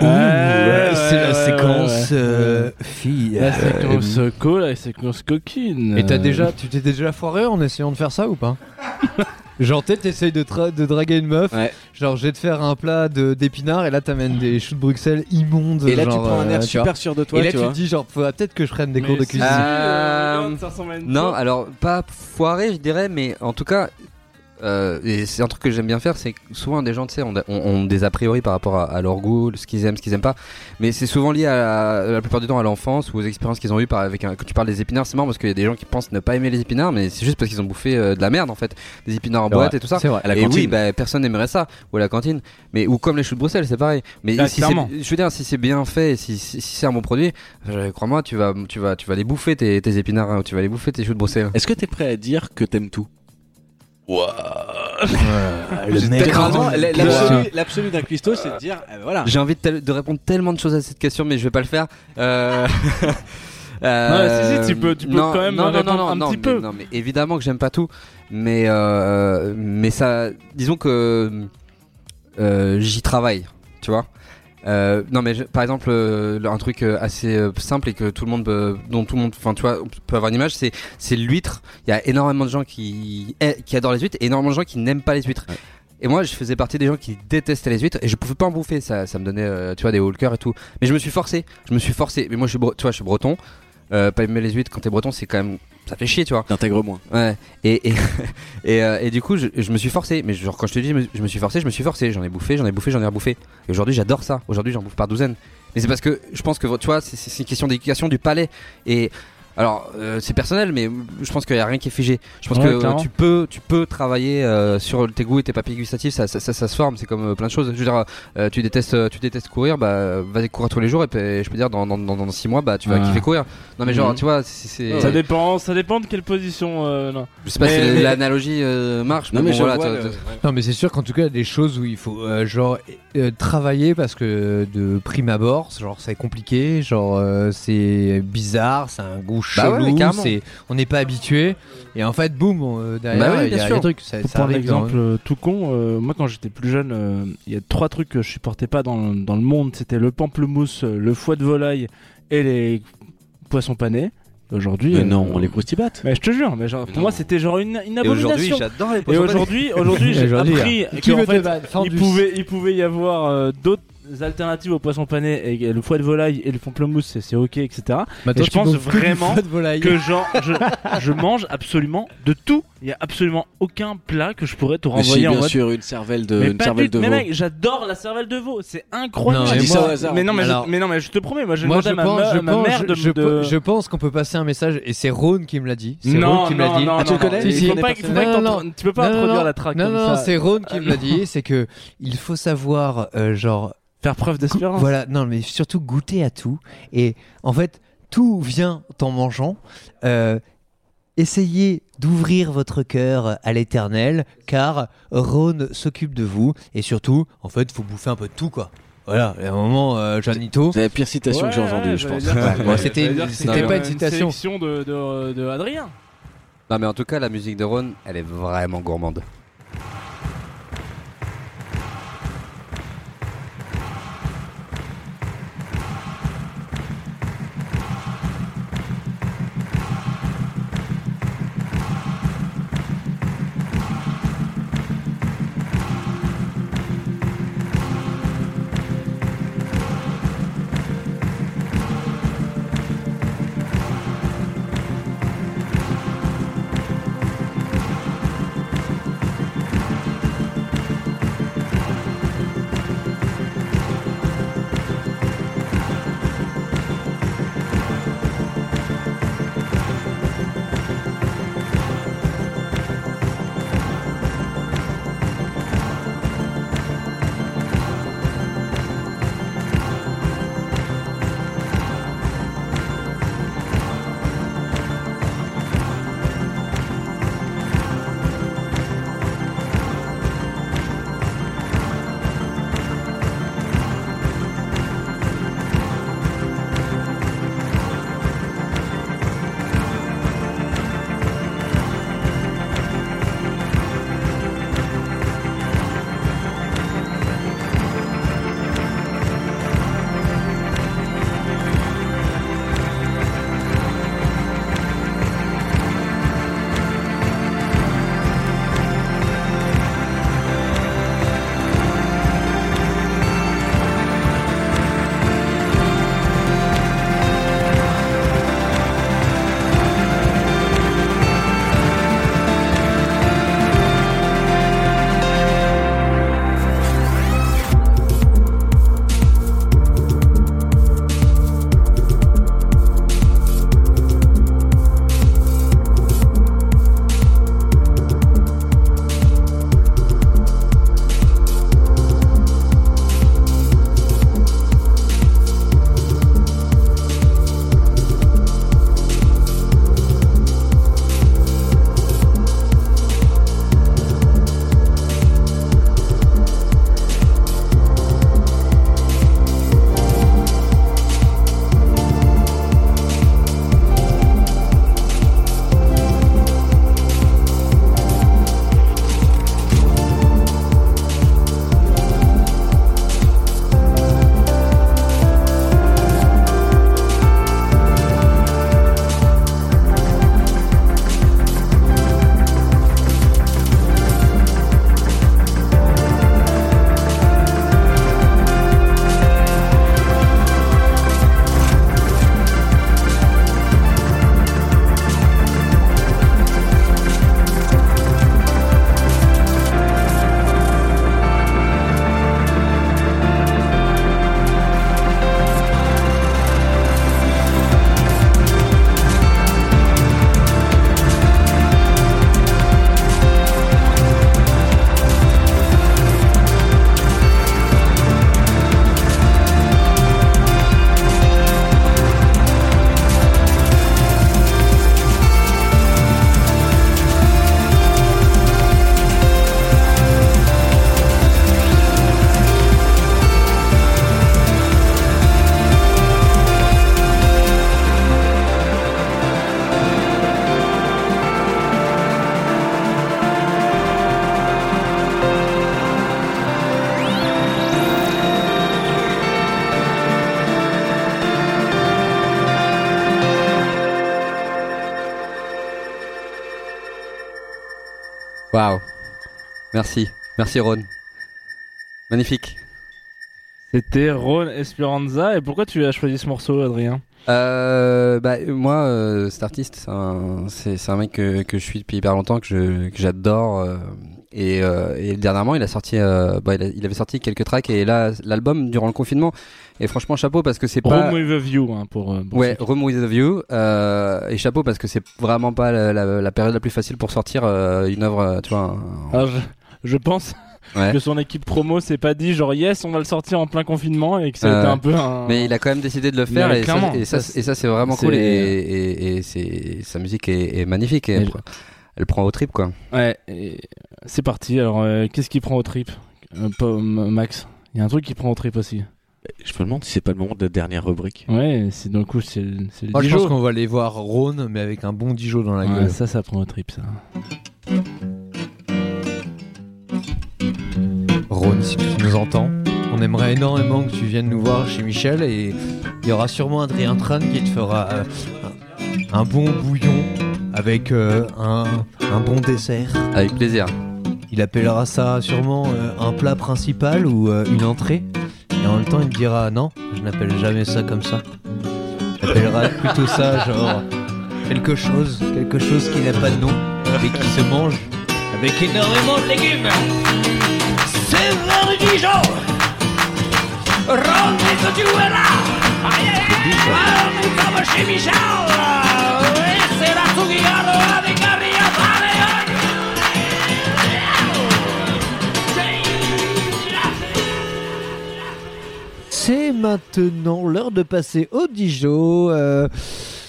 [SPEAKER 2] Ouais,
[SPEAKER 4] c'est la séquence euh, fille.
[SPEAKER 2] La
[SPEAKER 4] euh,
[SPEAKER 2] séquence co, la séquence coquine.
[SPEAKER 4] Et t'as
[SPEAKER 2] Euh,
[SPEAKER 4] déjà, tu t'es déjà foiré en essayant de faire ça ou pas? Genre peut-être t'essayes de, tra- de draguer une meuf,
[SPEAKER 1] Ouais.
[SPEAKER 4] genre je vais te faire un plat de- d'épinards et là t'amènes des choux de Bruxelles immondes.
[SPEAKER 1] Et là, tu prends un
[SPEAKER 4] euh,
[SPEAKER 1] air super sûr de toi,
[SPEAKER 4] et là
[SPEAKER 1] tu vois.
[SPEAKER 4] te dis genre faudra peut-être que je prenne des
[SPEAKER 2] mais
[SPEAKER 4] cours de
[SPEAKER 2] si,
[SPEAKER 4] cuisine.
[SPEAKER 6] Euh, Non, alors pas foiré, je dirais, mais en tout cas, euh, et c'est un truc que j'aime bien faire, c'est que souvent des gens, tu sais, ont, ont- ont des a priori par rapport à, à leur goût, ce qu'ils aiment, ce qu'ils aiment pas, mais c'est souvent lié à, la plupart du temps à l'enfance ou aux expériences qu'ils ont eues par, avec un, quand tu parles des épinards, c'est marrant parce qu'il y a des gens qui pensent ne pas aimer les épinards, mais c'est juste parce qu'ils ont bouffé euh, de la merde en fait, des épinards en boîte
[SPEAKER 4] vrai,
[SPEAKER 6] et tout ça.
[SPEAKER 4] C'est vrai.
[SPEAKER 1] À la
[SPEAKER 6] et
[SPEAKER 1] cantine.
[SPEAKER 6] oui, bah, personne n'aimerait ça, ou à la cantine, mais ou comme les choux de Bruxelles, c'est pareil. Mais
[SPEAKER 2] Ah,
[SPEAKER 6] si je veux dire, si c'est bien fait, et si, si, si c'est un bon produit, crois-moi, tu vas, tu vas, tu vas les bouffer tes, tes épinards, hein, tu vas les bouffer tes choux de Bruxelles.
[SPEAKER 1] Est-ce que t'es prêt à dire que t'aimes tout?
[SPEAKER 4] Ouais.
[SPEAKER 1] la- l'absolu- d'un cuistot, c'est de dire, ben voilà.
[SPEAKER 6] J'ai envie de, répondre tellement de choses à cette question, mais je vais pas le faire. Euh...
[SPEAKER 2] Non, si, si, tu peux- tu peux
[SPEAKER 6] non,
[SPEAKER 2] quand même
[SPEAKER 6] non, non,
[SPEAKER 2] répondre
[SPEAKER 6] non,
[SPEAKER 2] un
[SPEAKER 6] non,
[SPEAKER 2] petit
[SPEAKER 6] mais-
[SPEAKER 2] peu.
[SPEAKER 6] Non, mais évidemment que j'aime pas tout, mais euh, mais ça, disons que euh, j'y travaille, tu vois. Euh, non mais je- par exemple euh, un truc euh, assez euh, simple et que tout le monde dont tout le monde enfin tu vois peut avoir une image c'est c'est l'huître. Il y a énormément de gens qui qui adorent les huîtres et énormément de gens qui n'aiment pas les huîtres. Et moi je faisais partie des gens qui détestaient les huîtres et je pouvais pas en bouffer. Ça ça me donnait euh, tu vois des cœur et tout. Mais je me suis forcé. Je me suis forcé. Mais moi je suis tu vois je suis breton euh, pas aimer les huîtres quand t'es breton c'est quand même ça fait chier tu vois
[SPEAKER 1] T'intègres moins.
[SPEAKER 6] Ouais. Et et et, euh, et du coup, je, je me suis forcé. Mais genre quand je te dis, je me, je me suis forcé, je me suis forcé. J'en ai bouffé, j'en ai bouffé, j'en ai rebouffé. Et aujourd'hui, j'adore ça. Aujourd'hui, j'en bouffe par douzaine. Mais c'est parce que je pense que tu vois, c'est une question d'éducation du palais. Et alors, euh, c'est personnel, mais je pense qu'il y a rien qui est figé. Je pense
[SPEAKER 2] Ouais,
[SPEAKER 6] que euh, tu peux, tu peux travailler euh, sur tes goûts et tes papilles gustatives. Ça, ça, ça, ça se forme. C'est comme euh, plein de choses. Je veux dire, euh, tu détestes, tu détestes courir, bah vas-y courir tous les jours. Et puis, je peux dire, dans dans dans, dans six mois, bah tu vas
[SPEAKER 2] Ouais.
[SPEAKER 6] kiffer courir. Non mais genre,
[SPEAKER 1] Mhm.
[SPEAKER 6] tu vois, c'est c'est-
[SPEAKER 2] Ça dépend, ça dépend de quelle position. euh, non.
[SPEAKER 6] je sais pas
[SPEAKER 2] Mais-
[SPEAKER 6] si l'analogie euh, marche, mais,
[SPEAKER 1] Non mais
[SPEAKER 6] bon,
[SPEAKER 1] je
[SPEAKER 6] voilà,
[SPEAKER 1] vois
[SPEAKER 6] tu vois,
[SPEAKER 1] le-
[SPEAKER 4] Non mais c'est sûr qu'en tout cas il y a des choses où il faut euh, genre euh, travailler parce que de prime abord genre c'est compliqué genre euh, c'est bizarre c'est un goût
[SPEAKER 6] Bah ouais,
[SPEAKER 4] chelou c'est on n'est pas habitué et en fait boum on, euh, derrière
[SPEAKER 6] Bah
[SPEAKER 4] il y a
[SPEAKER 6] sûr.
[SPEAKER 4] des trucs ça,
[SPEAKER 2] Pour
[SPEAKER 4] ça
[SPEAKER 2] prendre un
[SPEAKER 4] dans-
[SPEAKER 2] exemple euh, tout con, euh, moi quand j'étais plus jeune, euh, il y a trois trucs que je supportais pas dans, dans le monde. C'était le pamplemousse, le foie de volaille et les poissons panés. Aujourd'hui,
[SPEAKER 1] Mais
[SPEAKER 2] euh,
[SPEAKER 1] non, on les croustibates.
[SPEAKER 2] Mais je te jure, mais genre,
[SPEAKER 6] Mais
[SPEAKER 2] pour moi c'était genre une, une
[SPEAKER 6] Et aujourd'hui,
[SPEAKER 2] abomination.
[SPEAKER 6] j'adore les
[SPEAKER 2] Et
[SPEAKER 6] poissons panés.
[SPEAKER 2] aujourd'hui, aujourd'hui, j'ai appris qu'en fait, il pouvait, il pouvait y avoir euh, d'autres alternatives au poisson pané et le foie de volaille et le pamplemousse, c'est- c'est ok, etc.
[SPEAKER 4] Maintenant,
[SPEAKER 2] Et je pense
[SPEAKER 4] que
[SPEAKER 2] vraiment
[SPEAKER 4] foie de volaille.
[SPEAKER 2] que genre je, je mange absolument de tout. Il y a absolument aucun plat que je pourrais te
[SPEAKER 1] Mais si,
[SPEAKER 2] renvoyer en
[SPEAKER 1] bien
[SPEAKER 2] mode.
[SPEAKER 1] sûr, une cervelle de,
[SPEAKER 2] mais
[SPEAKER 1] une cervelle de
[SPEAKER 2] mais
[SPEAKER 1] veau.
[SPEAKER 2] mec, j'adore la cervelle de veau, c'est incroyable.
[SPEAKER 4] Non,
[SPEAKER 1] mais
[SPEAKER 2] mais,
[SPEAKER 1] au hasard.
[SPEAKER 2] non, mais,
[SPEAKER 4] Alors-
[SPEAKER 2] je, mais non, mais je te promets, moi j'ai
[SPEAKER 4] Moi,
[SPEAKER 2] demandé
[SPEAKER 4] je
[SPEAKER 2] à ma,
[SPEAKER 4] pense,
[SPEAKER 2] me-
[SPEAKER 4] je,
[SPEAKER 2] ma
[SPEAKER 4] pense,
[SPEAKER 2] mère de,
[SPEAKER 4] je,
[SPEAKER 2] de-
[SPEAKER 4] je pense qu'on peut passer un message et c'est Rhône qui me l'a dit. C'est
[SPEAKER 2] non,
[SPEAKER 4] Rhône qui me l'a dit.
[SPEAKER 2] non,
[SPEAKER 1] Ah, tu
[SPEAKER 2] non,
[SPEAKER 1] le connais?
[SPEAKER 2] que tu peux pas introduire la traque
[SPEAKER 4] Non, non, c'est Rhône qui me l'a dit. C'est que il faut savoir, euh, genre,
[SPEAKER 2] Faire preuve d'espérance.
[SPEAKER 4] Voilà, non, mais surtout goûter à tout. Et en fait, tout vient en mangeant. Euh, essayez d'ouvrir votre cœur à l'éternel, car Rhône s'occupe de vous. Et surtout, en fait, faut bouffer un peu de tout, quoi. Voilà, et à un moment, euh, Janito.
[SPEAKER 1] C'est la pire citation que j'ai
[SPEAKER 2] Ouais,
[SPEAKER 1] entendue, je pense.
[SPEAKER 2] dire-
[SPEAKER 4] Ouais, bon, c'était pas une citation.
[SPEAKER 2] sélection de, de, de Adrien.
[SPEAKER 6] Non, mais en tout cas, la musique de Ron, elle est vraiment gourmande. Merci. Merci Ron. Magnifique.
[SPEAKER 2] C'était Ron Esperanza. Et pourquoi tu as choisi ce morceau, Adrien
[SPEAKER 6] Euh, bah, moi, euh, cet artiste, c'est un, c'est, c'est un mec que, que je suis depuis hyper longtemps, que, je, que j'adore. euh, et, euh, et dernièrement, il a sorti, euh, bah, il, a- il avait sorti quelques tracks et là, l'album durant le confinement. Et franchement, chapeau parce que c'est pas.
[SPEAKER 2] Room with a View, hein, pour. pour
[SPEAKER 6] Ouais, Room with the View. Euh, et chapeau parce que c'est vraiment pas la, la- la période la plus facile pour sortir euh, une œuvre, tu vois. un-
[SPEAKER 2] je, je pense
[SPEAKER 6] Ouais.
[SPEAKER 2] que son équipe promo s'est pas dit genre yes, on va le sortir en plein confinement et que ça a
[SPEAKER 6] Euh,
[SPEAKER 2] été un peu un.
[SPEAKER 6] Mais il a quand même décidé de le faire
[SPEAKER 2] Mais
[SPEAKER 6] et, ça, et, ça,
[SPEAKER 2] ça,
[SPEAKER 6] et ça, c'est vraiment cool et, et, et c'est sa musique est, est magnifique et elle, elle prend au trip quoi.
[SPEAKER 2] Ouais, c'est parti. Alors, euh, qu'est-ce qui prend au trip? Euh, M- Max Il y a un truc qui prend au trip aussi.
[SPEAKER 1] Je me demande si c'est pas le moment de la dernière rubrique.
[SPEAKER 2] Ouais, c'est d'un coup, c'est le
[SPEAKER 4] je
[SPEAKER 2] Dijon.
[SPEAKER 4] pense qu'on va aller voir Rhône, mais avec un bon Dijon dans la
[SPEAKER 2] Ouais,
[SPEAKER 4] gueule.
[SPEAKER 2] ça, ça prend au trip, ça.
[SPEAKER 4] Rhône, si tu nous entends, on aimerait énormément que tu viennes nous voir chez Michel et il y aura sûrement Adrien Tran qui te fera euh, un, un bon bouillon avec euh, un, un bon dessert.
[SPEAKER 6] Avec plaisir.
[SPEAKER 4] Il appellera ça sûrement euh, un plat principal ou une entrée. Et en même temps, il me dira non, je n'appelle jamais ça comme ça. J'appellerai plutôt ça genre quelque chose, quelque chose qui n'a pas de nom et qui se mange avec énormément de légumes.
[SPEAKER 3] C'est l'heure du Dijon. Ron, est-ce que tu es là Aïe, aïe, aïe, nous sommes chez Michel. Et c'est la Tsugiaro avec Adrien
[SPEAKER 4] C'est maintenant l'heure de passer au Dijon. euh,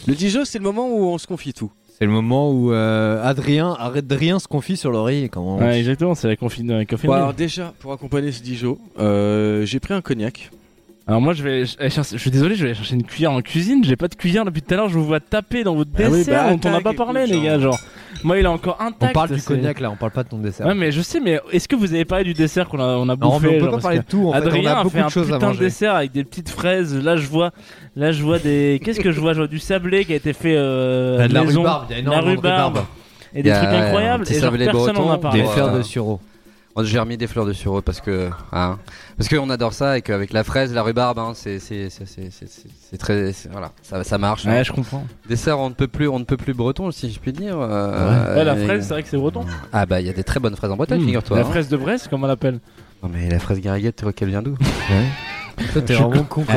[SPEAKER 1] Le Dijon, c'est le moment où on se confie tout.
[SPEAKER 4] C'est le moment où euh, Adrien, arrête de rien, se confie sur l'oreille.
[SPEAKER 2] Ouais, exactement, c'est la confine.
[SPEAKER 1] Bon,
[SPEAKER 2] libre.
[SPEAKER 1] alors déjà, pour accompagner ce Dijon, euh, j'ai pris un cognac.
[SPEAKER 2] Alors moi je vais aller chercher, je suis désolé, je vais aller chercher une cuillère en cuisine. J'ai pas de cuillère depuis tout à l'heure. Je vous vois taper dans votre
[SPEAKER 1] Ah oui,
[SPEAKER 2] dessert
[SPEAKER 1] bah,
[SPEAKER 2] dont on n'a pas parlé,
[SPEAKER 1] écoute,
[SPEAKER 2] les gars. Genre, moi il est encore
[SPEAKER 4] On
[SPEAKER 2] intact.
[SPEAKER 4] parle du cognac là, on parle pas de ton dessert.
[SPEAKER 2] Ouais, mais je sais, mais est-ce que vous avez parlé du dessert qu'on a, on a
[SPEAKER 4] non,
[SPEAKER 2] bouffé
[SPEAKER 4] mais on peut
[SPEAKER 2] genre,
[SPEAKER 4] pas parler de tout. En fait,
[SPEAKER 2] Adrien
[SPEAKER 4] on a
[SPEAKER 2] a
[SPEAKER 4] beaucoup
[SPEAKER 2] fait un
[SPEAKER 4] de choses à
[SPEAKER 2] putain de dessert avec des petites fraises. Là je vois, là je vois des. Qu'est-ce que je vois Je vois du sablé qui a été fait euh,
[SPEAKER 4] T'as de la
[SPEAKER 2] maison,
[SPEAKER 4] rhubarbe, il y a
[SPEAKER 2] la
[SPEAKER 4] énormément de
[SPEAKER 2] rhubarbe
[SPEAKER 4] rhubarbe.
[SPEAKER 2] et des
[SPEAKER 6] a,
[SPEAKER 2] trucs incroyables. Et genre personne en a parlé.
[SPEAKER 4] Des fleurs de sureau.
[SPEAKER 6] Moi, J'ai remis des fleurs de sureau parce que hein, parce qu'on adore ça et qu'avec la fraise, la rhubarbe, hein, c'est c'est c'est c'est c'est- c'est- c'est très voilà ça ça marche. hein.
[SPEAKER 2] Ouais, je comprends.
[SPEAKER 6] Dessert on ne peut plus on ne peut plus breton si je puis dire. euh,
[SPEAKER 2] Ouais, la
[SPEAKER 6] et-
[SPEAKER 2] fraise, c'est vrai que c'est breton.
[SPEAKER 6] Ah bah il y a des très bonnes fraises en Bretagne,
[SPEAKER 2] Mmh.
[SPEAKER 6] figure-toi.
[SPEAKER 2] La
[SPEAKER 6] hein.
[SPEAKER 2] fraise de Brest, comme on l'appelle?
[SPEAKER 6] Non mais la fraise gariguette, tu vois qu'elle vient d'où?
[SPEAKER 4] Toi, t'es vraiment con. quoi.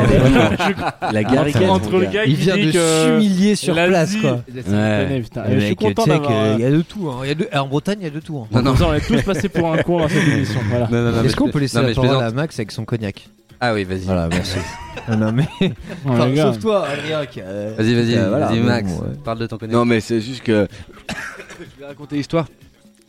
[SPEAKER 1] La gariguette,
[SPEAKER 2] Entre le
[SPEAKER 1] gars.
[SPEAKER 2] gars
[SPEAKER 4] Il
[SPEAKER 2] qui
[SPEAKER 4] vient
[SPEAKER 2] dit
[SPEAKER 4] de
[SPEAKER 2] que
[SPEAKER 4] s'humilier sur
[SPEAKER 2] l'Asie-
[SPEAKER 4] place, quoi.
[SPEAKER 2] Putain.
[SPEAKER 4] Le
[SPEAKER 2] je suis
[SPEAKER 4] mec,
[SPEAKER 2] content
[SPEAKER 4] tu sais
[SPEAKER 2] d'avoir. euh,
[SPEAKER 4] qu'il y a de tout. hein. Il y a de- En Bretagne, il y a de tout. hein.
[SPEAKER 6] Non non.
[SPEAKER 2] On est tous passés pour un con dans cette émission. Voilà.
[SPEAKER 6] Non, non, non, mais
[SPEAKER 4] Est-ce qu'on peut laisser
[SPEAKER 6] non,
[SPEAKER 4] la
[SPEAKER 6] mais je
[SPEAKER 4] parole
[SPEAKER 6] plaisante.
[SPEAKER 4] à Max avec son cognac
[SPEAKER 6] Ah oui, vas-y.
[SPEAKER 4] Voilà, merci. non, non, mais.
[SPEAKER 2] Oh,
[SPEAKER 4] Enfin,
[SPEAKER 2] les gars.
[SPEAKER 4] sauf toi, Adrien. qui, euh,
[SPEAKER 6] Vas-y, vas-y,
[SPEAKER 4] euh, voilà,
[SPEAKER 6] vas-y
[SPEAKER 4] bon,
[SPEAKER 6] Max,
[SPEAKER 4] ouais.
[SPEAKER 6] parle de ton cognac.
[SPEAKER 1] Non, mais c'est juste que. je vais raconter l'histoire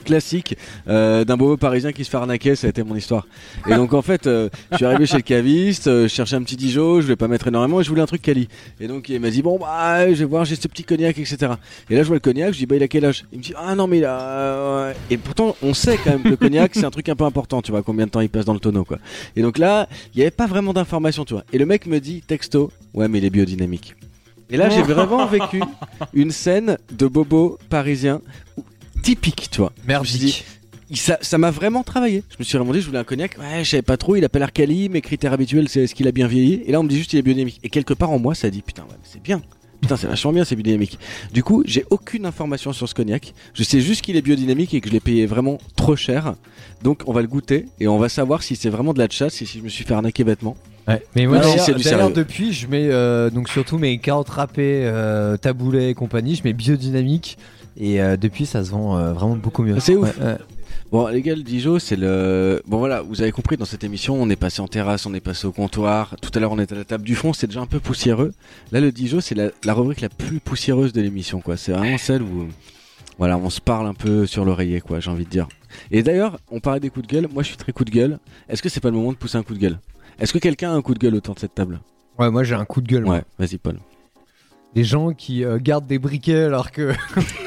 [SPEAKER 1] classique euh, d'un bobo parisien qui se fait arnaquer, ça a été mon histoire. Et donc en fait, euh, je suis arrivé chez le caviste, euh, je cherchais un petit Dijon, je voulais pas mettre énormément et je voulais un truc quali. Et donc il m'a dit bon bah je vais voir, j'ai ce petit cognac, etc. Et là je vois le cognac, je dis bah il a quel âge? Il me dit ah non mais il a... Et pourtant on sait quand même que le cognac c'est un truc un peu important, tu vois, combien de temps il passe dans le tonneau quoi. Et donc là, il y avait pas vraiment d'informations, tu vois. Et le mec me dit texto, ouais mais il est biodynamique. Et là j'ai vraiment vécu une scène de bobo parisien typique, tu vois. Je me suis dit,
[SPEAKER 4] Merdique.
[SPEAKER 1] ça ça m'a vraiment travaillé. Je me suis remonté, je voulais un cognac. Ouais, je savais pas trop. Il appelle Arcali. Mes critères habituels, c'est est-ce qu'il a bien vieilli? Et là, on me dit juste il est biodynamique. Et quelque part en moi, ça dit putain, ouais, mais c'est bien. Putain, c'est vachement bien, c'est biodynamique. Du coup, j'ai aucune information sur ce cognac. Je sais juste qu'il est biodynamique et que je l'ai payé vraiment trop cher. Donc, on va le goûter et on va savoir si c'est vraiment de la chasse et si je me suis fait arnaquer bêtement.
[SPEAKER 4] Ouais. Mais moi,
[SPEAKER 1] Non,
[SPEAKER 4] d'ailleurs,
[SPEAKER 1] si c'est du
[SPEAKER 4] d'ailleurs, depuis, je mets euh, donc surtout mes carottes râpées, euh, taboulets et compagnie, je mets biodynamique. Et euh, depuis, ça se vend euh, vraiment beaucoup mieux.
[SPEAKER 1] C'est ouf.
[SPEAKER 4] Ouais, ouais.
[SPEAKER 1] Bon, les gars, le Dijon, c'est le. Bon, voilà, vous avez compris, dans cette émission, on est passé en terrasse, on est passé au comptoir. Tout à l'heure, on était à la table du fond, c'est déjà un peu poussiéreux. Là, le Dijon, c'est la, la rubrique la plus poussiéreuse de l'émission, quoi. C'est vraiment celle où. Voilà, on se parle un peu sur l'oreiller, quoi, j'ai envie de dire. Et d'ailleurs, on parlait des coups de gueule. Moi, je suis très coup de gueule. Est-ce que c'est pas le moment de pousser un coup de gueule? Est-ce que quelqu'un a un coup de gueule autour de cette table?
[SPEAKER 4] Ouais, moi j'ai un coup de gueule. moi.
[SPEAKER 1] Ouais, vas-y, Paul.
[SPEAKER 4] Les gens qui euh, gardent des briquets alors que.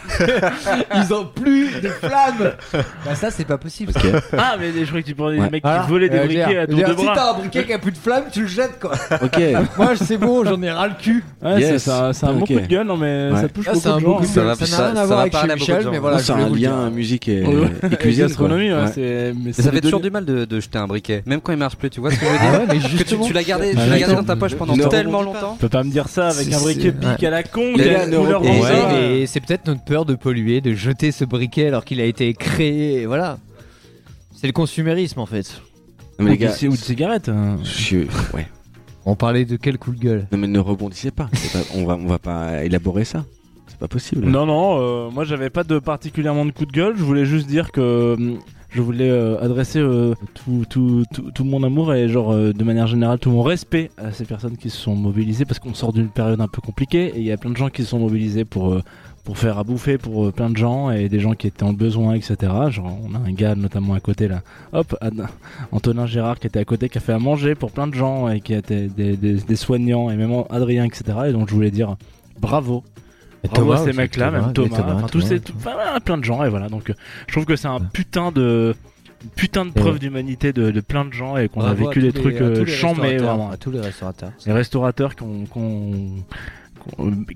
[SPEAKER 4] Ils ont plus de flammes. Bah ça c'est pas possible.
[SPEAKER 2] Ah, mais je croyais que tu parlais des
[SPEAKER 1] Ouais.
[SPEAKER 2] mecs
[SPEAKER 4] Voilà.
[SPEAKER 2] qui volaient des
[SPEAKER 4] Euh,
[SPEAKER 2] briquets à
[SPEAKER 4] je
[SPEAKER 2] tour de
[SPEAKER 4] dire, Si
[SPEAKER 2] bras.
[SPEAKER 4] t'as un briquet qui a plus de flammes, tu le jettes quoi.
[SPEAKER 1] Ok.
[SPEAKER 4] Moi c'est bon, j'en ai ras le cul.
[SPEAKER 2] Ouais, c'est-
[SPEAKER 1] Yes.
[SPEAKER 2] c'est un, c'est un bon
[SPEAKER 1] Ok.
[SPEAKER 2] coup de gueule, non, mais
[SPEAKER 1] Ouais.
[SPEAKER 2] ça touche
[SPEAKER 4] Ah,
[SPEAKER 2] beaucoup
[SPEAKER 4] c'est un
[SPEAKER 2] de
[SPEAKER 4] beau
[SPEAKER 2] gens.
[SPEAKER 4] coup de
[SPEAKER 6] Ça
[SPEAKER 4] gueule.
[SPEAKER 6] va-
[SPEAKER 4] Ça
[SPEAKER 6] ça-
[SPEAKER 4] n'a rien
[SPEAKER 6] ça
[SPEAKER 4] à voir avec
[SPEAKER 6] parler à
[SPEAKER 4] chez
[SPEAKER 6] beaucoup de
[SPEAKER 4] Michel,
[SPEAKER 6] gens.
[SPEAKER 4] mais voilà.
[SPEAKER 1] c'est
[SPEAKER 4] voulais
[SPEAKER 1] un
[SPEAKER 4] vous le
[SPEAKER 1] lien
[SPEAKER 4] dire.
[SPEAKER 1] musique et, cuisine.
[SPEAKER 2] gastronomie,
[SPEAKER 1] quoi.
[SPEAKER 2] ouais,
[SPEAKER 1] Ouais.
[SPEAKER 2] c'est. Mais
[SPEAKER 6] Mais
[SPEAKER 2] c'est
[SPEAKER 6] ça fait toujours du mal de, de jeter un briquet, même quand il marche plus, tu vois ce que je veux dire?
[SPEAKER 4] Ah ouais, mais
[SPEAKER 6] Que tu,
[SPEAKER 4] justement.
[SPEAKER 6] tu l'as gardé, tu l'as gardé
[SPEAKER 2] attends.
[SPEAKER 6] dans ta poche pendant
[SPEAKER 1] Ne
[SPEAKER 6] tellement longtemps.
[SPEAKER 2] Tu peux pas me dire ça avec
[SPEAKER 4] C'est-
[SPEAKER 2] un briquet
[SPEAKER 4] c'est-
[SPEAKER 2] pique à la con, a une couleur
[SPEAKER 4] et c'est peut-être notre peur de polluer, de jeter ce briquet alors qu'il a été créé. Voilà. C'est le consumérisme en fait.
[SPEAKER 1] Non, mais les
[SPEAKER 2] Ou
[SPEAKER 1] gars,
[SPEAKER 2] des- ou de cigarettes. hein.
[SPEAKER 1] je suis- ouais.
[SPEAKER 4] On parlait de quel coup de gueule?
[SPEAKER 1] Non mais ne rebondissez pas. C'est pas- on va, on va pas élaborer ça. C'est pas possible.
[SPEAKER 2] Non, non, euh, moi j'avais pas de particulièrement de coup de gueule. Je voulais juste dire que hum, je voulais euh, adresser euh, tout, tout, tout, tout mon amour et, genre, euh, de manière générale, tout mon respect à ces personnes qui se sont mobilisées parce qu'on sort d'une période un peu compliquée et il y a plein de gens qui se sont mobilisés pour. euh, pour faire à bouffer pour euh, plein de gens et des gens qui étaient en besoin, etc. Genre, on a un gars notamment à côté là, hop, Antonin Gérard qui était à côté, qui a fait à manger pour plein de gens et qui était des, des, des soignants et même Adrien, etc. Et donc je voulais dire bravo Bravo à ces mecs-là, même Thomas, enfin, tous ces, tout- enfin, voilà, plein de gens, et voilà. Donc, euh, je trouve que c'est un putain de, putain de
[SPEAKER 4] Et
[SPEAKER 2] preuve
[SPEAKER 4] ouais.
[SPEAKER 2] d'humanité de, de plein de gens et qu'on a vécu des
[SPEAKER 4] les-
[SPEAKER 2] trucs euh,
[SPEAKER 4] les
[SPEAKER 2] chambés,
[SPEAKER 4] restaurateurs,
[SPEAKER 2] vraiment.
[SPEAKER 4] À tous les restaurateurs.
[SPEAKER 2] Les restaurateurs qui ont, qui ont,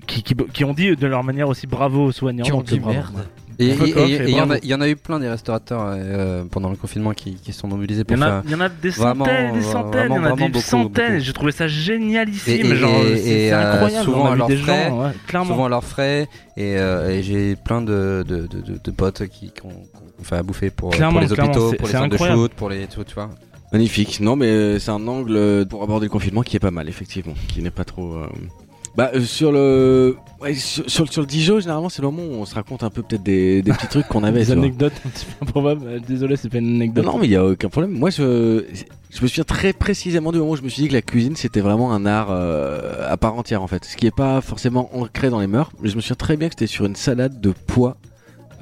[SPEAKER 2] qui, qui- qui ont dit de leur manière aussi bravo aux soignants.
[SPEAKER 4] Qui ont dit merde.
[SPEAKER 6] Et il y en a-
[SPEAKER 2] bravo.
[SPEAKER 6] il y en a eu plein des restaurateurs euh, pendant le confinement qui, qui se sont mobilisés
[SPEAKER 2] Il
[SPEAKER 6] pour
[SPEAKER 2] y, en a,
[SPEAKER 6] faire.
[SPEAKER 2] il y en a des
[SPEAKER 6] Vraiment,
[SPEAKER 2] centaines, des
[SPEAKER 6] vraiment,
[SPEAKER 2] centaines, il y en a des
[SPEAKER 6] beaucoup,
[SPEAKER 2] centaines, j'ai trouvé ça génialissime.
[SPEAKER 6] et-
[SPEAKER 2] genre,
[SPEAKER 6] et-
[SPEAKER 2] c'est
[SPEAKER 6] et,
[SPEAKER 2] c'est
[SPEAKER 6] euh,
[SPEAKER 2] incroyable,
[SPEAKER 6] souvent à leurs frais,
[SPEAKER 2] gens, ouais,
[SPEAKER 6] souvent à leurs frais et, euh, et j'ai plein de, de, de, de- de potes qui, qui ont, qui ont fait à bouffer pour, les hôpitaux, pour les centres de shoot, pour les tu, tu vois.
[SPEAKER 1] Magnifique. Non, mais euh, c'est un angle pour aborder le confinement qui est pas mal, effectivement, qui n'est pas trop. euh, Bah euh, sur le, ouais, sur, sur, sur le Dijon, généralement c'est le moment où on se raconte un peu peut-être des, des petits trucs qu'on avait.
[SPEAKER 2] des
[SPEAKER 1] tu vois.
[SPEAKER 2] anecdotes un petit peu improbables. Euh, Désolé, c'est pas une anecdote.
[SPEAKER 1] non, mais il y a aucun problème. Moi, je, je me souviens très précisément du moment où je me suis dit que la cuisine c'était vraiment un art euh, à part entière en fait, ce qui est pas forcément ancré dans les mœurs. Mais je me souviens très bien que c'était sur une salade de pois,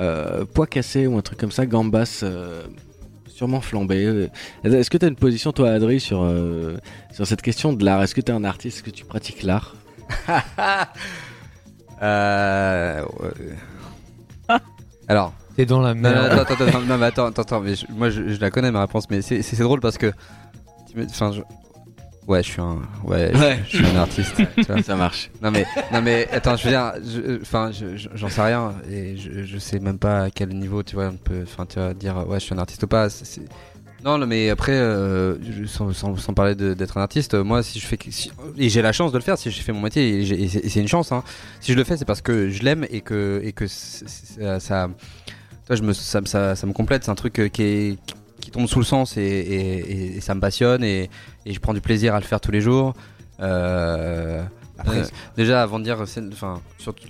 [SPEAKER 1] euh, pois cassés ou un truc comme ça, gambas. euh, Sûrement flambé. Est-ce que tu as une position, toi, Adri, sur, euh, sur cette question de l'art? Est-ce que tu es un artiste? Est-ce que tu pratiques l'art?
[SPEAKER 6] Euh, ouais. Alors,
[SPEAKER 4] T'es dans la
[SPEAKER 6] non, non,
[SPEAKER 4] merde.
[SPEAKER 6] attends, attends, attends, non, mais attends, attends, attends, mais je- moi je, je la connais ma réponse, mais c'est c'est drôle parce que, tu me- enfin, je- ouais, je suis un, ouais, je-
[SPEAKER 1] Ouais.
[SPEAKER 6] je, suis un artiste. tu vois.
[SPEAKER 1] Ça marche.
[SPEAKER 6] Non mais, non mais, attends, je veux dire, je- enfin, je- je- j'en sais rien et je, je sais même pas à quel niveau, tu vois, on peut, enfin, tu vas dire, ouais, je suis un artiste ou pas. Non, non, mais après, euh, sans, sans, sans parler d'être un artiste, moi, si je fais, si- et j'ai la chance de le faire, si je fais mon métier, et, c'est une chance, hein. Si je le fais, c'est parce que je l'aime et que, et que ça, toi, je me, ça, ça, ça me complète. C'est un truc euh, qui est, qui- tombe sous le sens et, et, et ça me passionne et, et je prends du plaisir à le faire tous les jours. Euh, après, déjà, avant de dire, enfin,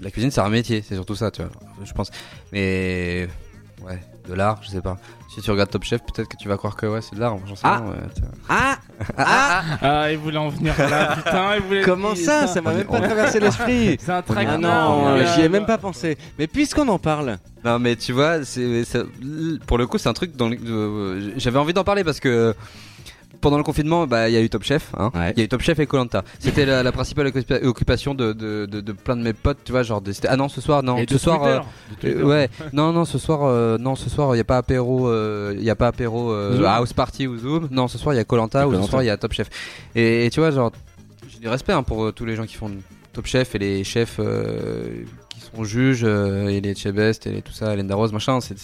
[SPEAKER 6] la cuisine, c'est un métier, c'est surtout ça, tu vois, je pense. Mais ouais, de l'art, je sais pas. Si tu regardes Top Chef, peut-être que tu vas croire que ouais, c'est de l'art. J'en sais
[SPEAKER 1] Ah.
[SPEAKER 6] rien. ouais, tu vois.
[SPEAKER 1] Ah
[SPEAKER 2] Ah, il voulait en venir là, putain, il voulait.
[SPEAKER 1] Comment ça Ça m'a même pas traversé l'esprit
[SPEAKER 2] C'est un
[SPEAKER 1] Ah
[SPEAKER 2] traquenard.
[SPEAKER 1] non, j'y ai même pas pensé. Mais puisqu'on en parle,
[SPEAKER 6] Non mais tu vois, c'est c'est- pour le coup c'est un truc dans le- euh, j'avais envie d'en parler parce que pendant le confinement, bah il y a eu Top Chef, hein. Il
[SPEAKER 1] Ouais.
[SPEAKER 6] y a eu Top Chef et Colanta. C'était la, la principale occupa- occupation de, de, de, de plein de mes potes, tu vois, genre ah non ce soir non,
[SPEAKER 2] Et
[SPEAKER 6] ce soir
[SPEAKER 2] Twitter,
[SPEAKER 6] euh, euh, ouais, non non ce soir euh, non ce soir il y a pas apéro il y a pas apéro euh, house party ou Zoom. Non, ce soir il y a Colanta ou ce soir il y a Top Chef. Et, et tu vois genre j'ai du respect hein, pour euh, tous les gens qui font Top Chef et les chefs euh, qui sont juges euh, et les Chebest et tout ça, Hélène Darroze, machin, c'est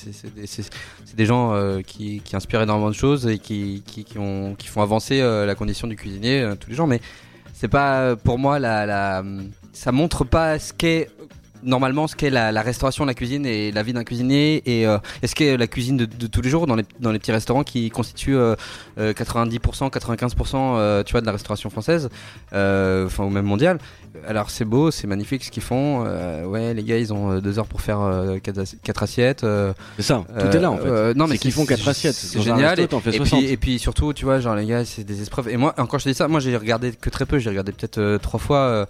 [SPEAKER 6] des, gens euh, qui, qui inspirent énormément de choses et qui, qui, qui ont, qui font avancer la condition du cuisinier tous les jours. Mais c'est pas pour moi la, la ça montre pas ce qu'est normalement ce qu'est la, la restauration, la cuisine et la vie d'un cuisinier et euh, est-ce qu'est la cuisine de, de tous les jours dans les, dans les petits restaurants qui constituent euh, euh, 90%, 95% euh, tu vois de la restauration française, euh, enfin ou même mondiale. Alors c'est beau, c'est magnifique ce qu'ils font. euh, ouais, les gars, ils ont euh, deux heures pour faire euh, quatre, assi- quatre assiettes. euh,
[SPEAKER 1] c'est ça, tout
[SPEAKER 6] euh,
[SPEAKER 1] est là en fait.
[SPEAKER 6] euh, non, mais
[SPEAKER 1] qu'ils font quatre assiettes.
[SPEAKER 6] C'est génial.
[SPEAKER 1] resto,
[SPEAKER 6] Et,
[SPEAKER 1] t'en fais
[SPEAKER 6] et
[SPEAKER 1] 60.
[SPEAKER 6] puis, et puis surtout, tu vois, genre les gars, c'est des épreuves. Et moi, encore je te dis ça, moi j'ai regardé que très peu. J'ai regardé peut-être euh, trois fois.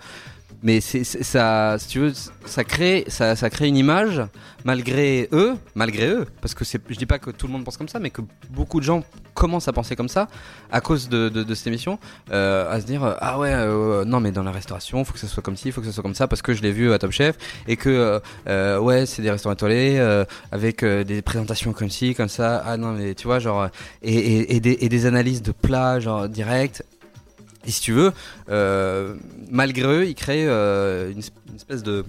[SPEAKER 6] Mais c'est ça, si tu veux, ça crée, ça, ça crée une image malgré eux, malgré eux, parce que c'est, je dis pas que tout le monde pense comme ça, mais que beaucoup de gens commencent à penser comme ça à cause de, cette émission, euh, à se dire ah ouais, euh, non mais dans la restauration, faut que ça soit comme ci, faut que ça soit comme ça, parce que je l'ai vu à Top Chef et que euh, ouais, c'est des restaurants étoilés avec des présentations comme ci, comme ça. Ah non mais tu vois genre et des, et des analyses de plats genre direct. Et si tu veux, euh, malgré eux, ils créent euh, une, es- une espèce de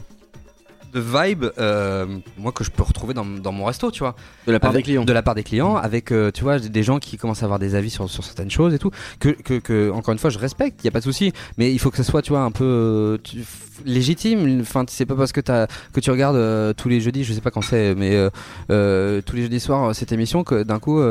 [SPEAKER 6] de vibe, euh, moi que je peux retrouver dans, dans mon resto, tu vois.
[SPEAKER 1] De la part
[SPEAKER 6] Avec-
[SPEAKER 1] des clients.
[SPEAKER 6] De la part des clients, avec euh, tu vois des gens qui commencent à avoir des avis sur, sur certaines choses et tout. Que, que, que encore une fois, je respecte, il y a pas de souci. Mais il faut que ça soit, tu vois, un peu euh, tu- légitime. Enfin, c'est pas parce que t'as que tu regardes euh, tous les jeudis, je sais pas quand c'est, mais tous les jeudis soirs cette émission que d'un coup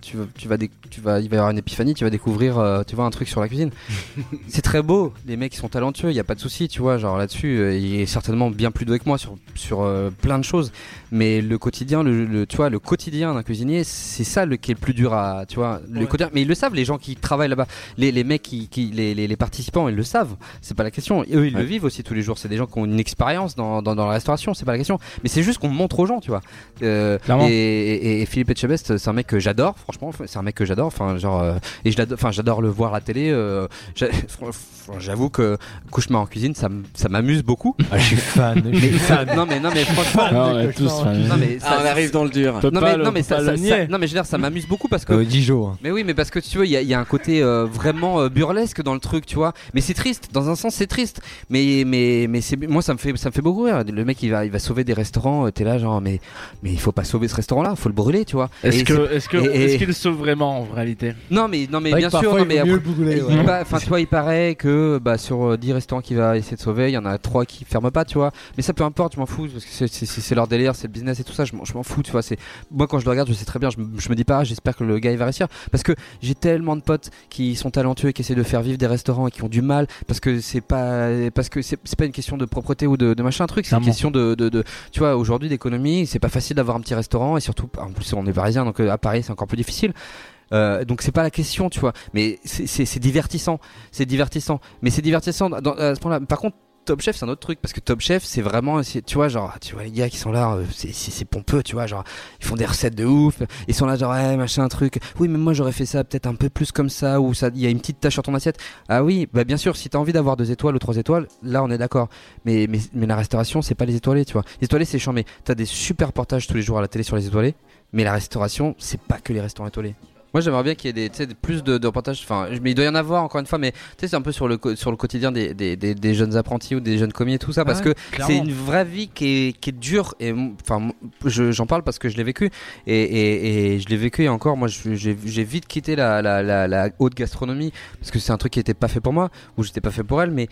[SPEAKER 6] tu tu vas, tu vas, il va y avoir une épiphanie, tu vas découvrir, tu vois, un truc sur la cuisine. c'est très beau. Les mecs ils sont talentueux, il y a pas de souci, tu vois. Genre là-dessus, il est certainement bien plus doué que moi sur sur euh, plein de choses. Mais le quotidien, le, le- tu vois, le quotidien d'un cuisinier, c'est ça le qui est le plus dur à, tu vois, le
[SPEAKER 2] Ouais.
[SPEAKER 6] quotidien. Mais ils le savent, les gens qui travaillent là-bas, les, les mecs qui, qui les, les, les participants, ils le savent. C'est pas la question. Eux, ils
[SPEAKER 1] Ouais.
[SPEAKER 6] le vivent aussi tous les jours. C'est des gens qui ont une expérience dans, dans, dans la restauration. C'est pas la question. Mais c'est juste qu'on montre aux gens, tu vois. Euh, et, et, et Philippe Etchebest, c'est un mec que j'adore. Franchement, c'est un mec que j'adore. Enfin, genre, euh, et je l'adore- enfin, j'adore le voir à la télé. euh, J'avoue que cauchemar en cuisine, ça m'amuse beaucoup.
[SPEAKER 4] Ah, je suis fan. je suis fan.
[SPEAKER 6] Non, mais non, mais franchement.
[SPEAKER 2] Ah, on est tous fans.
[SPEAKER 6] Non mais ça,
[SPEAKER 1] Ah, on arrive dans le dur.
[SPEAKER 2] Peut
[SPEAKER 6] non
[SPEAKER 2] pas
[SPEAKER 6] mais,
[SPEAKER 2] le-
[SPEAKER 6] non, mais
[SPEAKER 2] peut
[SPEAKER 6] ça,
[SPEAKER 2] pas
[SPEAKER 6] ça-
[SPEAKER 2] le
[SPEAKER 6] ça-
[SPEAKER 2] nier.
[SPEAKER 6] non mais je veux dire ça m'amuse beaucoup parce que
[SPEAKER 4] Euh, Dijon. hein.
[SPEAKER 6] mais oui mais parce que tu vois il y, a- il y a un côté euh, vraiment euh, burlesque dans le truc tu vois mais c'est triste dans un sens c'est triste mais mais mais c'est moi ça me fait ça me fait beaucoup rire le mec il va il va sauver des restaurants euh, t'es là genre mais mais il faut pas sauver ce restaurant là faut le brûler tu vois
[SPEAKER 2] Est-ce
[SPEAKER 6] Et
[SPEAKER 2] que, est-ce que,
[SPEAKER 6] et-
[SPEAKER 2] est-ce qu'il sauve vraiment en réalité?
[SPEAKER 6] C'est- non mais non mais bien sûr non
[SPEAKER 4] il
[SPEAKER 6] mais après- il pa- Enfin, tu vois, il paraît que bah, sur euh, 10 restaurants qu'il va essayer de sauver, il y en a 3 qui ferment pas, tu vois. Mais ça, peu importe, je m'en fous, parce que c'est- leur délire, c'est le business et tout ça, je m'en fous, tu vois. Moi, quand je le regarde, je sais très bien, je, me- je me dis pas, ah, j'espère que le gars il va réussir. Parce que j'ai tellement de potes qui sont talentueux et qui essaient de faire vivre des restaurants et qui ont du mal, parce que c'est pas, parce que c'est pas une question de propreté ou de, de machin truc, c'est une question de, de, de- tu vois, aujourd'hui d'économie, c'est pas facile d'avoir un petit restaurant et surtout, en plus, on est parisien, donc euh, à Paris, c'est encore plus difficile. Euh, donc c'est pas la question, tu vois. Mais c'est- divertissant, c'est divertissant. Mais c'est divertissant dans, à ce point-là. Par contre, Top Chef, c'est un autre truc parce que Top Chef, c'est vraiment, tu vois, genre, tu vois les gars qui sont là, euh, c'est- pompeux, tu vois, genre, ils font des recettes de ouf, ils sont là, genre, ouais, machin, truc. Oui, mais moi j'aurais fait ça peut-être un peu plus comme ça, ou il y a une petite tache sur ton assiette. Ah oui, bah bien sûr, si t'as envie d'avoir deux étoiles ou trois étoiles, là on est d'accord. Mais, mais, la restauration, c'est pas les étoilés, tu vois. Les étoilés, c'est chiant, mais t'as des super reportages tous les jours à la télé sur les étoilés, mais la restauration, c'est pas que les restaurants étoilés. Moi j'aimerais bien qu'il y ait des, plus de, de reportages, enfin, mais il doit y en avoir encore une fois, mais c'est un peu sur le, sur le quotidien des, des, des, des jeunes apprentis ou des jeunes commis et tout ça, parce
[SPEAKER 2] Ouais,
[SPEAKER 6] que c'est une vraie vie qui est, qui est dure, et enfin, je- j'en parle parce que je l'ai vécu, et, et, et je l'ai vécu et encore, moi j'ai vite quitté la, la, la, la haute gastronomie, parce que c'est un truc qui était pas fait pour moi, ou j'étais pas fait pour elle, mais.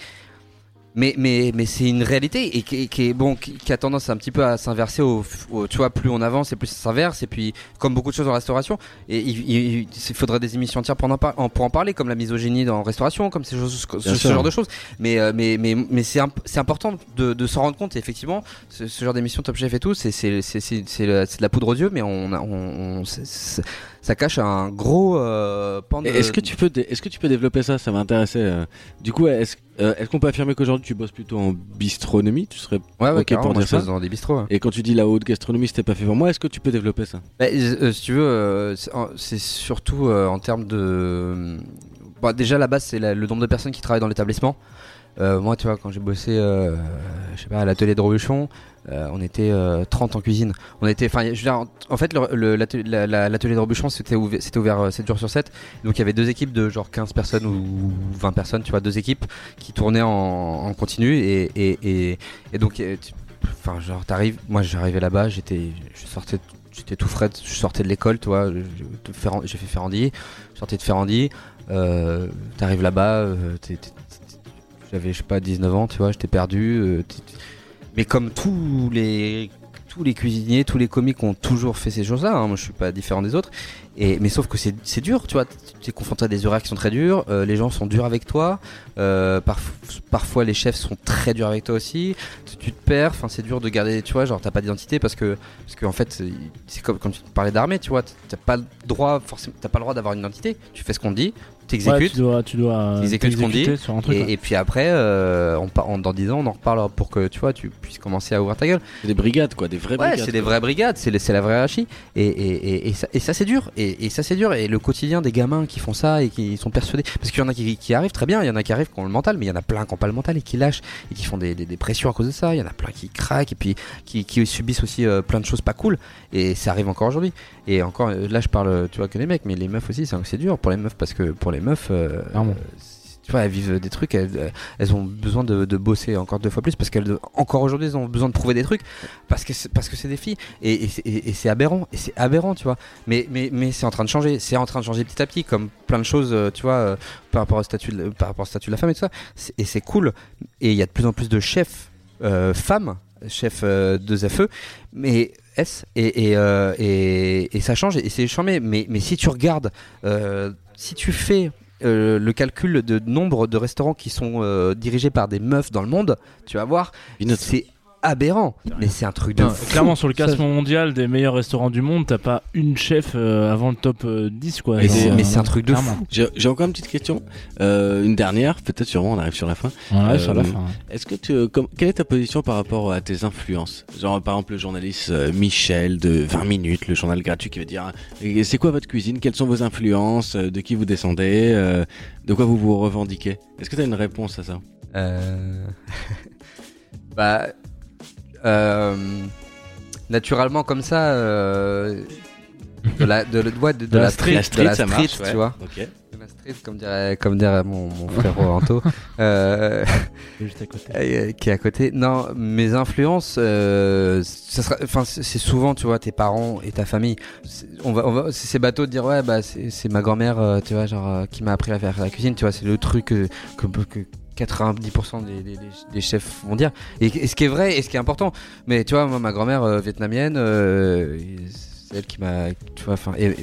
[SPEAKER 6] Mais, mais, mais c'est une réalité et qui, qui est bon qui, qui a tendance un petit peu à s'inverser au, au- tu vois plus on avance et plus ça s'inverse et puis comme beaucoup de choses en restauration et il, il- il- il faudrait des émissions entières pour en, par- en- pour en parler comme la misogynie dans la restauration comme ces choses ce, genre de choses mais euh, mais mais, mais c'est imp- c'est important de, de s'en rendre compte et effectivement ce, ce genre d'émission Top Chef et tout c'est c'est c'est c'est de la poudre aux yeux mais on, a- on, on- c'est- c'est- ça cache un gros euh, pan de
[SPEAKER 1] Est-ce que tu peux, dé- est-ce que tu peux développer ça? Ça m'intéressait. euh. Du coup, est-ce euh, est-ce qu'on peut affirmer qu'aujourd'hui tu bosses plutôt en bistronomie? Tu serais
[SPEAKER 6] ouais, ouais
[SPEAKER 1] ok pour dire
[SPEAKER 6] je bosse
[SPEAKER 1] ça?
[SPEAKER 6] dans des bistrots hein.
[SPEAKER 1] Et quand tu dis la haute gastronomie, c'était pas fait pour moi. Est-ce que tu peux développer ça?
[SPEAKER 6] Bah, euh, si tu veux, euh, c'est surtout en termes de. Bah, déjà, la base, c'est le nombre de personnes qui travaillent dans l'établissement. Euh, moi, tu vois, quand j'ai bossé, euh, je sais pas, à l'atelier de Robuchon, euh, on était euh, 30 en cuisine. On était, enfin, je veux dire, en, fait, l'atelier la- la- l'atelier de Robuchon, c'était ouvert, c'était ouvert euh, 7 jours sur 7. Donc, il y avait deux équipes de genre 15 personnes ou 20 personnes, tu vois, deux équipes qui tournaient en, continu. Et, et, et, donc, tu- enfin, genre, t'arrives, moi, j'arrivais là-bas, j'étais, je sortais j'étais tout frais, je sortais de l'école, tu vois, j'ai fait Ferrandi, je sortais de Ferrandi, euh, t'arrives là-bas, euh, j'avais je sais pas 19 ans, tu vois, j'étais perdu, euh, mais comme tous les tous les cuisiniers, tous les comiques ont toujours fait ces choses-là, hein, moi je suis pas différent des autres, et mais sauf que c'est dur, tu vois, tu es confronté à des horaires qui sont très durs, les gens sont durs avec toi, euh, parf- parfois les chefs sont très durs avec toi aussi, tu, te perds, enfin c'est dur de garder, tu vois, genre t'as pas d'identité parce que parce que en fait c'est- comme quand tu parlais d'armée, tu vois, t'as pas droit forcément, t'as pas le droit d'avoir une identité, tu fais ce qu'on te dit, t'exécutes.
[SPEAKER 2] tu dois, tu dois
[SPEAKER 6] T'exécutes ce qu'on dit,
[SPEAKER 2] sur un truc.
[SPEAKER 6] Et,
[SPEAKER 2] ouais.
[SPEAKER 6] et puis après, euh, on, en- dans 10 ans, on en reparlera pour que tu vois, tu puisses commencer à ouvrir ta gueule.
[SPEAKER 1] Des brigades, quoi, des vraies
[SPEAKER 6] Ouais,
[SPEAKER 1] brigades.
[SPEAKER 6] c'est des vraies brigades, c'est c'est la vraie hiérarchie. Et, et, et, et ça, et ça c'est dur. Et, et ça c'est dur. Et le quotidien des gamins qui font ça et qui sont persuadés. Parce qu'il y en a qui, qui arrivent très bien, il y en a qui arrivent qui ont le mental, mais il y en a plein qui n'ont pas le mental et qui lâchent et qui font des, des, des pressions à cause de ça. Il y en a plein qui craquent et puis qui, qui subissent aussi euh, plein de choses pas cool. Et ça arrive encore aujourd'hui. Et encore, euh, là je parle, tu vois, que les mecs, mais les meufs aussi, c'est c'est dur pour les meufs parce que pour les meufs. euh,
[SPEAKER 2] Clairement.
[SPEAKER 6] tu vois, elles vivent des trucs, elles, elles ont besoin de, de bosser encore deux fois plus parce qu'elles, encore aujourd'hui, elles ont besoin de prouver des trucs parce que c'est, parce que c'est des filles et, et c'est- et- et c'est aberrant et c'est aberrant, tu vois. Mais, mais, mais c'est en train de changer, c'est en train de changer petit à petit, comme plein de choses, euh, tu vois, euh, par rapport au statut, de, par rapport au statut de la femme et tout ça. Et c'est cool. Et il y a de plus en plus de chefs euh, femmes, chefs euh, de FE, mais S et, et, euh, et, et ça change et c'est charmé. Mais, mais si tu regardes, euh, si tu fais euh, le calcul de nombre de restaurants qui sont euh, dirigés par des meufs dans le monde, tu vas voir, c'est aberrant. Mais c'est un truc de
[SPEAKER 2] Non,
[SPEAKER 6] fou.
[SPEAKER 2] clairement, sur le classement mondial des meilleurs restaurants du monde, t'as pas une chef euh, avant le top euh, 10, quoi. Euh,
[SPEAKER 6] mais c'est un truc de
[SPEAKER 2] clairement.
[SPEAKER 6] fou.
[SPEAKER 1] J'ai encore une petite question, euh, une dernière, peut-être sûrement on arrive sur la fin.
[SPEAKER 2] Ouais,
[SPEAKER 1] Euh,
[SPEAKER 2] sur la fin.
[SPEAKER 1] Est-ce que tu, comme, quelle est ta position par rapport à tes influences? Genre par exemple le journaliste euh, Michel de 20 minutes, le journal gratuit qui veut dire euh, c'est quoi votre cuisine, quelles sont vos influences, euh, de qui vous descendez, euh, de quoi vous vous revendiquez? Est-ce que tu as une réponse à ça?
[SPEAKER 6] Euh... bah, euh, naturellement comme ça, euh, de la de, de, de
[SPEAKER 2] De la street.
[SPEAKER 6] street, de la street,
[SPEAKER 1] marche, ouais.
[SPEAKER 6] tu vois. De la street, comme dirait comme dirait mon, mon frère Anto, euh,
[SPEAKER 2] Juste à côté.
[SPEAKER 6] euh, qui est à côté. Non, mes influences, euh, ça sera, enfin c'est souvent, tu vois, tes parents et ta famille. On va, on va, c'est bateau de dire ouais, bah c'est ma grand-mère, euh, tu vois, genre euh, qui m'a appris à faire la cuisine, tu vois, c'est le truc que, que, que 90% des, chefs vont dire. Et, ce qui est vrai et ce qui est important. Mais tu vois, moi, ma grand-mère euh, vietnamienne, euh, c'est elle qui m'a, tu vois, enfin, et,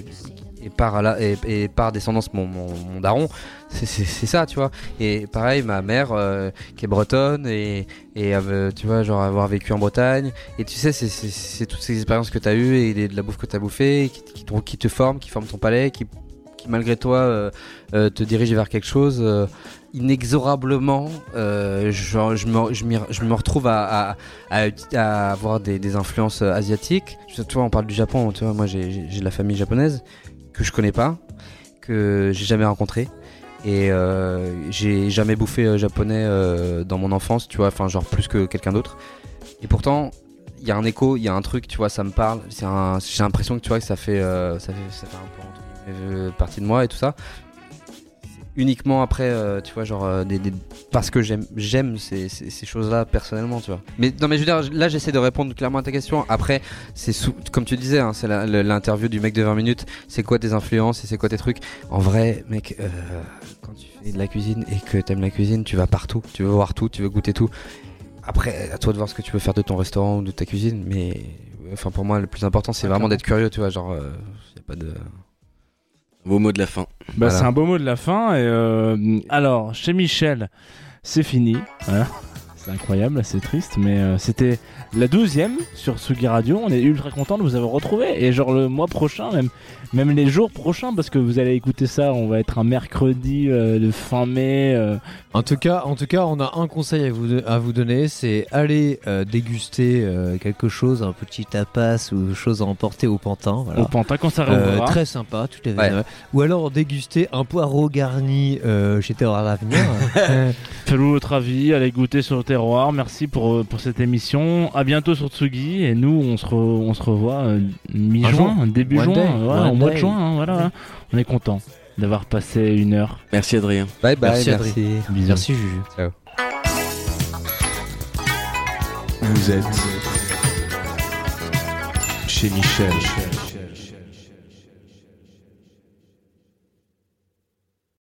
[SPEAKER 6] par la, et, par descendance mon, mon, daron, c'est- ça, tu vois. Et pareil, ma mère euh, qui est bretonne et, et avait- tu vois, genre avoir vécu en Bretagne. Et tu sais, c'est- toutes ces expériences que tu as eues et de la bouffe que tu as bouffé qui, te- qui forment, qui forment ton palais, qui, qui malgré toi euh, euh, te dirige vers quelque chose. Inexorablement, euh, je, me, retrouve à, avoir des, influences euh, asiatiques. Tu vois, on parle du Japon, tu vois, moi j'ai de la famille japonaise que je connais pas, que j'ai jamais rencontré. Et euh, j'ai jamais bouffé japonais dans mon enfance, tu vois, enfin genre plus que quelqu'un d'autre. Et pourtant, il y a un écho, il y a un truc, tu vois, ça me parle. J'ai l'impression que tu vois que ça fait, ça fait, ça fait un peu partie de moi et tout ça. Uniquement après, euh, tu vois, genre euh, des, des- parce que j'aime, j'aime ces, ces, ces choses-là personnellement, tu vois. Mais non, mais je veux dire, là, j'essaie de répondre clairement à ta question. Après, c'est sous- comme tu disais, hein, c'est l'interview du mec de 20 minutes. C'est quoi tes influences et c'est quoi tes trucs? En vrai, mec, euh, quand tu fais de la cuisine et que t'aimes la cuisine, tu vas partout, tu veux voir tout, tu veux goûter tout. Après, à toi de voir ce que tu veux faire de ton restaurant ou de ta cuisine, mais enfin pour moi, le plus important, c'est vraiment d'être curieux, tu vois, genre, euh, y a pas de.
[SPEAKER 1] Vos mots de la fin.
[SPEAKER 2] Bah,
[SPEAKER 6] Voilà.
[SPEAKER 2] C'est un beau mot de la fin. Et euh, alors, chez Michel, c'est fini. Voilà. C'est incroyable, c'est triste, mais euh, c'était la douzième sur Sugi Radio. On est ultra content de vous avoir retrouvé. Et genre le mois prochain, même, même les jours prochains, parce que vous allez écouter ça, on va être un mercredi euh, de fin mai. euh,
[SPEAKER 4] En tout cas, en tout cas, on a un conseil à vous, à vous donner, c'est aller euh, déguster euh, quelque chose, un petit tapas ou chose à emporter au Pantin. Voilà.
[SPEAKER 2] au Pantin quand ça
[SPEAKER 4] Euh,
[SPEAKER 2] réouvrira.
[SPEAKER 4] très sympa, tout à fait.
[SPEAKER 6] Ouais.
[SPEAKER 4] Ou alors déguster un poireau garni euh, chez Terroir à l'avenir.
[SPEAKER 2] Faites-vous votre avis, allez goûter sur le terroir. Merci pour, euh, pour cette émission. À bientôt sur Tsugi. Et nous, on se, re- on se revoit euh, mi-juin, début
[SPEAKER 4] One
[SPEAKER 2] juin,
[SPEAKER 4] day.
[SPEAKER 2] ouais,
[SPEAKER 4] One
[SPEAKER 2] au mois de juin. hein, voilà. On est content d'avoir passé une heure.
[SPEAKER 1] Merci Adrien.
[SPEAKER 6] Bye bye,
[SPEAKER 4] Merci,
[SPEAKER 6] merci.
[SPEAKER 2] Bisous.
[SPEAKER 4] Merci Juju.
[SPEAKER 11] Vous êtes chez Michel.